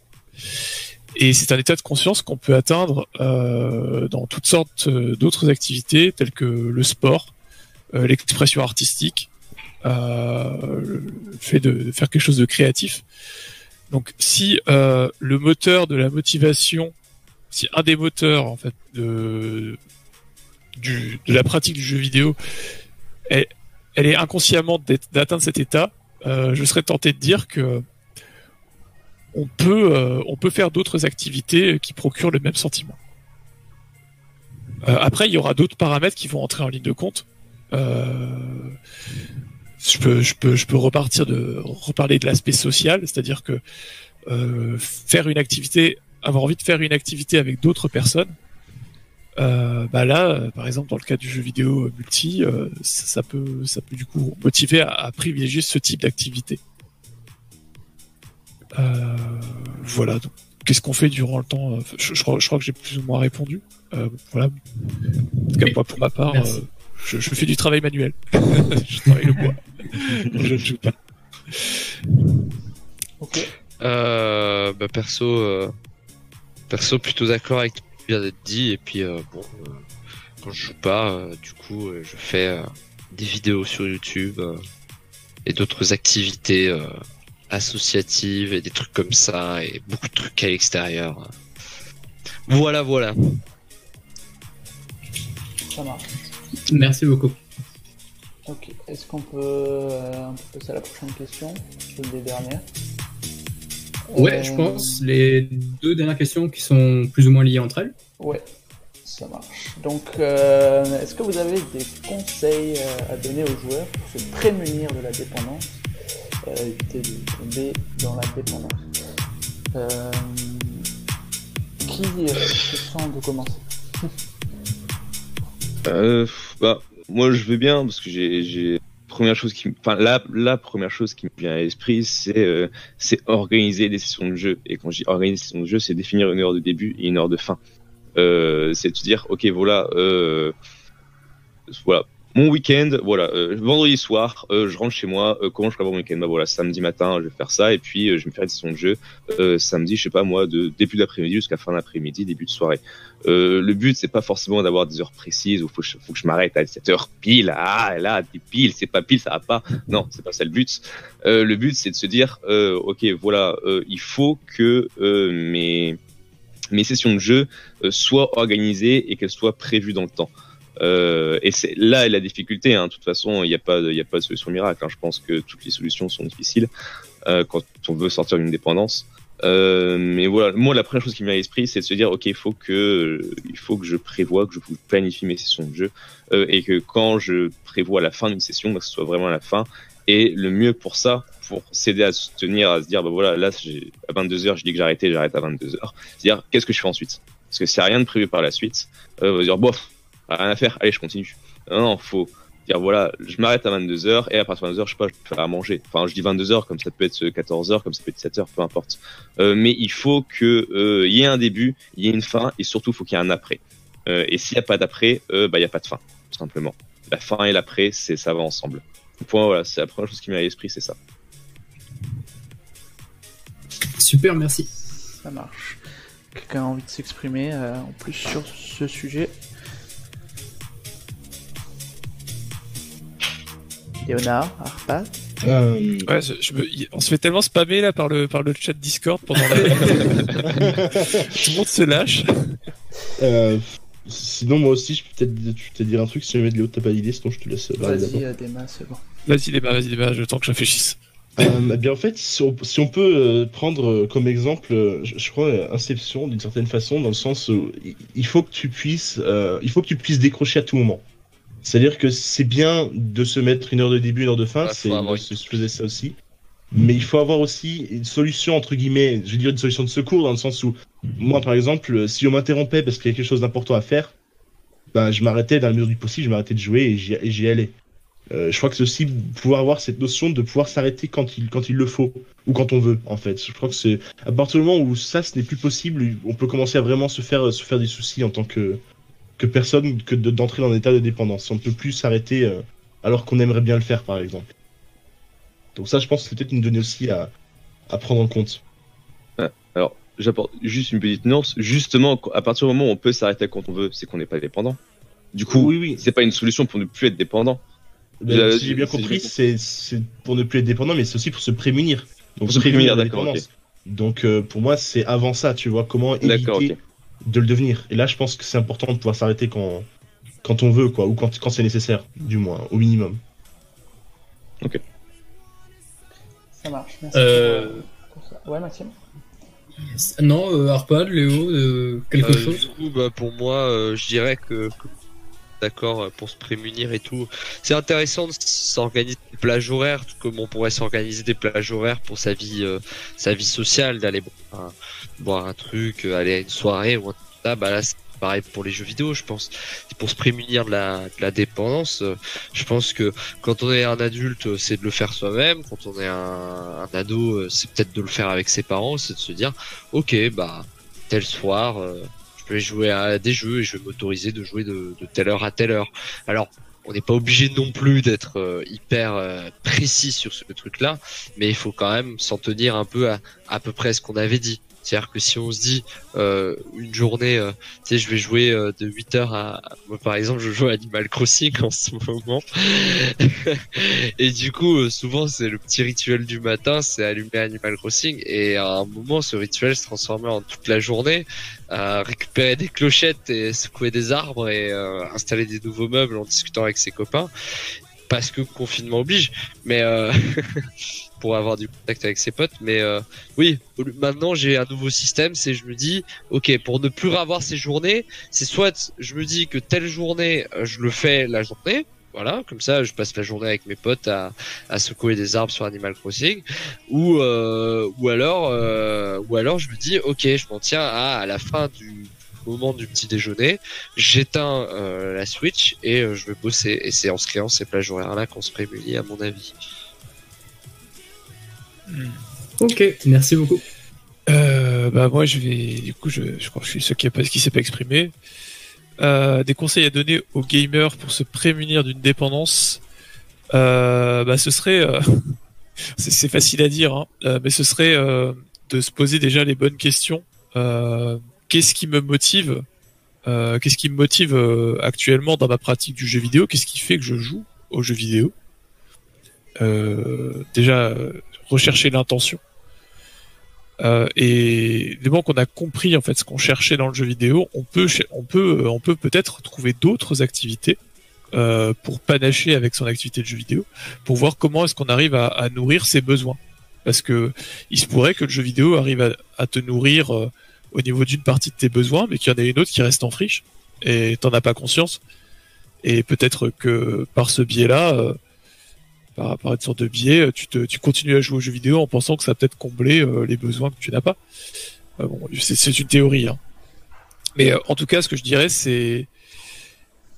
Et c'est un état de conscience qu'on peut atteindre dans toutes sortes d'autres activités telles que le sport, l'expression artistique, le fait de faire quelque chose de créatif. Donc si le moteur de la motivation, si un des moteurs en fait de, la pratique du jeu vidéo est, elle est inconsciemment d'atteindre cet état, euh, je serais tenté de dire que on peut, euh, on peut faire d'autres activités qui procurent le même sentiment. Euh, après, il y aura d'autres paramètres qui vont entrer en ligne de compte. Euh, je peux, je peux, je peux repartir de reparler de l'aspect social, c'est-à-dire que euh, faire une activité, avoir envie de faire une activité avec d'autres personnes, euh, bah là, par exemple, dans le cas du jeu vidéo multi, euh, ça, ça, peut, ça peut du coup motiver à, à privilégier ce type d'activité. Voilà. Donc, qu'est-ce qu'on fait durant le temps je, je, crois, je, crois, que j'ai plus ou moins répondu. voilà. En tout cas, moi, pour ma part, je, je, fais du travail manuel. je travaille le bois. je ne joue pas. Ok. bah, perso, perso, plutôt d'accord avec vient d'être dit. Et puis euh, bon, euh, quand je joue pas, euh, du coup, euh, je fais euh, des vidéos sur YouTube euh, et d'autres activités euh, associatives et des trucs comme ça et beaucoup de trucs à l'extérieur. Voilà, voilà. Ça marche. Merci beaucoup. Ok, est-ce qu'on peut, euh, on peut passer à la prochaine question C'est les dernières? Ouais, Euh, je pense. Les deux dernières questions qui sont plus ou moins liées entre elles. Ouais, ça marche. Donc, euh, est-ce que vous avez des conseils euh, à donner aux joueurs pour se prémunir de la dépendance, euh, éviter de tomber dans la dépendance? Euh, Qui euh, se sent de commencer? Euh, bah, moi, je veux bien parce que j'ai, première chose qui, enfin, la, la première chose qui me vient à l'esprit, c'est, euh, c'est organiser des sessions de jeu. Et quand je dis organiser des sessions de jeu, c'est définir une heure de début et une heure de fin. Euh, c'est de se dire, ok, voilà, euh, voilà. Mon week-end, voilà, euh, vendredi soir, euh, je rentre chez moi. euh, comment je prévois mon week-end? Bah voilà, samedi matin, je vais faire ça, et puis euh, je vais me faire une session de jeu. Euh, samedi, je sais pas moi, de début d'après-midi jusqu'à fin d'après-midi, début de soirée. Euh, le but, c'est pas forcément d'avoir des heures précises où faut faut que je m'arrête à 17 heures pile. Ah, là, pile, c'est pas pile, ça va pas. Non, c'est pas ça le but. Le but, c'est de se dire, ok, voilà, il faut que mes mes sessions de jeu soient organisées et qu'elles soient prévues dans le temps. Euh, et c'est là la difficulté. Hein. De toute façon, il n'y a pas, il a pas de solution miracle. Hein. Je pense que toutes les solutions sont difficiles euh, quand on veut sortir d'une dépendance. Euh, mais voilà, moi la première chose qui me vient à l'esprit, c'est de se dire ok, il faut que il faut que je prévoie, que je planifie mes sessions de jeu euh, et que quand je prévois la fin d'une session, bah, que ce soit vraiment la fin. Et le mieux pour ça, pour s'aider à se tenir, à se dire bah voilà, là à 22 h je dis que j'arrêtais, j'arrête à 22 h C'est dire qu'est-ce que je fais ensuite? Parce que a rien de prévu par la suite, euh, on va dire bof, rien à faire, allez je continue. Non, non, faut dire voilà, je m'arrête à 22 h et à partir de 22 h je sais pas, je peux faire à manger. Enfin, je dis 22 h comme ça peut être 14 h comme ça peut être 7 h peu importe. Euh, mais il faut que euh, y ait un début, il y ait une fin et surtout il faut qu'il y ait un après. Euh, et s'il n'y a pas d'après, euh, bah il y a pas de fin, tout simplement. La fin et l'après, c'est ça va ensemble. Point voilà, c'est la première chose qui m'est à l'esprit, c'est ça. Super, merci. Ça marche. Quelqu'un a envie de s'exprimer euh, en plus sur ce sujet Léonard, Arpad Euh, Ouais, je, je me- y- on se fait tellement spammer là par le par le chat Discord pendant la... tout le monde se lâche. euh, sinon, moi aussi, je peux peut-être peut-être dire un truc si jamais de Léo t'as pas d'idée, sinon je te laisse. Vas-y, euh, Déma, c'est bon. Vas-y débat, vas-y débat, je temps que je réfléchisse. Euh, eh bien en fait, si on, si on peut prendre comme exemple, je, je crois, Inception d'une certaine façon, dans le sens où il- il faut que tu puisses, euh, il faut que tu puisses décrocher à tout moment. C'est-à-dire que c'est bien de se mettre une heure de début, une heure de fin, c'est je faisais ça aussi. Mais il faut avoir aussi une solution entre guillemets, je veux dire une solution de secours dans le sens où moi par exemple, si on m'interrompait parce qu'il y a quelque chose d'important à faire, ben je m'arrêtais dans la mesure du possible, je m'arrêtais de jouer et j'y et j'y allais. Euh, je crois que c'est aussi pouvoir avoir cette notion de pouvoir s'arrêter quand il, quand il le faut, ou quand on veut, en fait. Je crois que c'est à partir du moment où ça, ce n'est plus possible, on peut commencer à vraiment se faire, se faire des soucis en tant que, que personne, que de- d'entrer dans un état de dépendance. On ne peut plus s'arrêter euh, alors qu'on aimerait bien le faire, par exemple. Donc ça, je pense que c'est peut-être une donnée aussi à, à prendre en compte. Alors, j'apporte juste une petite nuance. Justement, à partir du moment où on peut s'arrêter quand on veut, c'est qu'on n'est pas dépendant. Du coup, oui, oui. c'est pas une solution pour ne plus être dépendant. Ben, Euh, si j'ai bien compris, c'est pour ne plus être dépendant, mais c'est aussi pour se prémunir. Donc Pour se prémunir, la d'accord, dépendance. Donc euh, pour moi, c'est avant ça, tu vois, comment éviter ok. De le devenir. Et là, je pense que c'est important de pouvoir s'arrêter quand, quand on veut, quoi, ou quand, quand c'est nécessaire, du moins, au minimum. Ça marche, merci. Euh. Ouais, Maxime Non, euh, Arpad, Léo, euh, quelque Euh, chose? Du coup, bah, pour moi, euh, je dirais que, que- d'accord, euh, pour se prémunir et tout, c'est intéressant de s'organiser des plages horaires, tout comme on pourrait s'organiser des plages horaires pour sa vie, euh, sa vie sociale, d'aller boire un, truc, euh, aller à une soirée ou un ça. Bah là, c'est pareil pour les jeux vidéo, je pense. C'est pour se prémunir de la, dépendance. je pense que quand on est un adulte, c'est de le faire soi-même. Quand on est un, ado, c'est peut-être de le faire avec ses parents. C'est de se dire, ok, bah tel soir. Je vais jouer à des jeux et je vais m'autoriser de jouer de, telle heure à telle heure. Alors, on n'est pas obligé non plus d'être euh, hyper euh, précis sur ce truc-là, mais il faut quand même s'en tenir un peu à à peu près ce qu'on avait dit. C'est-à-dire que si on se dit euh, une journée, euh, tu sais, je vais jouer euh, de 8h à... Moi, par exemple, je joue à Animal Crossing en ce moment. et du coup, euh, souvent, c'est le petit rituel du matin, c'est allumer Animal Crossing. Et à un moment, ce rituel se transformait en toute la journée, à récupérer des clochettes et secouer des arbres et euh, installer des nouveaux meubles en discutant avec ses copains. Parce que confinement oblige. Mais... Pour avoir du contact avec ses potes. Mais euh, oui, maintenant j'ai un nouveau système, c'est je me dis, ok, pour ne plus avoir ces journées, c'est soit je me dis que telle journée, euh, je le fais la journée. Voilà, comme ça, je passe la journée avec mes potes à, à secouer des arbres sur Animal Crossing, ou euh, ou alors euh, ou alors je me dis, ok, je m'en tiens à à la fin du moment du petit déjeuner, j'éteins euh, la Switch et euh, je vais bosser. Et c'est en se créant ces plages horaires là qu'on se prémunit, à mon avis. Ok, merci beaucoup. Euh, bah moi je vais du coup je, je crois que je suis ceux qui, a pas, qui s'est pas exprimé. Euh, des conseils à donner aux gamers pour se prémunir d'une dépendance. Euh, bah ce serait c'est facile à dire hein, mais ce serait de se poser déjà les bonnes questions. Qu'est-ce qui me motive? Qu'est-ce qui me motive actuellement dans ma pratique du jeu vidéo? Qu'est-ce qui fait que je joue aux jeux vidéo? Déjà rechercher l'intention. Euh, et dès qu'on a compris en fait ce qu'on cherchait dans le jeu vidéo, on peut on peut euh, on peut peut-être trouver d'autres activités euh, pour panacher avec son activité de jeu vidéo, pour voir comment est-ce qu'on arrive à, nourrir ses besoins. Parce que il se pourrait que le jeu vidéo arrive à, te nourrir au niveau d'une partie de tes besoins, mais qu'il y en ait une autre qui reste en friche et t'en as pas conscience. Et peut-être que par ce biais-là, par, par une sorte de biais, euh, tu, continues à jouer aux jeux vidéo en pensant que ça va peut-être combler euh, les besoins que tu n'as pas. Euh, c'est, une théorie. Hein. Mais en tout cas, ce que je dirais, c'est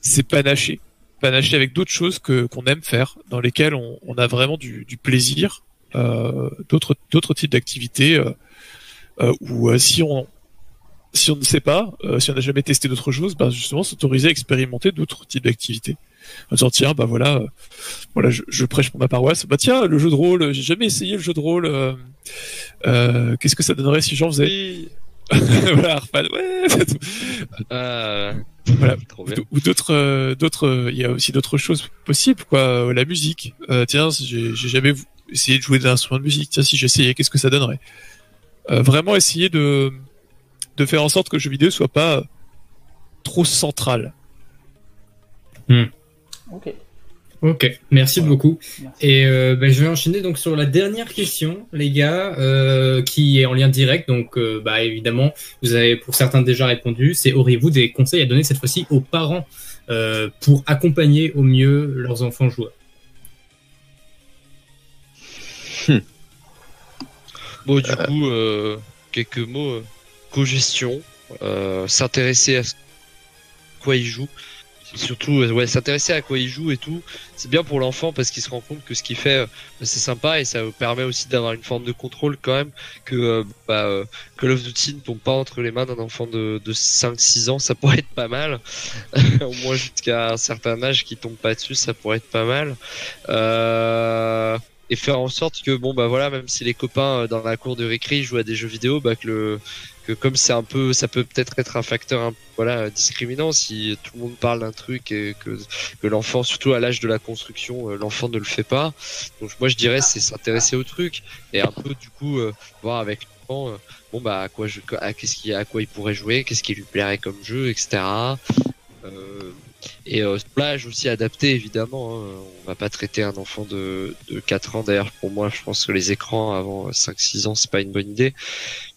c'est panacher, panacher avec d'autres choses que qu'on aime faire, dans lesquelles on, a vraiment du, plaisir, d'autres types d'activités, où si on ne sait pas, si on n'a jamais testé d'autres choses, bah justement s'autoriser à expérimenter d'autres types d'activités. En disant tiens bah voilà, euh, voilà je, je prêche pour ma paroisse, bah tiens le jeu de rôle, j'ai jamais essayé le jeu de rôle, euh, euh, qu'est-ce que ça donnerait si j'en faisais Oui. Voilà Arfan, ouais. Ah, Voilà. ou d'autres d'autres il y a aussi d'autres choses possibles quoi. La musique. Euh, tiens j'ai jamais essayé de jouer d'un instrument de musique. Tiens si j'essayais qu'est-ce que ça donnerait? Euh, vraiment essayer de de faire en sorte que le jeu vidéo soit pas trop central Ok. Ok, merci Voilà. beaucoup. Merci. Et euh, ben, je vais enchaîner donc sur la dernière question, les gars, euh, qui est en lien direct. Donc, euh, bah évidemment, vous avez pour certains déjà répondu. C'est auriez-vous des conseils à donner cette fois-ci aux parents euh, pour accompagner au mieux leurs enfants joueurs? Bon, du coup, euh, quelques mots. Co-gestion, euh, s'intéresser à ce- quoi il Surtout, euh, ouais, s'intéresser à quoi il joue et tout. C'est bien pour l'enfant parce qu'il se rend compte que ce qu'il fait, euh, c'est sympa et ça permet aussi d'avoir une forme de contrôle quand même. Que euh, bah, Call ne tombe pas entre les mains d'un enfant de, de 5-6 ans, ça pourrait être pas mal. Au moins jusqu'à un certain âge qui tombe pas dessus, ça pourrait être pas mal. Et faire en sorte que bon bah voilà même si les copains euh, dans la cour de récré jouent à des jeux vidéo bah que le que comme c'est un peu ça peut peut-être être un facteur un- voilà discriminant si tout le monde parle d'un truc et que que l'enfant surtout à l'âge de la construction euh, l'enfant ne le fait pas donc moi je dirais c'est s'intéresser au truc et un peu du coup euh, voir avec l'enfant bon bah à quoi je à qu'est-ce qui à quoi il pourrait jouer qu'est-ce qui lui plairait comme jeu etc et euh, plage aussi adapté évidemment. Hein. On va pas traiter un enfant de, de 4 ans. D'ailleurs, pour moi, je pense que les écrans avant 5-6 ans, c'est pas une bonne idée.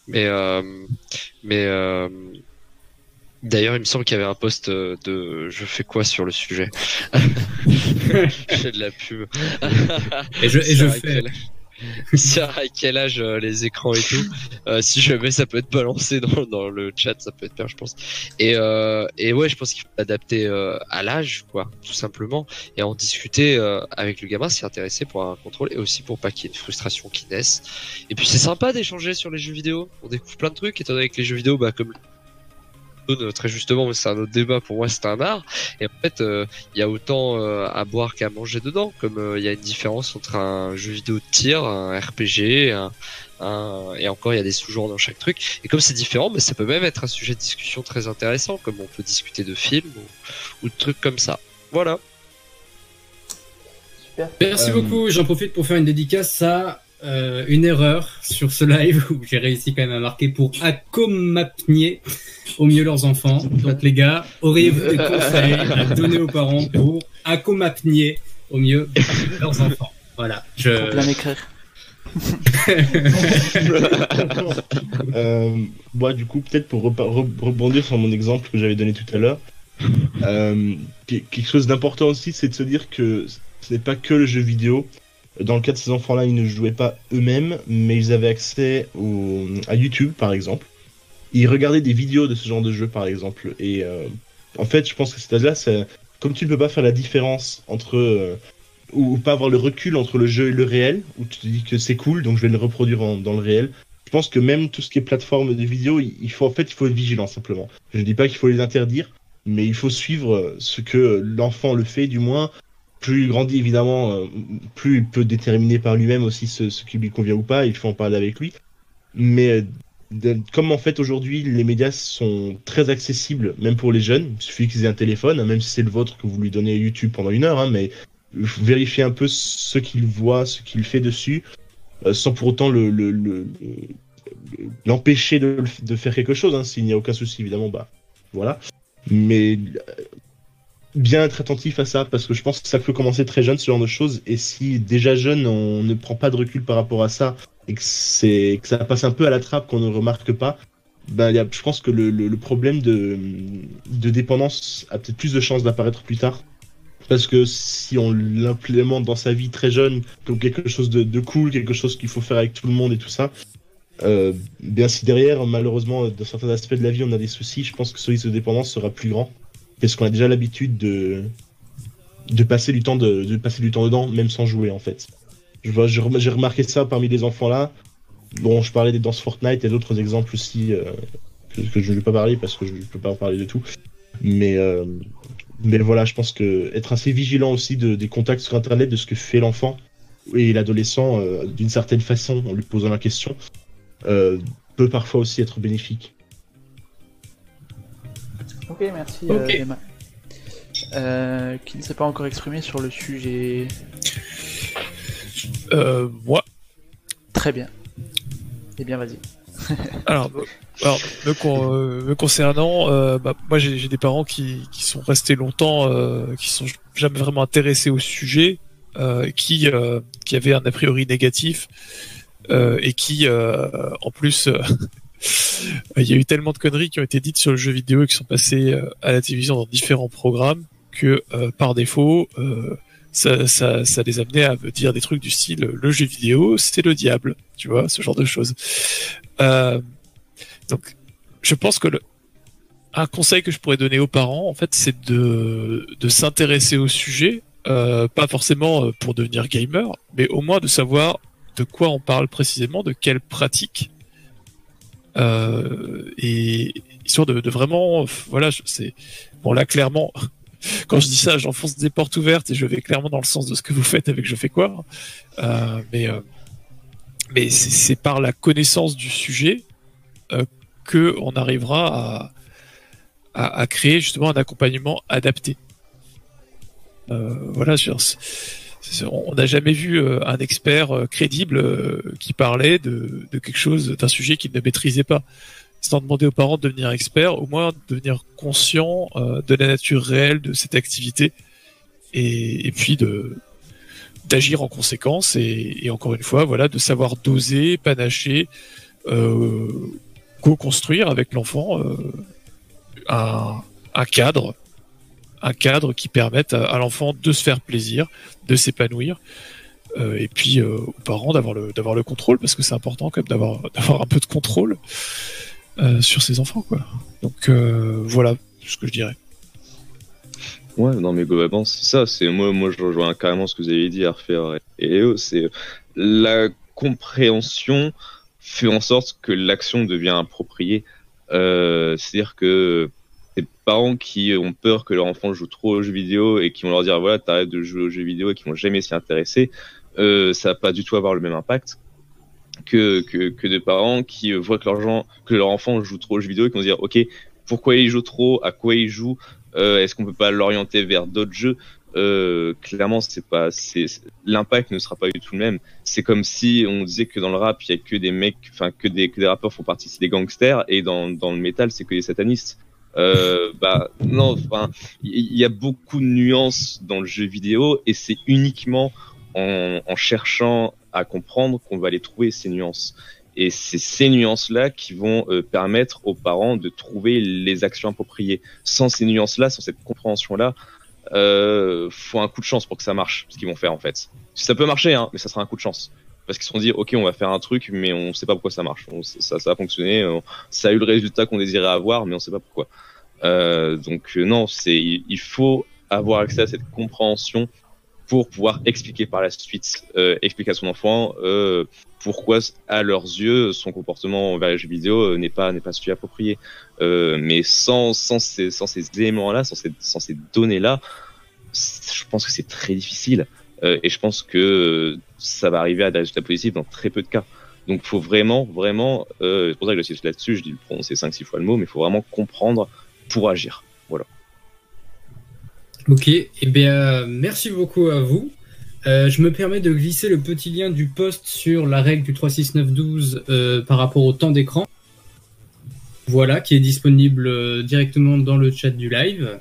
Mais euh, mais euh, d'ailleurs, il me semble qu'il y avait un post euh, de je fais quoi sur le sujet? J'ai de la pub. Et je, et je fais. Sur à quel âge euh, les écrans et tout. Euh, si jamais ça peut être balancé dans, le chat, ça peut être bien, je pense. Et, euh, ouais, je pense qu'il faut l'adapter à l'âge, quoi, tout simplement, et en discuter avec le gamin, s'y intéresser pour un contrôle et aussi pour pas qu'il y ait une frustration qui naisse. Et puis c'est sympa d'échanger sur les jeux vidéo. On découvre plein de trucs, étant donné que les jeux vidéo, bah comme très justement, mais c'est un autre débat. Pour moi, c'est un art. Et en fait, il y a autant à boire qu'à manger dedans. Comme il y a une différence entre un jeu vidéo de tir, un RPG, un, et encore, il y a des sous-genres dans chaque truc. Et comme c'est différent, mais ça peut même être un sujet de discussion très intéressant, comme on peut discuter de films ou, de trucs comme ça. Voilà. Super. Merci euh, beaucoup. J'en profite pour faire une dédicace à euh, une erreur sur ce live où j'ai réussi quand même à marquer pour accomapnier au mieux leurs enfants. Donc les gars, auriez-vous des conseils à donner aux parents pour accomapnier au mieux leurs enfants? Voilà. Je... Euh, moi, du coup, peut-être pour rebondir sur mon exemple que j'avais donné tout à l'heure, euh, quelque chose d'important aussi, c'est de se dire que ce n'est pas que le jeu vidéo. Dans le cas de ces enfants-là, ils ne jouaient pas eux-mêmes, mais ils avaient accès à YouTube, par exemple. Ils regardaient des vidéos de ce genre de jeu, par exemple. Et euh, en fait, je pense que cet âge-là, comme tu ne peux pas faire la différence entre euh, ou, pas avoir le recul entre le jeu et le réel, où tu te dis que c'est cool, donc je vais le reproduire dans le réel. Je pense que même tout ce qui est plateforme de vidéo, il faut en fait il faut être vigilant simplement. Je ne dis pas qu'il faut les interdire, mais il faut suivre ce que l'enfant le fait, du moins. Plus il grandit évidemment, euh, plus il peut déterminer par lui-même aussi ce, qui lui convient ou pas. Il faut en parler avec lui. Mais comme en fait aujourd'hui les médias sont très accessibles, même pour les jeunes, suffit qu'ils aient un téléphone, même si c'est le vôtre que vous lui donnez YouTube pendant une heure, hein, mais vérifier un peu ce qu'il voit, ce qu'il fait dessus, euh, sans pour autant le, l'empêcher de, faire quelque chose. Hein, S'il n'y a aucun souci, évidemment, bah voilà. Mais euh, bien être attentif à ça, parce que je pense que ça peut commencer très jeune, ce genre de choses. Et si déjà jeune, on ne prend pas de recul par rapport à ça, et que, c'est, que ça passe un peu à la trappe, qu'on ne remarque pas, ben, y a, je pense que le, le problème de, de dépendance a peut-être plus de chances d'apparaître plus tard parce que si on l'implémente dans sa vie très jeune comme quelque chose de, cool, quelque chose qu'il faut faire avec tout le monde et tout ça, euh, bien si derrière, malheureusement, dans certains aspects de la vie, on a des soucis, je pense que ce risque de dépendance sera plus grand. Parce qu'on a déjà l'habitude de, de, passer du temps de, passer du temps dedans, même sans jouer en fait. J'ai remarqué ça parmi les enfants là. Bon, je parlais des danses Fortnite et d'autres exemples aussi euh, que, je ne vais pas parler parce que je ne peux pas en parler de tout. Mais euh, mais voilà, je pense que être assez vigilant aussi de, des contacts sur Internet, de ce que fait l'enfant et l'adolescent euh, d'une certaine façon, en lui posant la question, euh, peut parfois aussi être bénéfique. Ok, merci euh, Emma. qui ne s'est pas encore exprimé sur le sujet Moi. Très bien. Eh bien, vas-y. Alors, alors, me, concernant, euh, bah, moi j'ai des parents qui, qui, sont restés longtemps, euh, qui sont jamais vraiment intéressés au sujet, euh, qui euh, qui avaient un a priori négatif euh, et qui, en plus, il y a eu tellement de conneries qui ont été dites sur le jeu vidéo et qui sont passées à la télévision dans différents programmes que par défaut, ça, les amenait à me dire des trucs du style le jeu vidéo c'est le diable, tu vois, ce genre de choses. Euh, donc, je pense que un conseil que je pourrais donner aux parents, en fait, c'est de, de s'intéresser au sujet, euh, pas forcément euh, pour devenir gamer, mais au moins de savoir de quoi on parle précisément, de quelle pratique, euh, et histoire de, vraiment, voilà, c'est bon là clairement. Quand je dis ça, j'enfonce des portes ouvertes et je vais clairement dans le sens de ce que vous faites avec je fais quoi. Euh, mais euh, mais c'est par la connaissance du sujet euh, que on arrivera à, à, créer justement un accompagnement adapté. Euh, voilà, on n'a jamais vu euh, un expert euh, crédible euh, qui parlait de, quelque chose, d'un sujet qu'il ne maîtrisait pas. Sans demander aux parents de devenir experts, au moins devenir conscient de la nature réelle de cette activité et, puis d'agir en conséquence et, encore une fois, voilà, de savoir doser, panacher, co-construire avec l'enfant un, cadre, un cadre qui permette à, l'enfant de se faire plaisir, de s'épanouir. Euh, et puis euh, aux parents d'avoir le d'avoir le contrôle parce que c'est important quand même d'avoir d'avoir un peu de contrôle euh, sur ses enfants quoi. Donc voilà ce que je dirais. Ouais, non, mais globalement, c'est ça. C'est moi, moi, je rejoins carrément ce que vous avez dit, Arfer et Léo. C'est la compréhension fait en sorte que l'action devient appropriée C'est-à-dire que parents qui ont peur que leur enfant joue trop aux jeux vidéo et qui vont leur dire voilà t'arrêtes de jouer aux jeux vidéo et qui vont jamais s'y intéresser, euh, ça va pas du tout avoir le même impact que, que, que des parents qui voient que leur, gens, que leur enfant joue trop aux jeux vidéo et qui vont se dire ok pourquoi il joue trop, à quoi il joue, euh, est-ce qu'on peut pas l'orienter vers d'autres jeux? Euh, clairement c'est pas c'est l'impact ne sera pas du tout le même. C'est comme si on disait que dans le rap il y a que des mecs enfin que des que des rappeurs font partie c'est des gangsters et dans dans le métal c'est que des satanistes euh, bah non enfin il y, a beaucoup de nuances dans le jeu vidéo et c'est uniquement en, cherchant à comprendre qu'on va les trouver ces nuances et c'est ces nuances-là qui vont euh, permettre aux parents de trouver les actions appropriées. Sans ces nuances-là, sans cette compréhension-là, euh, faut un coup de chance pour que ça marche, ce qu'ils vont faire en fait. Ça peut marcher, hein, mais ça sera un coup de chance. Parce qu'ils se sont dit, ok, on va faire un truc, mais on sait pas pourquoi ça marche. ça, ça a fonctionné, ça a eu le résultat qu'on désirait avoir, mais on sait pas pourquoi. Euh, donc euh, non, c'est il faut avoir accès à cette compréhension pour pouvoir expliquer par la suite, euh, expliquer à son enfant euh, pourquoi, à leurs yeux, son comportement envers les jeux vidéo euh, n'est pas n'est pas celui approprié. Euh, mais sans sans ces sans ces éléments-là, sans ces sans ces données-là, je pense que c'est très difficile. Euh, et je pense que ça va arriver à des résultats positifs dans très peu de cas. Donc, faut vraiment, vraiment, euh, c'est pour ça que je là-dessus, je dis prononcer 5-6 fois le mot, mais il faut vraiment comprendre pour agir. Voilà. Ok, et eh bien, merci beaucoup à vous. Euh, je me permets de glisser le petit lien du post sur la règle du 36912 euh, par rapport au temps d'écran. Voilà, qui est disponible euh, directement dans le chat du live.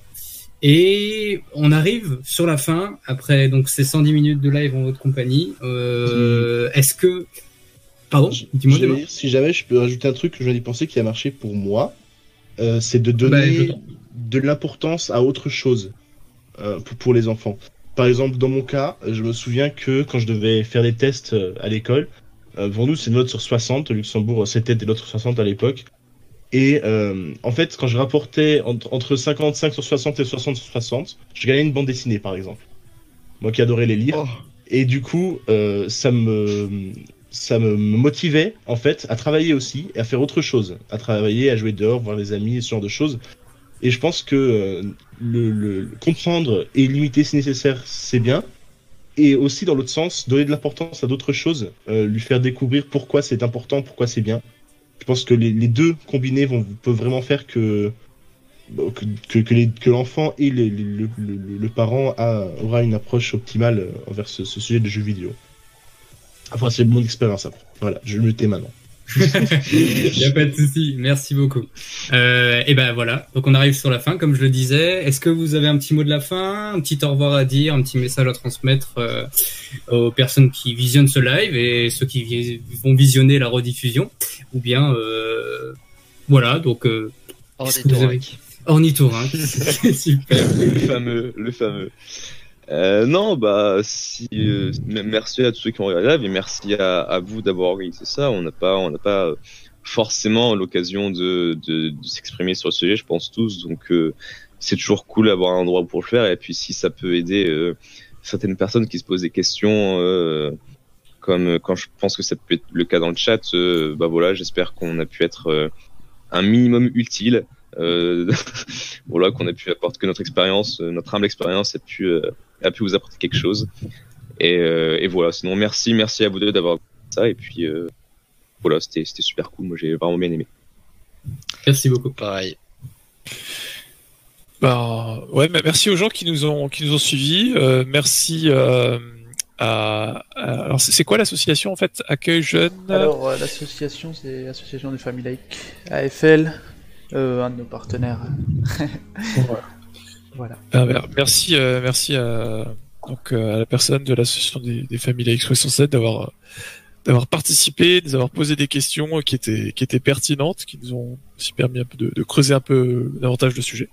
Et on arrive sur la fin, après donc ces 110 minutes de live en votre compagnie. Euh, Est-ce que... Pardon Dis-moi. Si jamais je peux rajouter un truc que je viens d'y penser qui a marché pour moi, euh, c'est de donner bah, de l'importance à autre chose euh, pour, pour les enfants. Par exemple, dans mon cas, je me souviens que quand je devais faire des tests à l'école, pour nous, c'est une note sur 60. Au Luxembourg, c'était des notes sur 60 à l'époque. Et euh, en fait, quand je rapportais entre, entre, 55 sur 60 et 60 sur 60, je gagnais une bande dessinée, par exemple. Moi qui adorais les lire. Oh. Et du coup, euh, ça me ça me motivait en fait à travailler aussi et à faire autre chose, à travailler, à jouer dehors, voir les amis, ce genre de choses. Et je pense que euh, le, le, comprendre et limiter si nécessaire, c'est bien. Et aussi, dans l'autre sens, donner de l'importance à d'autres choses, lui faire découvrir pourquoi c'est important, pourquoi c'est bien. Je pense que les, deux combinés vont, peuvent vraiment faire que, que, que, l'enfant et le, parent a, aura une approche optimale euh, envers ce, sujet de jeux vidéo. Enfin, c'est mon expérience après. Voilà, je le tais maintenant. Il n'y a pas de souci, merci beaucoup. Euh, et ben voilà, donc on arrive sur la fin, comme je le disais. Est-ce que vous avez un petit mot de la fin, un petit au revoir à dire, un petit message à transmettre euh, aux personnes qui visionnent ce live et ceux qui vi vont visionner la rediffusion? Ou bien, euh, voilà, donc... Euh, Ornithorynque. Ornithorynque, super. Le fameux, le fameux. Euh, non, bah si, euh, merci à tous ceux qui ont regardé et merci à, à vous d'avoir organisé ça. On n'a pas, on n'a pas forcément l'occasion de, de, de s'exprimer sur le sujet, je pense tous. Donc euh, c'est toujours cool d'avoir un endroit pour le faire. Et puis si ça peut aider euh, certaines personnes qui se posent des questions, euh, comme quand je pense que ça peut être le cas dans le chat, bah voilà, j'espère qu'on a pu être un minimum utile. Euh, voilà, qu'on a pu apporter que notre expérience, notre humble expérience a pu a pu vous apporter quelque chose. Et, euh, et voilà, sinon merci, merci à vous deux d'avoir ça. Et puis euh, voilà, c'était super cool. Moi, j'ai vraiment bien aimé. Merci beaucoup. Pareil. Bah, ouais, merci aux gens qui nous ont qui nous ont suivis. Euh, merci euh, à, à, alors c'est quoi l'association en fait? Accueil Jeune Alors euh, l'association c'est l'association des familles laïques AFL, euh, un de nos partenaires. voilà. Voilà. Ah, merci, euh, merci à, donc, euh, à la personne de l'association des, des familles laïques 67 d'avoir d'avoir participé, de nous avoir posé des questions qui étaient qui étaient pertinentes, qui nous ont aussi permis un peu de, de creuser un peu davantage le sujet.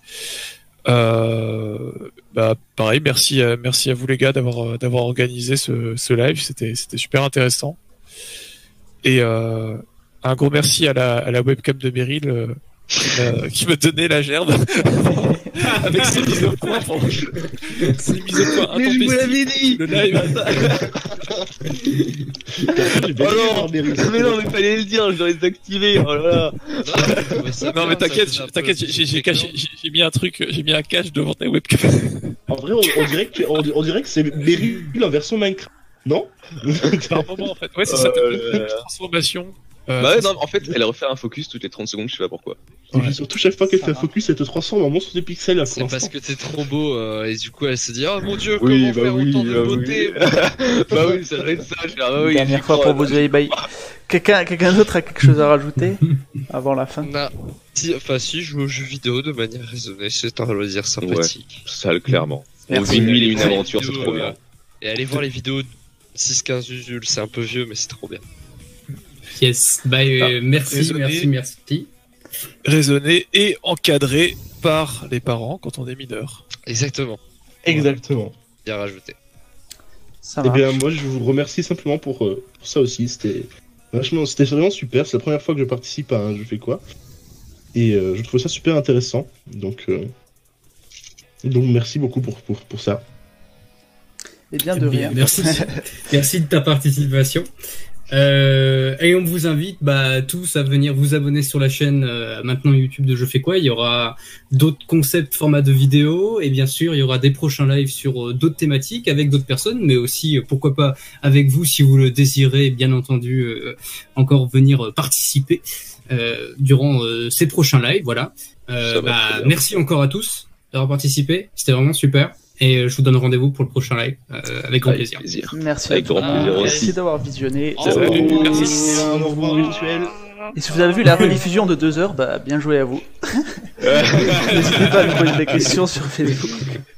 Euh, bah pareil, merci à, merci à vous les gars d'avoir d'avoir organisé ce, ce live, c'était c'était super intéressant. Et euh, un gros merci à la, à la webcam de Meryl euh, qui m'a donné la gerbe. avec ses mises au point pour ses mises au point Mais je vous l'avais dit Le live. Bien Oh risques. mais non, mais fallait le dire, je dois les activer. Oh là là. Non mais t'inquiète, t'inquiète, j'ai- mis un truc, j'ai mis un cache devant ta webcam. En vrai, on, on dirait que, on, on dirait que c'est Meryl en version Minecraft. Non? Par moment en fait. Ouais c'est ça. Euh, transformation. Euh, Bah ouais, non, en fait, elle refait un focus toutes les 30 secondes, je sais pas pourquoi. Surtout, chaque fois qu'elle fait un focus, elle te transforme en monstre de pixels C'est parce que t'es trop beau euh, et du coup elle se dit oh mon dieu Oui, comment bah faire oui, autant de bah beauté oui. bah oui, ça doit être ça. Fais, ah bah oui, Dernière fois crois. pour vous bye. Quelqu'un quelqu'un d'autre a quelque chose à rajouter avant la fin? Non. Si, enfin si, je joue aux jeux vidéo de manière raisonnée, c'est un loisir sympathique. Ça, clairement. On vit une nuit et une aventure, c'est trop euh, bien. Et allez voir les vidéos de 6-15 Usul, c'est un peu vieux mais c'est trop bien. Yes. Bah, euh, merci, désolé. merci, merci. raisonné et encadré par les parents quand on est mineur. Exactement, Exactement. bien rajouté. Ça Eh bien, moi, je vous remercie simplement pour, euh, pour ça aussi. C'était vachement, c'était vraiment super. C'est la première fois que je participe à un Je fais quoi. Et euh, je trouve ça super intéressant. Donc, euh, donc merci beaucoup pour, pour, pour ça. Et bien de rien. Merci, merci de ta participation. Euh, et on vous invite bah, tous à venir vous abonner sur la chaîne euh, maintenant YouTube de Je fais quoi. Il y aura d'autres concepts, formats de vidéos et bien sûr il y aura des prochains lives sur euh, d'autres thématiques avec d'autres personnes, mais aussi euh, pourquoi pas avec vous si vous le désirez. Bien entendu, euh, encore venir participer euh, durant euh, ces prochains lives. Voilà. Euh, bah, merci encore à tous d'avoir participé. C'était vraiment super. Et euh, je vous donne rendez-vous pour le prochain live euh, avec grand Avec plaisir. plaisir. Merci Avec à toi. grand plaisir Merci aussi. d'avoir visionné. Merci. Un au revoir virtuel. Et si vous avez vu la rediffusion de 2 heures, bah bien joué à vous. N'hésitez pas à nous poser des questions sur Facebook.